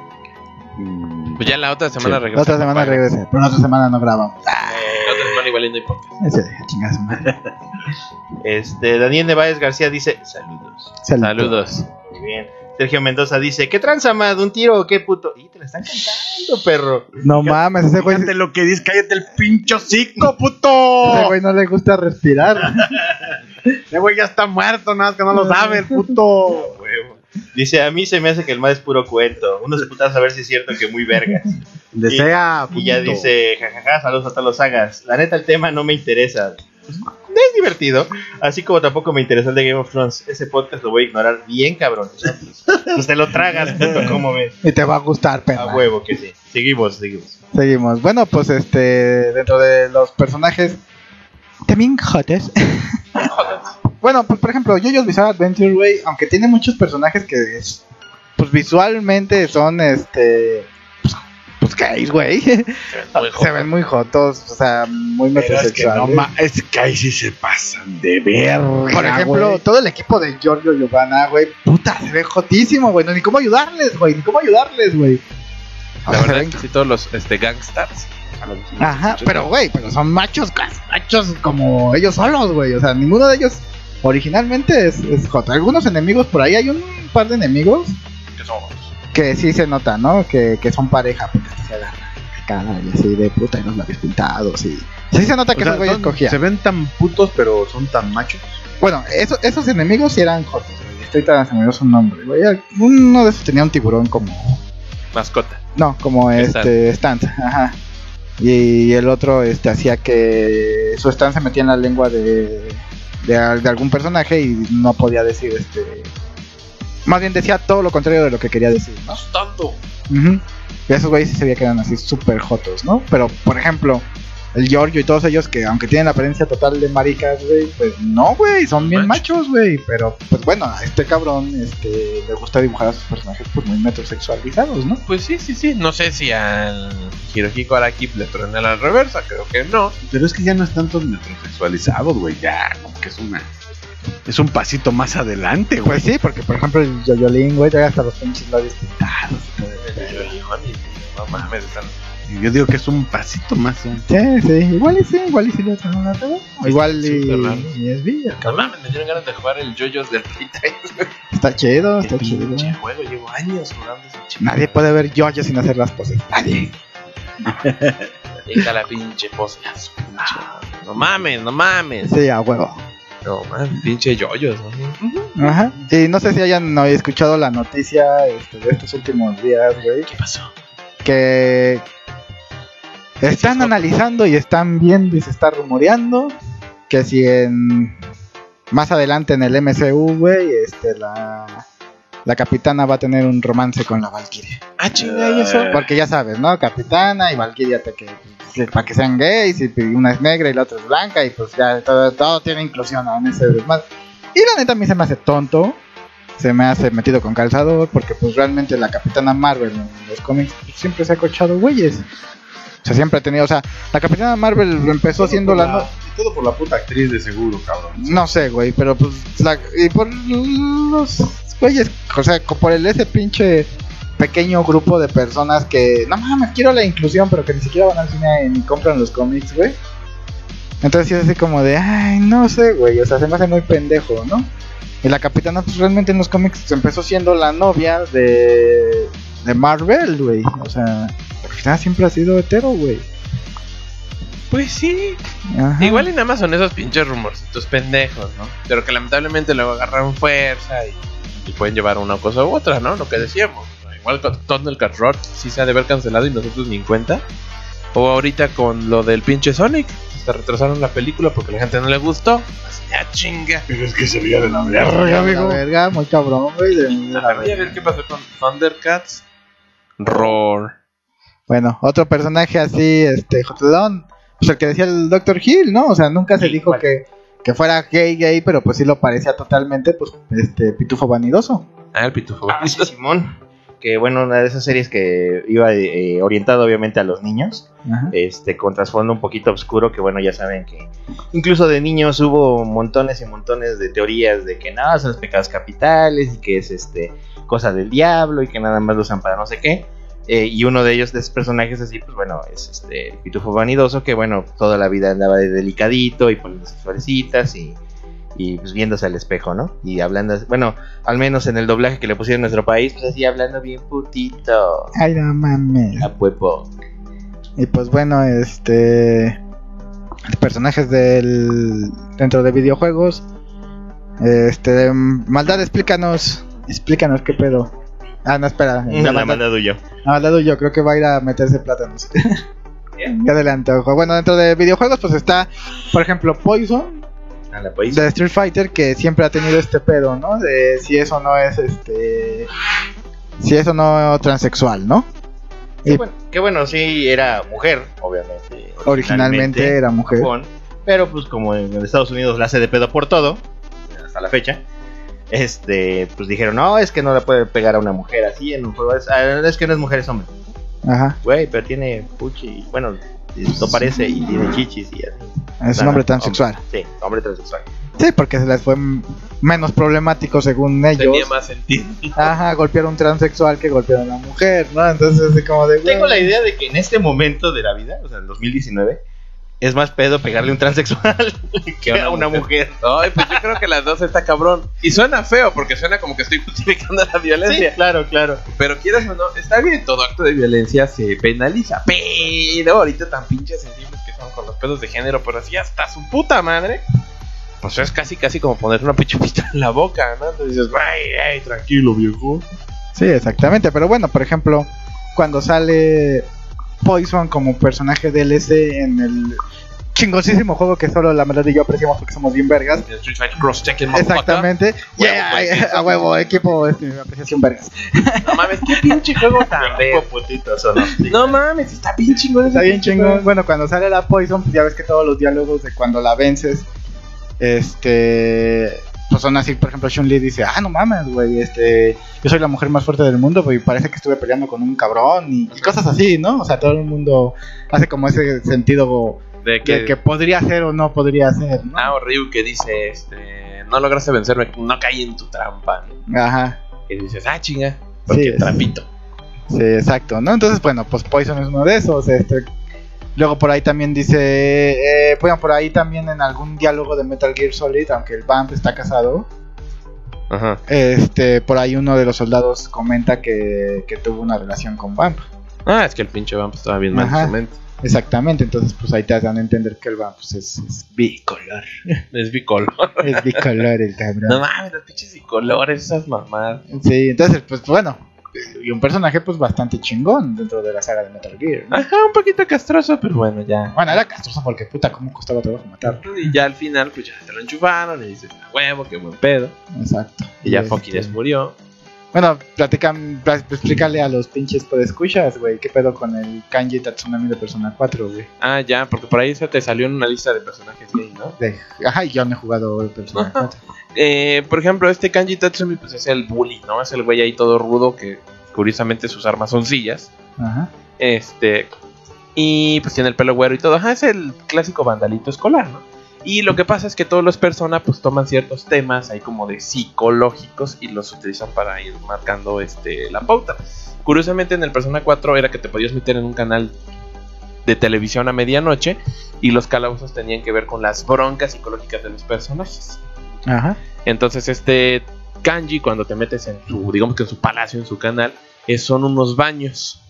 Mm,
Pues ya la otra semana
Sí.
regresa.
La otra semana
papá.
regrese, pero la otra semana no grabamos.
La otra semana igual y no hay podcast.
ese.
Este, Daniel Nevaez García dice, saludos.
Saludos.
Muy bien. Sergio Mendoza dice, ¿qué tranza, Mad? ¿Un tiro o qué puto? Y te la están cantando, perro.
No mames, ese güey,
Fíjate lo que dices, cállate el pincho
ese
puto.
güey no le gusta respirar.
Ese güey ya está muerto, nada más que no lo sabe, el puto.
Huevo. Dice, a mí se me hace que el Mad es puro cuento. Unos putas a ver si es cierto que muy vergas.
Desea,
Y ya
puto.
dice, jajaja, saludos a todos los sagas. La neta, el tema no me interesa. Pues, es divertido. Así como tampoco me interesó el de Game of Thrones. Ese podcast lo voy a ignorar bien, cabrón. Pues te lo tragas, ¿cómo ves?
Y te va a gustar,
A
perra.
huevo que sí. Seguimos, seguimos.
Seguimos. Bueno, pues este, dentro de los personajes también jotes. bueno, pues por ejemplo, JoJo's Bizarre Adventure, güey, aunque tiene muchos personajes que es, pues visualmente son este pues, pues gays, güey. Se ven muy jotos, o sea, muy
Pero es que
metrosexuales.
no es que ahí sí se pasan de verga.
Por ejemplo, todo el equipo de Giorgio Giovanna, güey, puta, se ve jotísimo, güey. No, ni cómo ayudarles, güey, ni cómo ayudarles, güey.
La verdad
ven
es que sí, todos los este, gangsters.
Ajá, pero güey, pero son machos, machos como ellos solos, güey. O sea, ninguno de ellos originalmente es, es J. Algunos enemigos por ahí, hay un par de enemigos
Que somos.
que sí se nota, ¿no? Que, que son pareja, porque se agarran la cara y así de puta y los labios pintados y. Sí se nota que
O sea,
esos güeyes
son-
cogían.
se ven tan putos, pero son tan machos.
Bueno, eso- esos enemigos sí eran Jotos, güey. Estoy tan se me dio su nombre, güey. Uno de esos tenía un tiburón como.
Mascota.
No, como este stand, ajá. Y el otro este hacía que su stand se metía en la lengua de, de, al- de algún personaje y no podía decir este más bien decía todo lo contrario de lo que quería decir, ¿no?
Tanto.
Y esos güeyes sí se veía que eran así súper jotos, ¿no? Pero, por ejemplo, el Giorgio y todos ellos que aunque tienen la apariencia total de maricas, güey, pues no, güey, son bien machos, güey. Pero, pues bueno, a este cabrón este, le gusta dibujar a sus personajes pues muy metrosexualizados, ¿no?
Pues sí, sí, sí. No sé si al Hirohiko Araki le truena la reversa. Creo que no.
Pero es que ya no están todos metrosexualizados, güey. Ya, como que es una. Es un pasito más adelante, güey.
Pues sí, porque por ejemplo el Yoyolin, güey, trae hasta los pinches labios pintados. y todo.
No mames, están.
Yo digo que es un pasito más. ¿eh?
Sí, sí, igual y sí, igual y sí le hacen una reba. O igual y, es Villa.
Mames, me dieron ganas de jugar el JoJo's del Play 3.
Está chido, está chido.
pinche juego, llevo años jugando ese chico.
Nadie puede ver Yoyo sin hacer las poses. Nadie.
Deja la pinche pose. a su pinche. No mames, no mames.
Sí, a huevo.
No mames, pinche yoyos, ¿no?
Ajá. Y no sé si hayan no, escuchado la noticia este, de estos últimos días, güey.
¿Qué pasó?
Que están analizando y están viendo y se está rumoreando que si en más adelante en el MCU, güey, este la la capitana va a tener un romance con la Valkyrie.
Ah, chinga, ¿y eso?
Porque ya sabes, ¿no? Capitana y Valkyrie hasta que para que sean gays y una es negra y la otra es blanca y pues ya todo, todo tiene inclusión en ese desmadre. Y la neta a mí se me hace tonto, se me hace metido con calzador porque pues realmente la Capitana Marvel en los cómics pues, siempre se ha cochado güeyes. O sea, siempre ha tenido, o sea, la Capitana Marvel empezó siendo la... no-
Todo por la puta actriz de seguro, cabrón.
no sé, güey, pero pues la, y por los güeyes, o sea, por el ese pinche pequeño grupo de personas que no mames, quiero la inclusión, pero que ni siquiera van al cine ni compran los cómics, güey. Entonces sí es así como de, ay, no sé, güey, o sea, se me hace muy pendejo, ¿no? Y la capitana, pues realmente en los cómics empezó siendo la novia de, de Marvel, güey. O sea, la capitana siempre ha sido hetero, güey.
Pues sí.
Ajá.
Igual y nada más son esos pinches rumorcitos pendejos, ¿no? Pero que lamentablemente luego agarraron fuerza y, y pueden llevar una cosa u otra, ¿no? Lo que decíamos. Igual con Thundercat Roar sí se ha de haber cancelado y nosotros ni en cuenta. O ahorita con lo del pinche Sonic. Hasta retrasaron la película porque a la gente no le gustó. Así, ya chinga.
Pero es que se veía de la
Verga, amigo.
amigo.
verga, muy cabrón, güey. de- de la verga.
a ver qué pasó con Thundercats. Roar.
Bueno, otro personaje así, este, Jotelón, pues el que decía el Dr. Hill, ¿no? O sea, nunca se
Sí,
dijo que, que fuera gay, gay, pero pues sí lo parecía totalmente, pues, este, pitufo vanidoso.
Ah, el pitufo.
Ah, sí, Simón. Que bueno, una de esas series que iba eh, orientado obviamente a los niños.
Ajá.
Este, con trasfondo un poquito oscuro, que bueno, ya saben que incluso de niños hubo montones y montones de teorías de que nada, son los pecados capitales y que es este cosa del diablo y que nada más lo usan para no sé qué. Eh, y uno de ellos, de esos personajes así, pues bueno, es este el pitufo vanidoso, que bueno, toda la vida andaba de delicadito y poniéndose florecitas y, y pues viéndose al espejo, ¿no? Y hablando, bueno, al menos en el doblaje que le pusieron en nuestro país, pues así hablando bien putito.
Ay, no mames.
A huevo.
Y pues bueno, este. Personajes del. dentro de videojuegos. Este. Maldad, explícanos. Explícanos qué pedo. Ah, no, espera.
La
maldad-
mandado yo.
Ah, Lado yo creo que va a ir a meterse plátanos. Qué adelante, ojo. Bueno, dentro de videojuegos, pues está, por ejemplo, Poison
A la país.
de Street Fighter, que siempre ha tenido este pedo, ¿no? De si eso no es este. Si eso no transexual, ¿no?
Qué
Y
bueno, qué bueno, sí, era mujer, obviamente.
originalmente era mujer.
Japón, pero pues como en Estados Unidos la hace de pedo por todo, hasta la fecha, este, pues dijeron, no, es que no la puede pegar a una mujer así en un juego, es, ah, es que no es mujer, es hombre.
Ajá.
Güey, pero tiene puchi, bueno, esto parece y tiene chichis y así.
Es un
No,
hombre
no,
transexual.
Sí, hombre transexual.
Sí, porque se les fue menos problemático según ellos.
Tenía más sentido.
Ajá, golpear a un transexual que golpear a una mujer, ¿no? Entonces, así como de.
Tengo la idea de que en este momento de la vida, o sea, en 2019, es más pedo pegarle a un transexual que a una mujer.
Ay, pues yo creo que las dos está cabrón. Y suena feo porque suena como que estoy justificando la
Sí,
violencia.
claro, claro.
Pero quieras o no, está bien, todo acto de violencia se penaliza. Pero ahorita tan pinches sensibles que son con los pedos de género, pero así hasta su puta madre. Pues es casi, casi como poner una pinche pista en la boca, ¿no? Entonces dices, ay, ay, tranquilo, viejo.
Sí, exactamente. Pero bueno, por ejemplo, cuando sale Poison como personaje DLC en el chingosísimo juego que solo la verdad y yo apreciamos porque somos bien vergas. Exactamente. Yeah,
pues,
a- huevo, equipo este, apreciación vergas.
No mames, qué pinche juego tan ver-
putitos o no. Sí.
No mames, está bien chingón.
Está bien chingón. Bueno, cuando sale la Poison, pues ya ves que todos los diálogos de cuando la vences, este, pues son así. Por ejemplo, Chun Li dice, ah, no mames, güey, este, yo soy la mujer más fuerte del mundo, güey, parece que estuve peleando con un cabrón y, y cosas así, ¿no? O sea, todo el mundo hace como ese sentido
De
de
que,
podría ser o no podría ser, ¿no?
Ah, o Ryu que dice, este, no lograste vencerme, no caí en tu trampa. ¿no?
Ajá.
Que dices, ah, chinga, porque
Sí,
trampito.
Sí, exacto, ¿no? Entonces, bueno, pues Poison es uno de esos. Este, luego por ahí también dice, eh, bueno, por ahí también en algún diálogo de Metal Gear Solid, aunque el Vamp está casado,
Ajá.
este, por ahí uno de los soldados comenta que, que tuvo una relación con Vamp.
Ah, es que el pinche Vamp estaba bien mal en
Ajá.
su mente.
Exactamente, entonces pues ahí te dan a entender que el Vamp pues, es, es bicolor.
Es bicolor.
Es bicolor el cabrón.
No mames, los pinches bicolores, esas mamadas.
Sí, entonces pues bueno, y un personaje pues bastante chingón dentro de la saga de Metal Gear. ¿no?
Ajá, un poquito castroso, pero bueno, ya.
Bueno, era castroso porque puta, cómo costaba trabajo matarlo.
Y ya al final, pues ya te lo enchufaron y dices, a huevo, qué buen pedo.
Exacto.
Y ya
este,
murió.
Bueno, platican, pla- explícale a los pinches escuchas, güey, qué pedo con el Kanji Tatsunami de Persona 4, güey.
Ah, ya, porque por ahí se te salió en una lista de personajes gay, ¿no?
De- Ajá, yo no he jugado Persona 4.
Eh, por ejemplo, este Kanji Tatsumi, pues es el bully, ¿no? Es el güey ahí todo rudo que curiosamente sus armas son sillas.
Ajá.
Este. Y pues tiene el pelo güero y todo. Ajá, es el clásico vandalito escolar, ¿no? Y lo que pasa es que todos los personas pues toman ciertos temas ahí como de psicológicos y los utilizan para ir marcando este la pauta. Curiosamente en el Persona 4 era que te podías meter en un canal de televisión a medianoche y los calabozos tenían que ver con las broncas psicológicas de los personajes.
Ajá.
Entonces este kanji cuando te metes en su, digamos que en su palacio, en su canal, eh, son unos baños.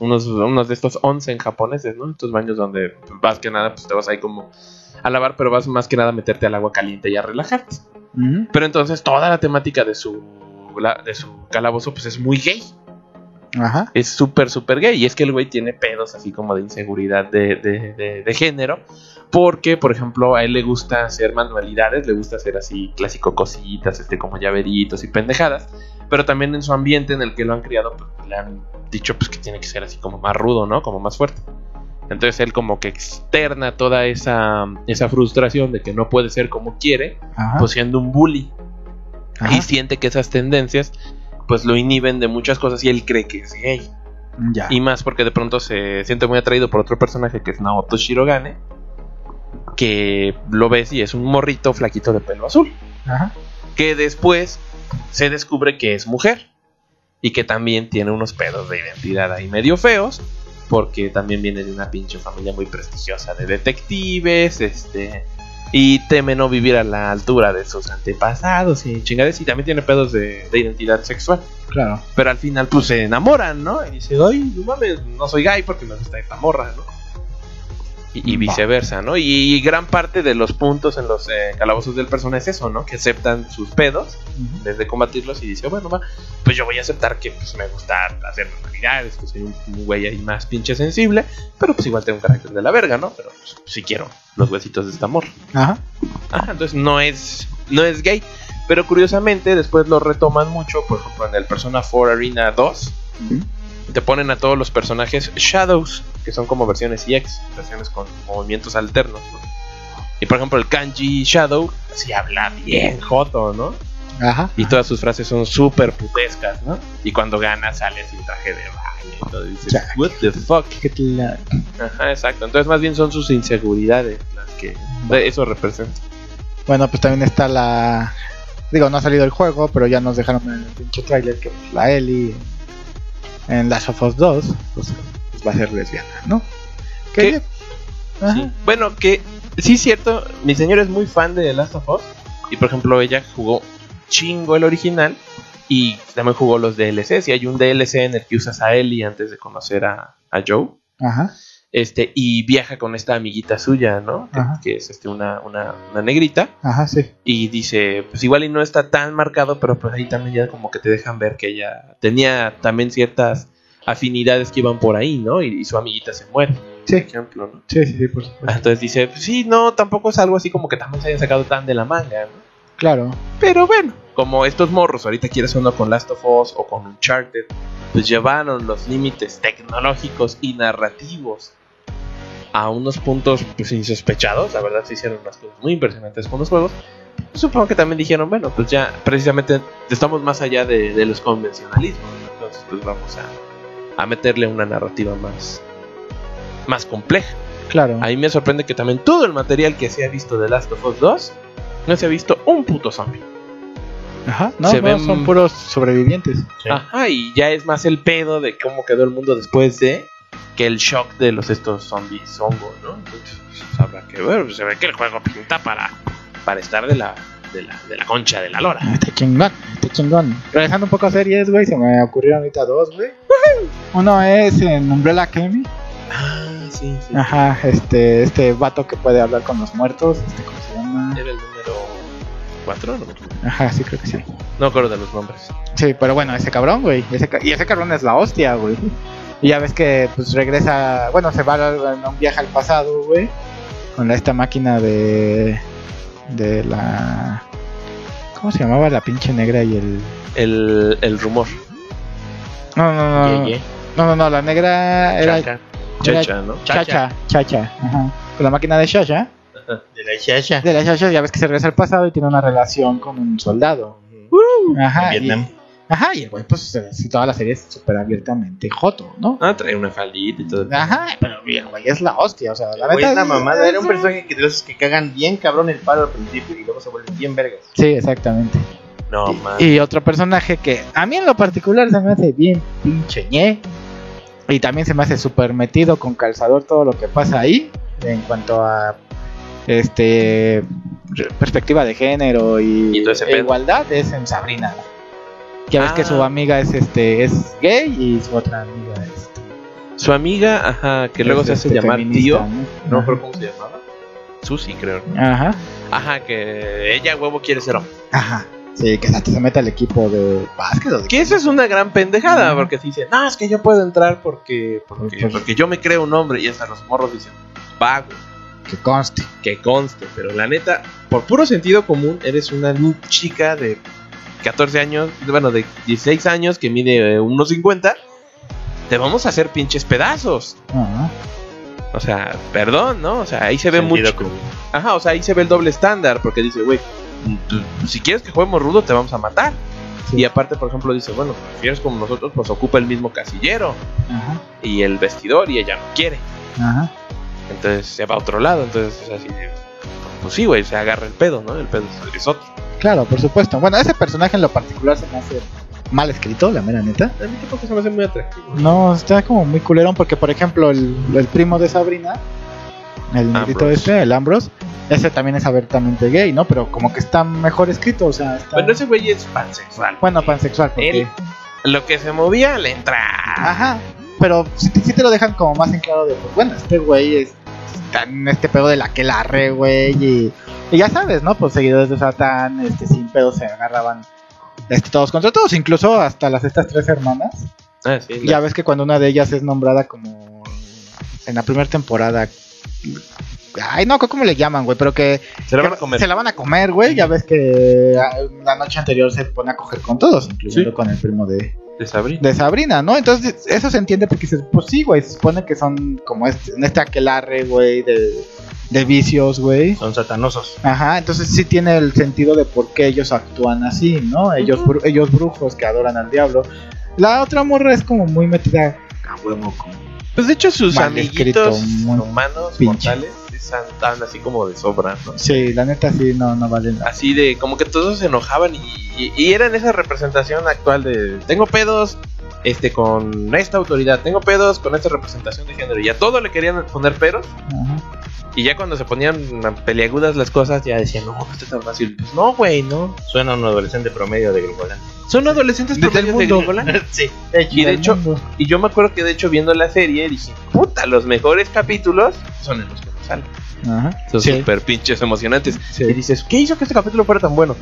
Unos, unos de estos onsen japoneses, ¿no? Estos baños donde vas que nada, pues te vas ahí como a lavar, pero vas más que nada a meterte al agua caliente y a relajarte. Pero entonces toda la temática de su, la- de su calabozo pues es muy gay.
Ajá.
Es súper, súper gay. Y es que el güey tiene pedos así como de inseguridad de, de- de- de género. Porque, por ejemplo, a él le gusta hacer manualidades, le gusta hacer así clásico cositas, este, como llaveritos y pendejadas. Pero también en su ambiente en el que lo han criado, pues le han dicho pues, que tiene que ser así como más rudo, ¿no? Como más fuerte. Entonces él como que externa toda esa, esa frustración de que no puede ser como quiere,
Ajá.
pues siendo un bully.
Ajá.
Y siente que esas tendencias pues lo inhiben de muchas cosas y él cree que es gay.
Ya.
Y más porque de pronto se siente muy atraído por otro personaje que es Naoto Shirogane. Que lo ves y es un morrito flaquito de pelo azul.
Ajá.
Que después se descubre que es mujer. Y que también tiene unos pedos de identidad ahí medio feos. Porque también viene de una pinche familia muy prestigiosa de detectives. Este. Y teme no vivir a la altura de sus antepasados y chingades. Y también tiene pedos de, de identidad sexual.
Claro.
Pero al final, pues se enamoran, ¿no? Y dice, ay, no mames, no soy gay porque me gusta esta morra, ¿no? Y, viceversa, ¿no? Y, gran parte de los puntos en los eh, calabozos del personaje es eso, ¿no? Que aceptan sus pedos desde combatirlos y dice, bueno, va, pues yo voy a aceptar que pues, me gusta hacer manualidades, que soy un, un güey ahí más pinche sensible, pero pues igual tengo un carácter de la verga, ¿no? Pero pues, sí quiero los huesitos de esta morra.
Ajá.
Ajá, entonces no es, no es gay. Pero curiosamente después lo retoman mucho, por ejemplo en el Persona 4 Arena 2, te ponen a todos los personajes Shadows, que son como versiones EX, versiones con movimientos alternos. ¿no? Y por ejemplo el Kanji Shadow, sí habla bien joto, ¿no?
Ajá.
Y todas sus frases son súper putescas, ¿no? Y cuando gana sale sin traje de baño y todo. y dices,
Ya.
what the fuck. Ajá, exacto. Entonces más bien son sus inseguridades las que eso representa.
Bueno, pues también está la. Digo, no ha salido el juego, pero ya nos dejaron en el pinche trailer que pues, la Ellie en Last of Us 2 pues, pues, va a ser lesbiana, ¿no?
¿Qué?
Que-.
Sí. Bueno, que sí es cierto, mi señora es muy fan de The Last of Us. Y por ejemplo, ella jugó chingo el original. Y también jugó los DLCs. Y hay un DLC en el que usas a Ellie antes de conocer a, a Joe.
Ajá.
Este, y viaja con esta amiguita suya, ¿no? Que, es este, una, una, una negrita.
Ajá, sí.
Y dice, pues igual y no está tan marcado, pero pues ahí también ya como que te dejan ver que ella tenía también ciertas afinidades que iban por ahí, ¿no? Y, y su amiguita se muere, por
Sí,
ejemplo, ¿no?
sí, sí, sí, por supuesto.
Ah, Entonces dice, pues sí, no, tampoco es algo así como que también se hayan sacado tan de la manga, ¿no?
Claro.
Pero bueno, como estos morros, ahorita quieres uno con Last of Us o con Uncharted, pues llevaron los límites tecnológicos y narrativos a unos puntos pues insospechados, la verdad se hicieron unas cosas muy impresionantes con los juegos. Pues, supongo que también dijeron, bueno, pues ya precisamente estamos más allá de, de los convencionalismos, ¿no? entonces pues vamos a, a meterle una narrativa más, más compleja.
Claro.
A mí me sorprende que también todo el material que se ha visto de Last of Us 2 no se ha visto un puto zombie.
Ajá. No,
se
no,
ven-
son puros sobrevivientes.
Sí.
Ajá, y ya es más el pedo de cómo quedó el mundo después de que el shock de los estos zombies hongos, ¿no? Entonces, pues, habrá que ver, se ve que el juego pinta para, para estar de la, de, la, de la concha de la lora.
Está chingón, está chingón. Regresando un poco a series, güey, se me ocurrieron ahorita dos, güey. Uno es en Umbrella Academy.
Ah, sí, sí.
Ajá, este, este vato que puede hablar con los muertos, este, ¿cómo se llama?
Era el 4, no me.
Ajá, sí, creo que sí.
No acuerdo de los nombres.
Sí, pero bueno, ese cabrón, güey. ese ca- y ese cabrón es la hostia, güey. Y ya ves que, pues regresa. Bueno, se va a un viaje al pasado, güey. Con esta máquina de. De la. ¿Cómo se llamaba la pinche negra y el.
El, el rumor.
No, no, no.
Ye, ye.
No, no, no, la negra era.
Chaca. Chacha, ¿no?
Chacha, chacha. Ajá. Con la máquina de Shasha.
De la Shasha.
De la Shasha, ya ves que se regresa al pasado y tiene una relación con un soldado. Ajá.
En
y-. Ajá, y el güey, pues, toda la serie es súper abiertamente joto, ¿no?
Ah, trae una faldita y todo.
Ajá, pero el güey es la hostia, o sea, la neta
es la mamada. Era un personaje que de esos que cagan bien cabrón el palo al principio y luego se vuelven bien vergas.
Sí, exactamente.
No, man.
Y otro personaje que a mí en lo particular se me hace bien pinche ñe. Y también se me hace súper metido con calzador todo lo que pasa ahí. En cuanto a este perspectiva de género y, e igualdad es en Sabrina. Ya ves
Ah.
que su amiga es este es gay y su otra amiga es
Su amiga, ajá, que luego
es,
se hace
este,
llamar tío.
¿no?
Recuerdo cómo se llamaba. Susi, creo.
Ajá.
Ajá, que ella huevo quiere ser hombre.
Ajá. Sí, que hasta se mete al equipo de básquet o de
Que eso es una gran pendejada, porque se dice, no, es que yo puedo entrar porque, porque, porque yo me creo un hombre. Y hasta los morros dicen, vago,
que conste.
que conste. Pero la neta, por puro sentido común, eres una chica de 14 años, bueno, de 16 años que mide eh, unos 50. Te vamos a hacer pinches pedazos.
Ajá.
O sea, perdón, ¿no? O sea, ahí se ve
Sentido
mucho.
común.
Ajá, o sea, ahí se ve el doble estándar, porque dice, güey, tú- si quieres que juguemos rudo, te vamos a matar.
Sí.
Y aparte, por ejemplo, dice, bueno, si eres como nosotros, pues ocupa el mismo casillero
Ajá,
y el vestidor y ella no quiere.
ajá.
Entonces se va a otro lado, entonces es así de... Pues sí, güey, se agarra el pedo, ¿no? El pedo es- otro.
Claro, por supuesto. Bueno, ese personaje en lo particular se me hace mal escrito, la mera neta.
A mí tampoco se me hace muy atractivo.
No, está como muy culerón porque, por ejemplo, el, el primo de Sabrina, el negrito este, el Ambrose, ese también es abiertamente gay, ¿no? Pero como que está mejor escrito, o sea, está...
Bueno, ese güey es pansexual.
Bueno, pansexual, porque...
Él, lo que se movía le entra.
Ajá, pero sí, te- sí te lo dejan como más en claro de, pues bueno, este güey es, está en este pedo de la que la re, güey, y, y ya sabes, ¿no? Pues seguidores de Satán, este, sin pedo se agarraban este, todos contra todos, incluso hasta las estas tres hermanas.
Ah, sí,
Ya ves que cuando una de ellas es nombrada como en la primera temporada. Ay, no, ¿cómo le llaman, güey? Pero que
se la van a comer.
se la van a comer, güey. Ya ves que ah, la noche anterior se pone a coger con todos, incluyendo
Sí.
con el primo de,
De Sabrina.
de Sabrina, ¿no? Entonces, eso se entiende porque dices, pues sí, güey, se supone que son como este, en este aquelarre, güey, de, de vicios, güey.
Son satanosos.
Ajá, entonces sí tiene el sentido de por qué ellos actúan así, ¿no? Ellos, ellos brujos que adoran al diablo. La otra morra es como muy metida a huevo, como
Pues de hecho sus
escrito,
amiguitos humanos
pinche.
mortales están tan así como de sobra, ¿no?
Sí, la neta sí, no, no vale nada.
Así de como que todos se enojaban y, y, y eran esa representación actual de tengo pedos este con esta autoridad, tengo pedos con esta representación de género y a todo le querían poner peros
Ajá.
y ya cuando se ponían peleagudas las cosas ya decían no, no está tan fácil. Pues no, güey, no.
Suena un adolescente promedio de Gringoland.
Son adolescentes
Desde el
promedios de
mundo.
Gringoland.
sí.
Y de hecho,
mundo.
y yo me acuerdo que de hecho viendo la serie dije, puta, los mejores capítulos son en los que no salen.
Ajá.
Son
Sí,
súper pinches emocionantes.
sí.
Y dices, ¿qué hizo que este capítulo fuera tan bueno?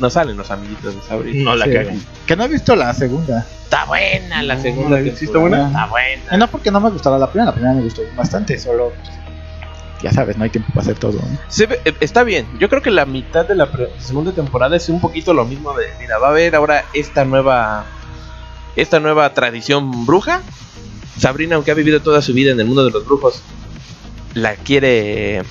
No salen los amiguitos de Sabrina.
No la
Sí.
cagan.
Que no he visto la segunda.
Está buena la segunda.
¿sí está
buena?
Está
Eh,
buena.
no porque no me gustara la primera, la primera me gustó bastante, solo pues, ya sabes, no hay tiempo para hacer todo. ¿no?
Se ve- eh, está bien. Yo creo que la mitad de la segunda temporada es un poquito lo mismo de, mira, va a haber ahora esta nueva, esta nueva tradición bruja. Sabrina, aunque ha vivido toda su vida en el mundo de los brujos, la quiere,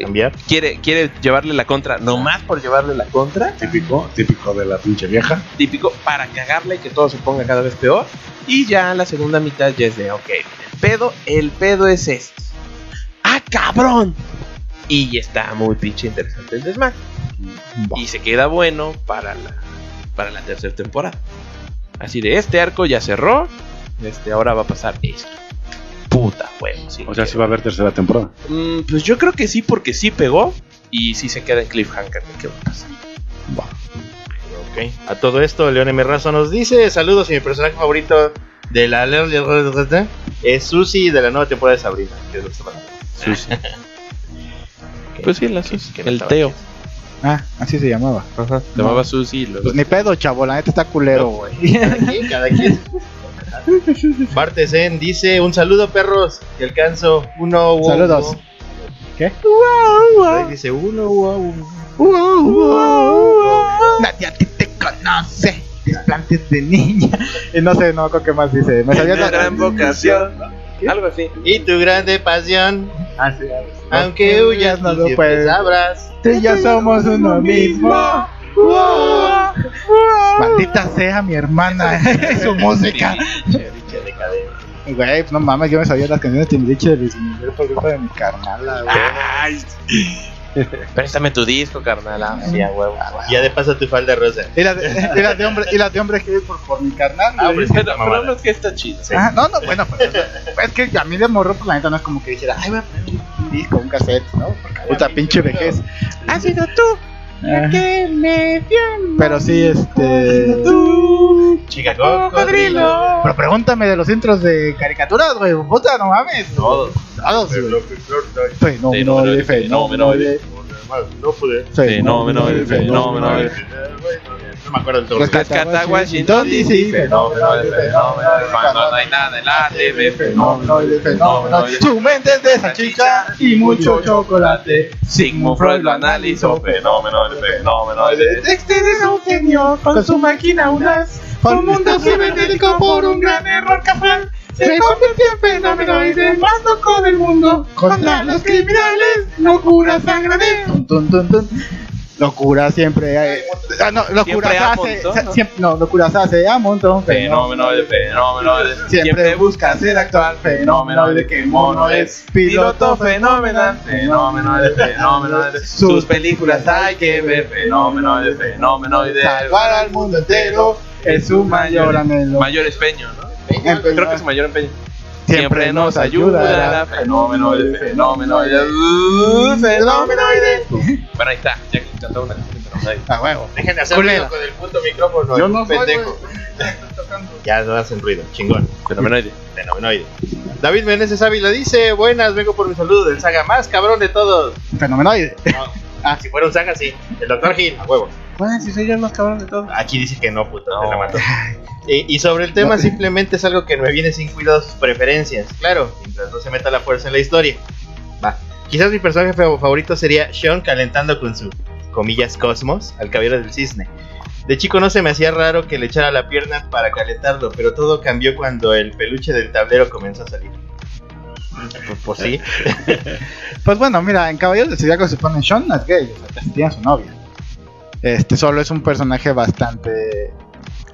Cambiar.
quiere, quiere llevarle la contra, nomás por llevarle la contra.
Típico, típico de la pinche vieja.
típico para cagarle y que todo se ponga cada vez peor. Y ya la segunda mitad ya es de, ok, el pedo, el pedo es este. ¡Ah, cabrón! Y ya está muy pinche interesante el desmadre. Y se queda bueno para la, para la tercera temporada. Así de, este arco ya cerró, este ahora va a pasar esto. Puta huevo, sí.
O sea, sí va a haber tercera temporada.
Mm, pues yo creo que sí, porque sí pegó. Y sí se queda en cliffhanger de qué va a pasar.
Ok. A todo esto, León M. Razo nos dice: Saludos y mi personaje favorito de la es Susie de la nueva temporada de Sabrina. Que es lo que está pasando. Ok.
Pues sí, la Sus-
que no
el Teo.
Ah, así se llamaba.
Ajá, se
No.
llamaba Susi luego-
Pues ni pedo, chavo, la neta está culero, güey.
Cada quien, cada quien. Barte Zen dice: Un saludo, perros. Que alcanzo. Uno, wow,
Saludos.
wow.
¿Qué?
Ahí dice: Uno, wow.
Nadie a ti te conoce. Desplantes de niña. Y no sé, no qué más dice. Me sabía la
gran vocación. Algo así.
Y tu grande pasión.
Ah, sí,
Aunque huyas, no
no
lo
puedes.
sabrás.
Tú y yo somos uno mismo. Maldita sea mi hermana, su música. Güey, no mames, yo me sabía las canciones de Timbiriche de Luis Miguel por culpa de mi carnala, güey.
Ay. Préstame tu disco, carnal. Ah, sí, a huevo.
Ya de paso tu falda rosa.
Y las de, y las de hombre, y las de hombre que por, por mi carnal,
Ah, hombre, sí.
Pero, pero no es que está chido.
Ah, no, no, bueno, pues es que a mí de morro, pues la neta no es como que dijera, ay, voy a poner un disco, un cassette, ¿no? Porque puta pinche vejez.
Ha sido tú
Ah,
que me dio.
Pero sí, este.
Chica cocodrilo.
Pero pregúntame de los intros de caricaturas, güey. Puta, no mames.
Todos.
Todos, güey.
No pude.
Fenómeno de fenómeno de-
No me acuerdo del todo.
Rescata Washington DC. Fenómeno de fenómeno Cuando no hay nada en la TV.
Fenómeno de fenómeno. Su mente es de esa chicha y mucho chocolate.
Sigmund Freud lo analizó. Fenómeno de fenómeno de
Dexter es un genio con su máquina unas. Por un mundo cibernético por un gran error casual. Se convirtió en fenomenoide el más loco del mundo. Contra los criminales, locura sangre. Tun, tun, tun, tun. Locura siempre. eh, ah, no, locura
Siempre
hace.
montón,
se-
¿no?
siempre- no, locura se hace a montón.
Fenómeno de fenómeno de
Siempre busca ser actual. Fenómeno de que mono es.
Piloto fenomenal, fenómeno de fenómeno de sus películas hay que ver, fenómeno de fenómeno de
Salvar al mundo entero es su mayor anhelo.
mayor empeño, ¿no?
Empeño.
Creo que es su mayor empeño.
Siempre nos ayudará.
fenómeno de fenómeno de uh, fenómeno de Bueno, ahí está, ya que cantó una canción de fenómeno.
A huevo.
Dejen de hacer ruido con el puto micrófono.
Yo
el
no soy,
pendejo. Ya no hacen ruido, chingón.
Fenomenoide.
Fenomenoide. David Meneses Ávila dice: Buenas, vengo por mi saludo del saga más cabrón de todos.
Fenomenoide.
No. Ah, si fuera un saga, sí. El Dr. Gil, a huevo.
Bueno, si soy yo el más cabrón de todos.
Aquí dice que no, puto.
No.
te la mató. Y, y sobre el tema, simplemente es algo que me viene sin cuidado sus preferencias. Claro, mientras no se meta la fuerza en la historia. Va. Quizás mi personaje fa- favorito sería Sean calentando con su, comillas, cosmos al caballero del cisne. De chico no se me hacía raro que le echara la pierna para calentarlo, pero todo cambió cuando el peluche del tablero comenzó a salir. Pues, pues sí.
Pues bueno, mira, en Caballeros del Zodiaco se pone Sean no es gay, o sea, tiene a su novia. Este solo es un personaje bastante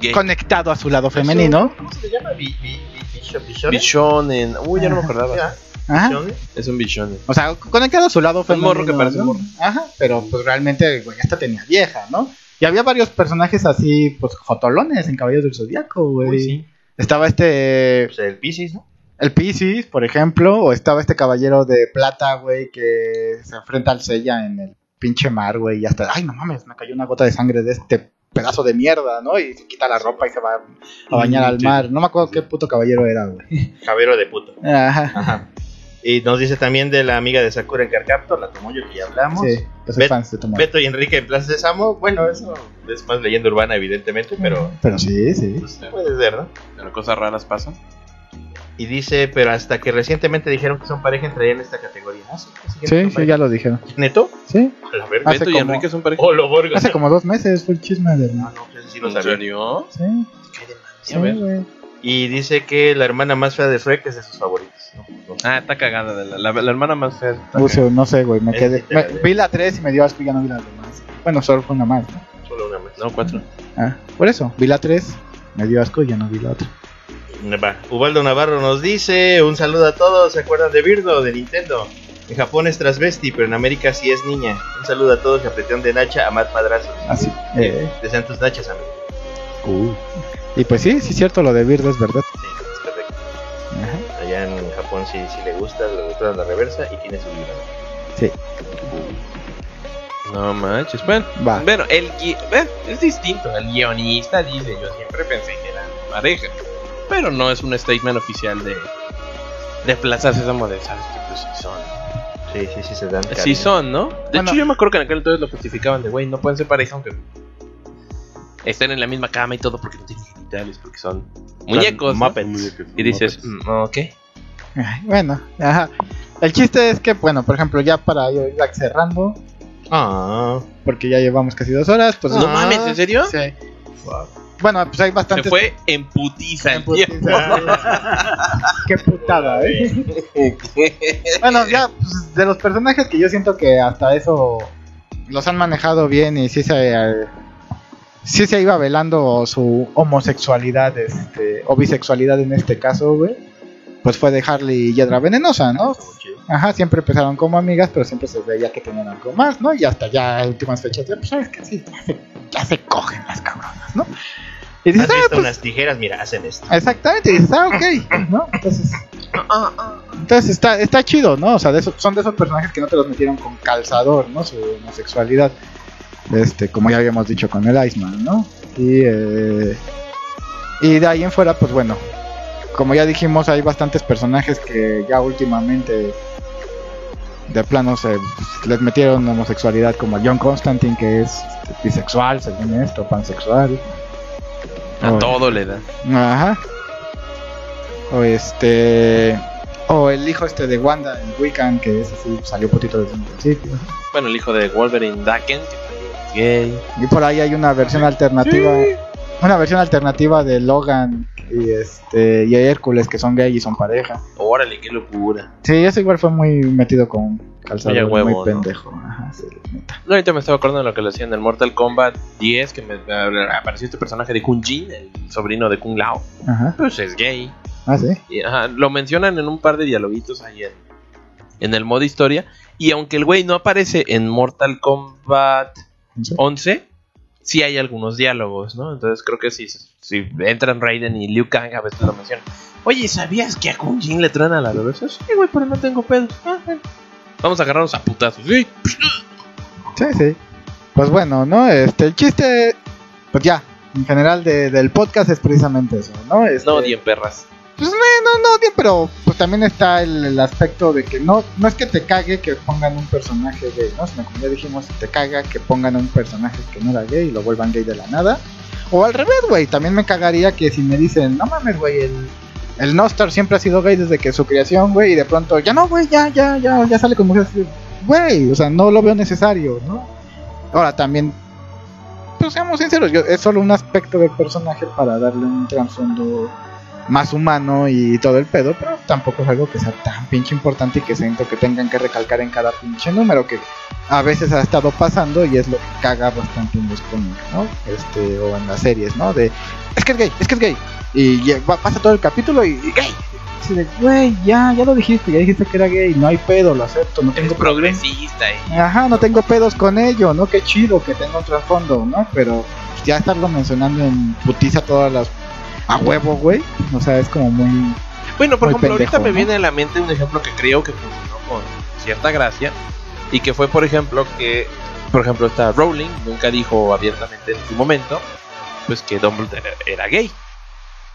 Gay.
conectado a su lado femenino.
¿Cómo se le llama? Bi- bi- bi-?
Bichonen. Uy, ya no me acordaba.
Ajá.
Es un bichonen.
O sea, conectado a su lado femenino.
morro que parece
¿no?
morro.
Ajá, pero pues realmente, güey, esta tenía vieja, ¿no? Y había varios personajes así, pues, fotolones en Caballeros del Zodiaco, güey.
Uy, sí.
Estaba este,
Pues el Pisces, ¿no?
el Pisces, por ejemplo, o estaba este caballero de plata, güey, que se enfrenta al Sella en el pinche mar, güey, y hasta, ay, no mames, me cayó una gota de sangre de este pedazo de mierda, ¿no? Y se quita la ropa y se va a bañar al
sí.
mar. No me acuerdo qué puto caballero era, güey.
Cabero de puto.
Ajá.
Ajá. Y nos dice también de la amiga de Sakura en Carcaptor, la Tomoyo que ya hablamos.
Sí, yo soy
Bet-
fan de Tomoyo.
Beto y Enrique en Plaza de Samo. Bueno, eso es más leyenda urbana, evidentemente, pero
Pero sí, sí.
pues, puede ser, ¿no?
Pero cosas raras pasan.
Y dice, pero hasta que recientemente dijeron que son pareja, entrarían en esta categoría. Ah, sí, sí,
Sí, ya lo dijeron.
¿Neto?
Sí,
A la.
Hace
Beto y
como-
Enrique son pareja.
Oh, lo borgo.
hace como dos meses fue el chisme de...
No, no, ese sí lo
¿En
sabía.
Sí, sí,
A ver.
güey.
Y dice que la hermana más fea de Shrek es de sus favoritos. No, no sé.
Ah, está cagada. La, la- la hermana más fea.
no sé, güey, me quedé... me- vi la 3 y me dio asco y ya no vi las demás. Bueno, solo fue una más, ¿no?
Solo una más.
No, cuatro.
Ah, por eso, vi la 3, me dio asco y ya no vi la otra.
Va. Ubaldo Navarro nos dice: Un saludo a todos. ¿Se acuerdan de Birdo, de Nintendo? En Japón es transvesti, pero en América sí es niña. Un saludo a todos. Capretón de Nacha, Amat Madrazos.
Así. Eh,
Desean tus nachas, amigo.
Uh,
y pues sí, sí es cierto, lo de Bird es verdad.
Sí, es correcto.
Ajá.
Allá en Japón sí, sí le gusta, le gusta la reversa y tiene su libro.
Sí,
No manches. Bueno,
va.
bueno el eh, es distinto. El guionista dice: Yo siempre pensé que eran pareja. Pero no es un statement oficial de, de Plaza Sésamo de, ¿sabes qué? Pues sí son.
Sí, sí, sí se dan.
Sí
cariño.
son, ¿no? De
Bueno.
hecho, yo me acuerdo que en aquel entonces lo justificaban de, güey, no pueden ser pareja aunque estén en la misma cama y todo porque no tienen genitales, porque son muñecos. ¿no?
Muppets.
Y dices, mm, ok.
Ay, Bueno, ajá. El chiste es que, bueno, por ejemplo, ya para yo ir cerrando,
Ah,
porque ya llevamos casi dos horas, pues...
No
Ah.
mames, ¿en serio?
Sí. Bueno, pues hay
Se
bastantes...
fue en putiza. el
Putiza,
tiempo.
Qué putada, ¿eh? Bueno, ya, pues, de los personajes que yo siento que hasta eso los han manejado bien y sí se, eh, sí se iba velando su homosexualidad este, o bisexualidad en este caso, güey. Pues fue de Harley y Hiedra Venenosa, ¿no? Ajá, siempre empezaron como amigas, pero siempre se veía que tenían algo más, ¿no? Y hasta ya en últimas fechas, ya, pues sabes que sí, ya se, ya se cogen las cabronas, ¿no? Y dices,
¿Has
ah,
visto
pues,
unas tijeras? Mira, hacen esto.
Exactamente, y dices, ah, ok, ¿no? Entonces, entonces está, está chido, ¿no? O sea, de esos- son de esos personajes que no te los metieron con calzador, ¿no? Su homosexualidad. Este, como ya habíamos dicho con el Iceman, ¿no? Y, eh, y de ahí en fuera, pues bueno, como ya dijimos, hay bastantes personajes que ya últimamente de plano se les metieron homosexualidad, como John Constantine, que es este, bisexual, según esto, pansexual.
A
O-
todo le da.
Ajá. O este. O el hijo este de Wanda en Wiccan, que ese sí salió putito desde un principio.
Bueno, el hijo de Wolverine Daken, que también es gay.
Y por ahí hay una versión alternativa. Una versión alternativa de Logan y este y Hércules que son gay y son pareja.
Órale, qué locura.
Sí, ese igual fue muy metido con calzado,
a huevo,
muy
¿no?
pendejo. Ajá, sí, neta.
No, ahorita me estaba acordando de lo que le hacían en el Mortal Kombat 10, que me, apareció este personaje de Kun Jin, el sobrino de Kung Lao.
Ajá.
Pues es gay.
Ah, sí.
Y, ajá, lo mencionan en un par de dialoguitos ahí en, en el modo historia. Y aunque el güey no aparece en Mortal Kombat
Sí.
11, sí hay algunos diálogos, ¿no? Entonces creo que si, si entran Raiden y Liu Kang, a veces lo mencionan. Oye, ¿sabías que a Kun Jin le truena la cabeza? Sí, güey, pero no tengo pedo. Ah, bueno. Vamos a agarrarnos a putazos. Sí.
Sí, sí. Pues bueno, ¿no? Este, el chiste, pues ya, en general de- del podcast es precisamente eso, ¿no? Este,
No odien perras.
Pues no, no, no, bien, pero pues también está el, el aspecto de que no, no es que te cague que pongan un personaje gay, ¿no? Sino como ya dijimos, te caga que pongan un personaje que no era gay y lo vuelvan gay de la nada. O al revés, güey, también me cagaría que si me dicen, no mames, güey, el, el Nostar siempre ha sido gay desde que su creación, güey, y de pronto, ya no, güey, ya, ya, ya, ya sale con mujeres. Güey, o sea, no lo veo necesario, ¿no? Ahora también, pues seamos sinceros, es solo un aspecto del personaje para darle un trasfondo más humano y todo el pedo, pero tampoco es algo que sea tan pinche importante y que siento que tengan que recalcar en cada pinche número que a veces ha estado pasando y es lo que caga bastante en los cómics, ¿no? Este, o en las series, ¿no? De, es que es gay, es que es gay. Y va- pasa todo el capítulo y, y gay. Así de, güey, ya, ya lo dijiste, ya dijiste que era gay, no hay pedo, lo acepto, no tengo
Tengo progresista y
Ajá, no tengo pedos con ello, ¿no? Qué chido que tenga un trasfondo, ¿no? Pero ya estarlo mencionando en putiza todas las... A huevo, güey. O sea, es como muy...
Bueno, por
Muy
ejemplo, ahorita
pendejo,
me
¿no?
viene a la mente un ejemplo que creo que funcionó con cierta gracia y que fue, por ejemplo, que, por ejemplo, esta Rowling nunca dijo abiertamente en su momento, pues que Dumbledore era, era gay,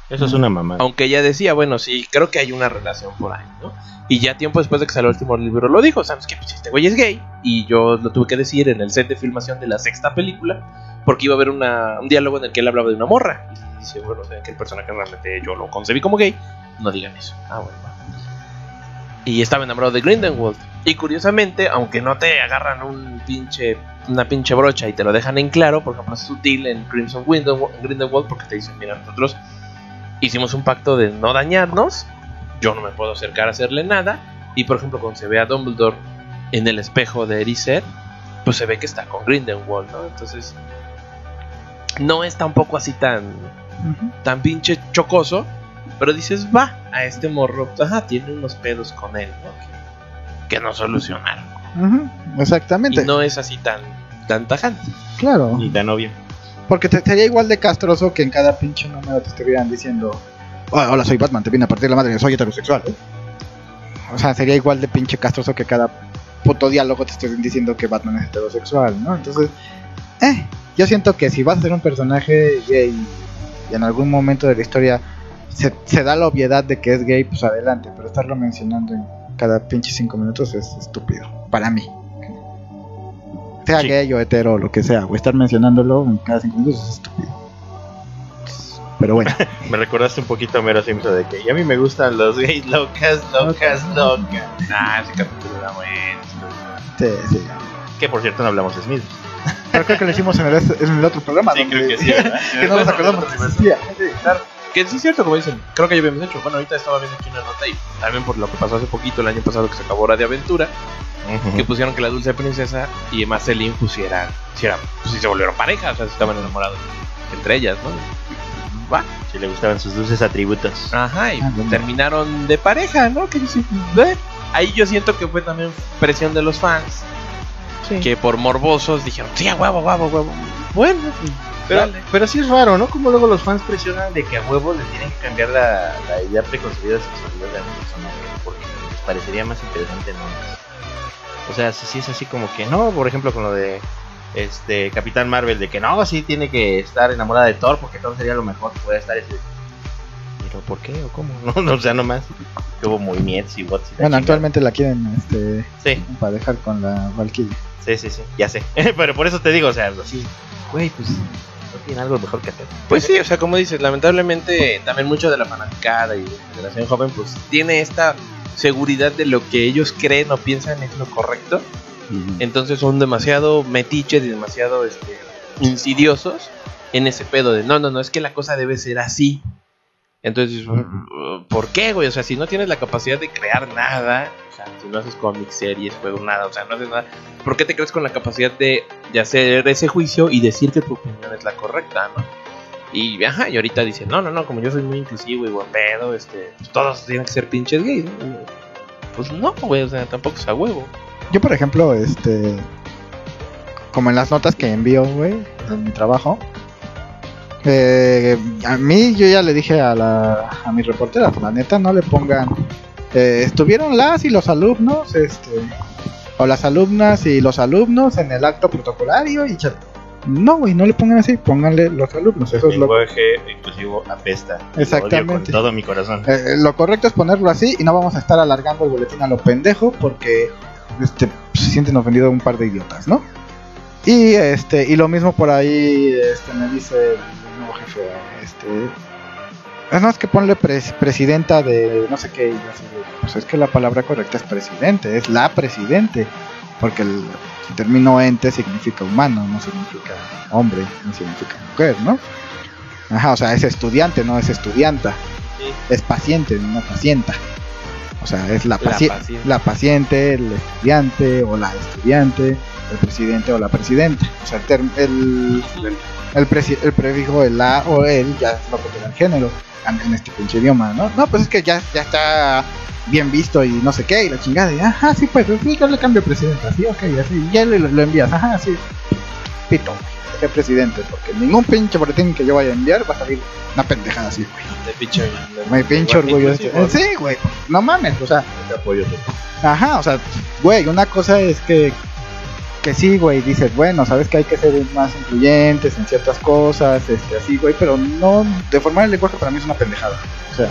Eso es una mamá.
aunque ella decía, bueno, sí, creo que hay una relación por ahí, ¿no? Y ya tiempo después de que salió el último libro lo dijo, ¿sabes qué? Pues este güey es gay y yo lo tuve que decir en el set de filmación de la sexta película porque iba a haber una, un diálogo en el que él hablaba de una morra y dice, bueno, o sea, que el personaje realmente yo lo concebí como gay, no digan eso. Ah, bueno, va. Y estaba enamorado de Grindelwald. Y curiosamente, aunque no te agarran un pinche, una pinche brocha y te lo dejan en claro, por ejemplo, es sutil en Crimson Window- en Grindelwald porque te dicen, mira, nosotros hicimos un pacto de no dañarnos, yo no me puedo acercar a hacerle nada, y por ejemplo, cuando se ve a Dumbledore en el espejo de Erised, pues se ve que está con Grindelwald, ¿no? Entonces, no es tampoco así tan, tan pinche chocoso, pero dices, va, a este morro, ajá, tiene unos pedos con él, ¿no? Que, que no solucionaron.
Exactamente.
Y no es así tan, tan tajante.
Claro.
Ni tan obvio.
Porque te, sería igual de castroso que en cada pinche número te estuvieran diciendo... "Hola, hola, soy Batman, te vine a partir la madre, soy heterosexual. ¿eh?". O sea, sería igual de pinche castroso que cada puto diálogo te estén diciendo que Batman es heterosexual, ¿no? Entonces, eh, yo siento que si vas a ser un personaje gay y en algún momento de la historia se, se da la obviedad de que es gay, pues adelante, pero estarlo mencionando en cada pinche cinco minutos es estúpido, para mí. Sea
Sí.
gay o hetero o lo que sea, o estar mencionándolo en cada cinco minutos es estúpido. Pero bueno,
Me recordaste un poquito a Mero Simpson de que y a mí me gustan los gays locas, locas, locas.
Ah, ese capítulo era bueno.
sí, sí.
Que por cierto no hablamos de Smith.
Pero creo que lo hicimos en el, en el otro programa.
Sí, creo que sí,
que no nos acordamos que existía.
Que sí es cierto, como dicen, creo que ya habíamos hecho. Bueno, ahorita estaba viendo aquí una nota y también por lo que pasó hace poquito, el año pasado que se acabó Hora de Aventura, que pusieron que la dulce princesa y Emma Celine pusieran, si pues si se volvieron pareja, o sea, si estaban enamorados entre ellas, ¿no? Va,
Si le gustaban sus dulces atributos.
ajá, y
Ah,
terminaron de pareja, ¿no? Que dice, "Ve". Ahí yo siento que fue también presión de los fans, que por morbosos dijeron, sí, a huevo, huevo, huevo. Bueno, pues,
Pero,
dale.
pero sí es raro, ¿no? Como luego los fans presionan de que a huevo le tienen que cambiar la, la idea preconcebida de sexualidad de un personaje porque les parecería más interesante no O sea, si, si es así como que no, por ejemplo con lo de este Capitán Marvel, de que no, sí tiene que estar enamorada de Thor porque Thor sería lo mejor que puede estar ese. Pero ¿por qué o cómo? No, no, o sea, nomás. Que hubo movimientos y bots. y la
Bueno,
chingada.
actualmente la quieren este,
Sí,
emparejar con la Valkyrie.
sí, sí, sí, ya sé. Pero por eso te digo, o sea, así, güey, pues no tiene algo mejor que hacer.
Pues sí, o sea, como dices, lamentablemente también mucho de la fanaticada y de la generación joven pues tiene esta seguridad de lo que ellos creen o piensan es lo correcto. Entonces son demasiado metiches y demasiado este, insidiosos en ese pedo de no, no, no, es que la cosa debe ser así. Entonces, ¿por qué, güey? O sea, si no tienes la capacidad de crear nada, o sea, si no haces cómics, series, juegos, nada, o sea, no haces nada, ¿por qué te crees con la capacidad de, de hacer ese juicio y decir que tu opinión es la correcta, no? Y, ajá, y ahorita dicen, no, no, no, como yo soy muy inclusivo y buen pedo, este, pues todos tienen que ser pinches gays, ¿no? Pues no, güey, o sea, tampoco es a huevo.
Yo, por ejemplo, este. Como en las notas que envío, güey, en mi trabajo. Eh, a mí, yo ya le dije a, la, a mi reportera, pues la neta, no le pongan. eh, estuvieron las y los alumnos, este. O las alumnas y los alumnos en el acto protocolario y chat. No, güey, no le pongan así, pónganle los alumnos. Eso es
El
lo,
lenguaje inclusivo apesta. Lo
Exactamente.
odio con todo mi corazón.
eh, lo correcto es ponerlo así y no vamos a estar alargando el boletín a lo pendejo porque este, se sienten ofendidos un par de idiotas, ¿no? Y este y lo mismo por ahí este, me dice nuevo jefe, este, "Ah, no es que ponle pres- presidenta de no sé qué, pues es que la palabra correcta es presidente, es la presidente, porque el término ente significa humano, no significa hombre, no significa mujer, ¿no? Ajá, o sea, es estudiante, no es estudianta es paciente, no pacienta. O sea, es la,
La
paci-
paciente.
la paciente, el estudiante o la estudiante, el presidente o la presidenta. O sea, el, el, el, presi- el prefijo el la o el ya es lo que te da el género en, en este pinche idioma, ¿no? No, pues es que ya, ya está bien visto y no sé qué, y la chingada. Y, ajá, sí, pues sí, yo le cambio presidenta, sí, ok, así, ya le, lo envías, ajá, sí. Pito, que presidente, porque ningún pinche boletín que yo vaya a enviar va a salir una pendejada así, güey.
De pinche.
Me pinche orgullo este.
inclusivo.
Sí, güey. No mames, o sea,
Te apoyo tú.
ajá, o sea, güey, una cosa es que que sí, güey, dices, bueno, sabes que hay que ser más incluyentes en ciertas cosas, este, así, güey, pero no, deformar el lenguaje para mí es una pendejada. O sea,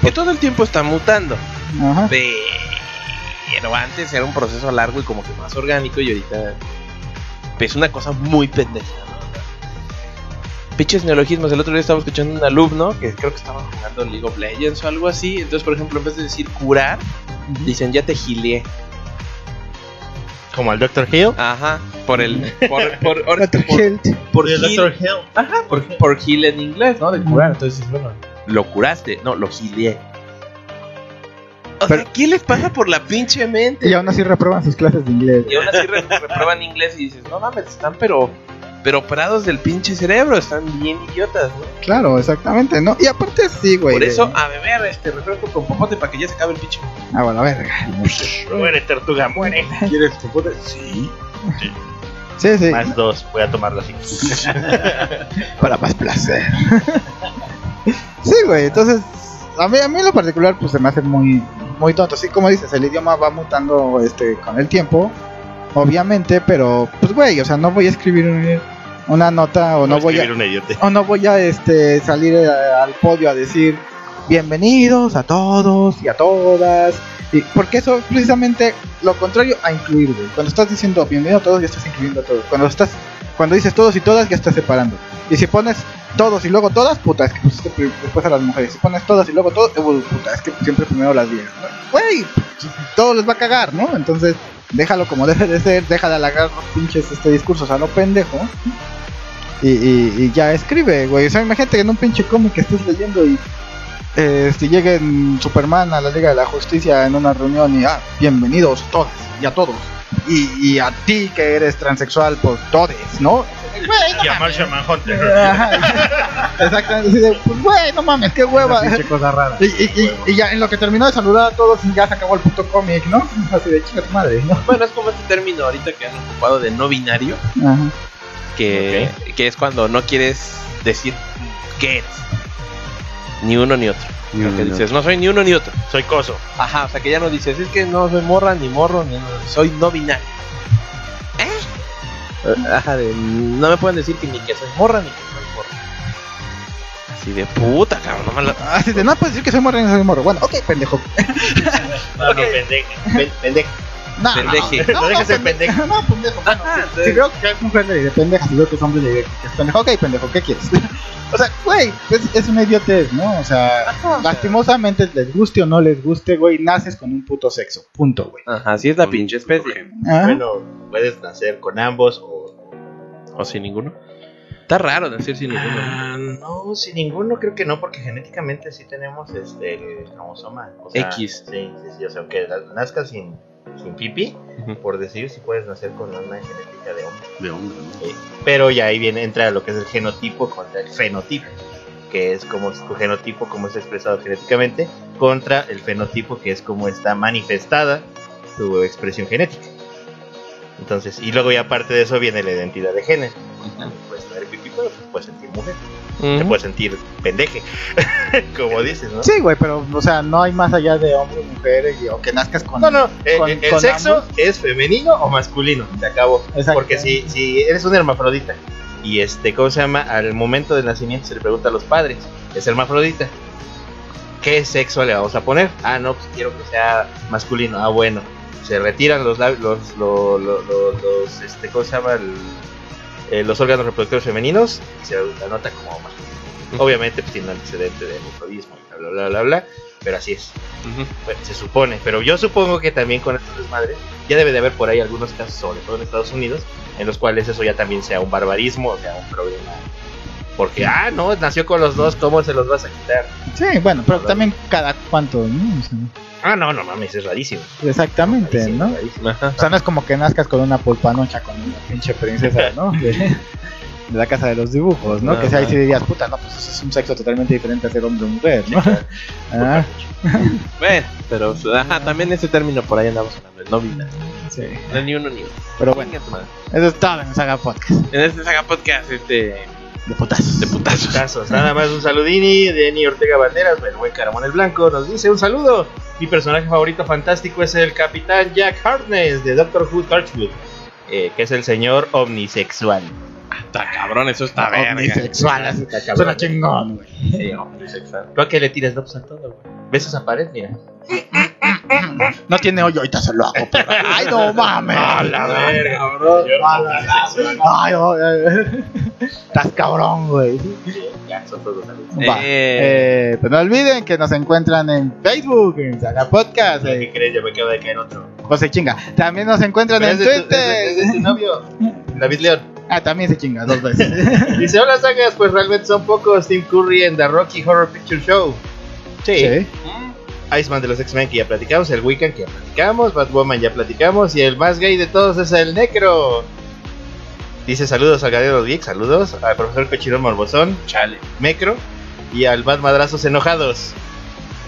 Que todo el tiempo está mutando.
ajá.
Pero antes era un proceso largo y como que más orgánico y ahorita es una cosa muy pendeja. ¿no? Pinches neologismos. El otro día estaba escuchando un alumno que creo que estaba jugando League of Legends o algo así. Entonces, por ejemplo, en vez de decir curar, dicen ya te gileé.
Como al Dr. Hill.
Ajá. Por el. Por, por,
Dr.
por,
Hilt.
por
el Dr. Hill.
Ajá, por, por heal en inglés, ¿no? De curar. Entonces, bueno, lo curaste. No, lo gileé. O
Pero-
sea, ¿qué les pasa por la pinche mente?
Y aún así reprueban sus clases de inglés.
Y aún así re- reprueban inglés y dices, no mames, están pero, pero operados del pinche cerebro, están bien idiotas, ¿no?
Claro, exactamente, ¿no? Y aparte sí, güey.
Por
de-
eso, a beber este refresco con popote para que ya se acabe el pinche.
Ah, bueno, a ver.
Muere, tortuga, muere.
¿Quieres poder? Sí.
Sí, sí.
Más dos, voy a tomarlo así.
para más placer. sí, güey, entonces a mí, a mí en lo particular pues se me hace muy muy tonto, así como dices, el idioma va mutando este con el tiempo, obviamente, pero pues güey, o sea, no voy a escribir un- una nota o no, voy a o no voy a este salir eh, al podio a decir bienvenidos a todos y a todas y porque eso es precisamente lo contrario a incluir güey. cuando estás diciendo bienvenido a todos ya estás incluyendo a todos. Cuando estás cuando dices todos y todas ya estás separando y si pones todos y luego todas puta es que pusiste pri- después a las mujeres si pones todas y luego todos eh, puta es que siempre primero las 10 ¿no? güey todo les va a cagar no entonces déjalo como debe de ser deja de halagar los pinches este discursos a lo pendejo y, y, ya escribe, güey. O sea, imagínate que en un pinche cómic que estés leyendo y eh, este, llegue en Superman a la Liga de la Justicia en una reunión y, ah, bienvenidos todos y a todos. Y, y a ti que eres transexual, pues todes, ¿no?
Y a Martian Manhunter.
Exactamente. así de, Pues, güey, no mames, qué hueva.
Cosa rara.
Y, y, y, y ya en lo que terminó de saludar a todos, ya se acabó el puto cómic, ¿no? Así de chinga tu madre, ¿no?
Bueno, es como este término ahorita que han ocupado de no binario,
Ajá.
que, que es cuando no quieres decir qué eres. Ni uno ni otro.
Ni uno
que
ni
dices, no soy ni uno ni otro.
Soy coso.
Ajá, o sea que ya no dices, es que no soy morra ni morro, ni soy no binario. Ajá, de, no me pueden decir que ni que soy morra ni que soy morro. Así de puta, cabrón, no me la...
Así de, no puedes decir que soy morro ni soy morro. Bueno, ok, pendejo.
No, no, pendeja. Pen- pendeja.
No,
Pendeje.
No,
No
pende-
pendejo.
No, pendejo. Bueno,
Ajá,
si- veo que es mujer le diré pendeja, si veo que es hombre le diré que es pendejo. Ok, pendejo, ¿qué quieres? o sea, güey, es, es una idiotez, ¿no? O sea, lastimosamente les guste o no les guste, güey, naces con un puto sexo. Punto, güey.
Ajá, así es la pinche especie.
Ah,
Bueno, puedes nacer con ambos o.
O sin ninguno. Está raro decir sin ninguno.
Ah, no, sin ninguno creo que no, porque genéticamente sí tenemos este el cromosoma. o sea,
X.
Sí, sí, sí, o sea, aunque na- nazcas sin, sin pipi, por decir, si puedes nacer con una genética de hombre.
De hombre, ¿no?
Sí. Pero ya ahí viene, entra lo que es el genotipo contra el fenotipo, que es como tu genotipo, como es expresado genéticamente, contra el fenotipo, que es como está manifestada tu expresión genética. Entonces, y luego ya aparte de eso viene la identidad de género. Puedes tener pipí, pero te puedes sentir mujer, te
Ujú.
puedes sentir pendeje, como dices, ¿no?
Sí, güey, pero, o sea, no hay más allá de hombre mujer, y- o que nazcas con.
No, no, eh,
con-
eh, el
con
sexo
ambos.
es femenino o masculino, se acabó.
Exacto.
Porque si, si eres un hermafrodita y este, ¿cómo se llama? Al momento del nacimiento se le pregunta a los padres, es hermafrodita. ¿Qué sexo le vamos a poner? Ah, no, pues quiero que sea masculino. Ah, bueno. Se retiran los los, lo- lo- lo- los, este, ¿cómo se llama? El- eh, los órganos reproductores femeninos y se anota como masculino. Obviamente pues tiene un antecedente de hermafrodismo, bla, bla, bla, bla, bla, pero así es. Bueno, se supone, pero yo supongo que también con estos desmadres ya debe de haber por ahí algunos casos, sobre todo en Estados Unidos, en los cuales eso ya también sea un barbarismo, o sea, un problema. Porque, ah, no, nació con los dos, ¿cómo se los vas a quitar?
Sí, bueno, pero también cada cuánto, ¿no? O sea,
Ah, no, no mames, es rarísimo.
exactamente,
Rarísimo,
¿no?
rarísimo.
O sea, no es como que nazcas con una pulpanocha con una pinche princesa, ¿no? De, la casa de los dibujos, ¿no?
No,
que si ahí sí dirías, puta, no, pues eso es un sexo totalmente diferente a ser hombre o mujer, ¿no? Ah,
Bueno, pero ajá, también ese término por ahí andamos hablando, no vida.
sí.
No ni uno ni uno.
Pero bueno, eso es todo en Saga Podcast.
En este saga podcast, este.
De putazos.
De putazos.
Nada más un saludini de Eni Ortega Banderas, el buen Caramón el Blanco, nos dice un saludo. Mi personaje favorito fantástico es el Capitán Jack Harkness de Doctor Who Torchwood, eh, que es el señor omnisexual.
Está cabrón, eso está verga.
Omnisexual, así.
Está cabrón.
Suena chingón, güey.
Sí, omnisexual.
¿Tú a qué le tiras dos a todo, güey? ¿Ves esa pared? Mira.
No tiene hoyo, ahorita se lo hago, pero. ¡Ay, no mames!
verga,
cabrón! ¡Ay, eh, Estás cabrón, güey.
Ya, son todos saludos.
Va.
Eh.
Eh, pues no olviden que nos encuentran en Facebook, en Saga Podcast.
¿Qué
eh,
crees? Ya me acaba de caer otro.
José Chinga. También nos encuentran en
Es de tu-
Twitter.
es de- es de tu novio, David León.
Ah, también se chinga dos veces.
Dice, hola sagas, pues realmente son pocos. Tim Curry en The Rocky Horror Picture Show. Sí.
Sí.
Iceman de los X-Men que ya platicamos, el Weekend que ya platicamos, Batwoman ya platicamos y el más gay de todos es el Necro. Dice saludos al Galero Geek, saludos al profesor Cochirón Morbosón,
Chale.
Mecro y al Bat Madrazos Enojados.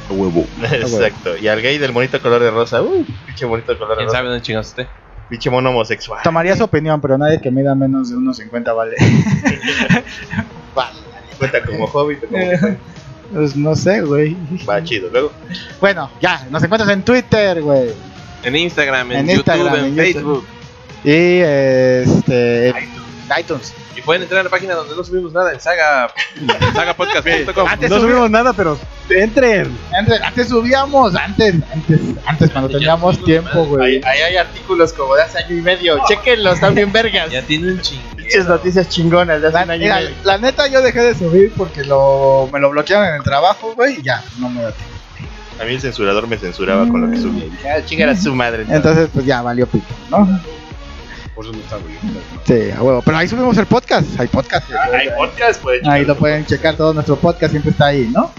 Huevo.
Exacto. Y al gay del bonito color de rosa. Uy, pinche bonito color de
¿Quién
rosa.
sabe dónde chingados esté?
Pinche mono homosexual.
Tomaría su opinión, pero nadie que mida menos de 1.50 vale.
Cuenta como hobbit. o como-
Pues no sé, güey.
Va chido. Luego,
Bueno, ya, nos encuentras en Twitter, güey.
En Instagram, en,
En
YouTube,
Instagram,
en,
en
Facebook.
Y este. en iTunes.
Y pueden entrar a la página donde no subimos nada en saga, sagapodcast.com.
Antes
No
subimos-
nada, pero entren.
Antes, antes subíamos, antes, antes, antes cuando
Ya
teníamos
subimos
tiempo, güey.
ahí, ahí hay artículos como de hace año y medio. Chequenlos, están bien vergas.
Ya tiene un
Pinches
chinguero.
noticias chingonas de hace un año y
mira,
medio.
la neta yo dejé de subir porque lo, me lo bloquearon en el trabajo, güey, y ya, no me da tiempo.
A mí el censurador me censuraba con lo que subía. Dije, ah, chingar a su madre. entonces.
Entonces, pues ya valió pito, ¿no?
Por eso no está, güey.
Sí, a huevo. Pero ahí subimos el podcast, hay podcast.
Ah, hay podcast, pues.
Ahí lo pueden checar, todo nuestro podcast siempre está ahí, ¿no?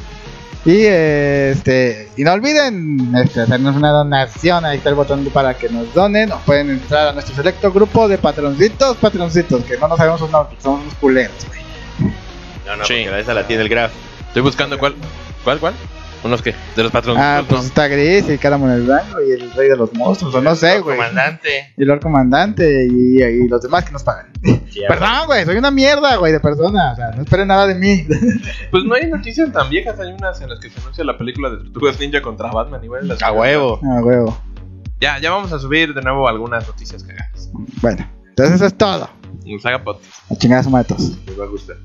Y eh, este y no olviden este, hacernos una donación, ahí está el botón para que nos donen, o pueden entrar a nuestro selecto grupo de patroncitos, patroncitos, que no nos sabemos sus nombres, porque somos unos culeros, güey.
No, no,
Sí.
porque la esa la tiene el Graf.
Estoy buscando cuál. ¿Cuál, cuál? ¿Unos qué? De los patrones.
Ah, pues está Gris y Caramon el Blanco y el Rey de los Monstruos, o no sé, güey.
Comandante.
Y el Lord Comandante y, y los demás que nos pagan.
Sí, a.
Perdón, güey, soy una mierda, güey, de persona. O sea, no esperen nada de mí.
Pues no hay noticias tan viejas. Hay unas en las que se anuncia la película de Tortugas Ninja contra Batman. Y bueno, las-
A huevo.
Ah, huevo.
Ya, ya vamos a subir de nuevo algunas noticias cagadas.
Bueno, entonces eso es todo.
En Saga Podcast.
A chingar a su matos.
Les va a gustar.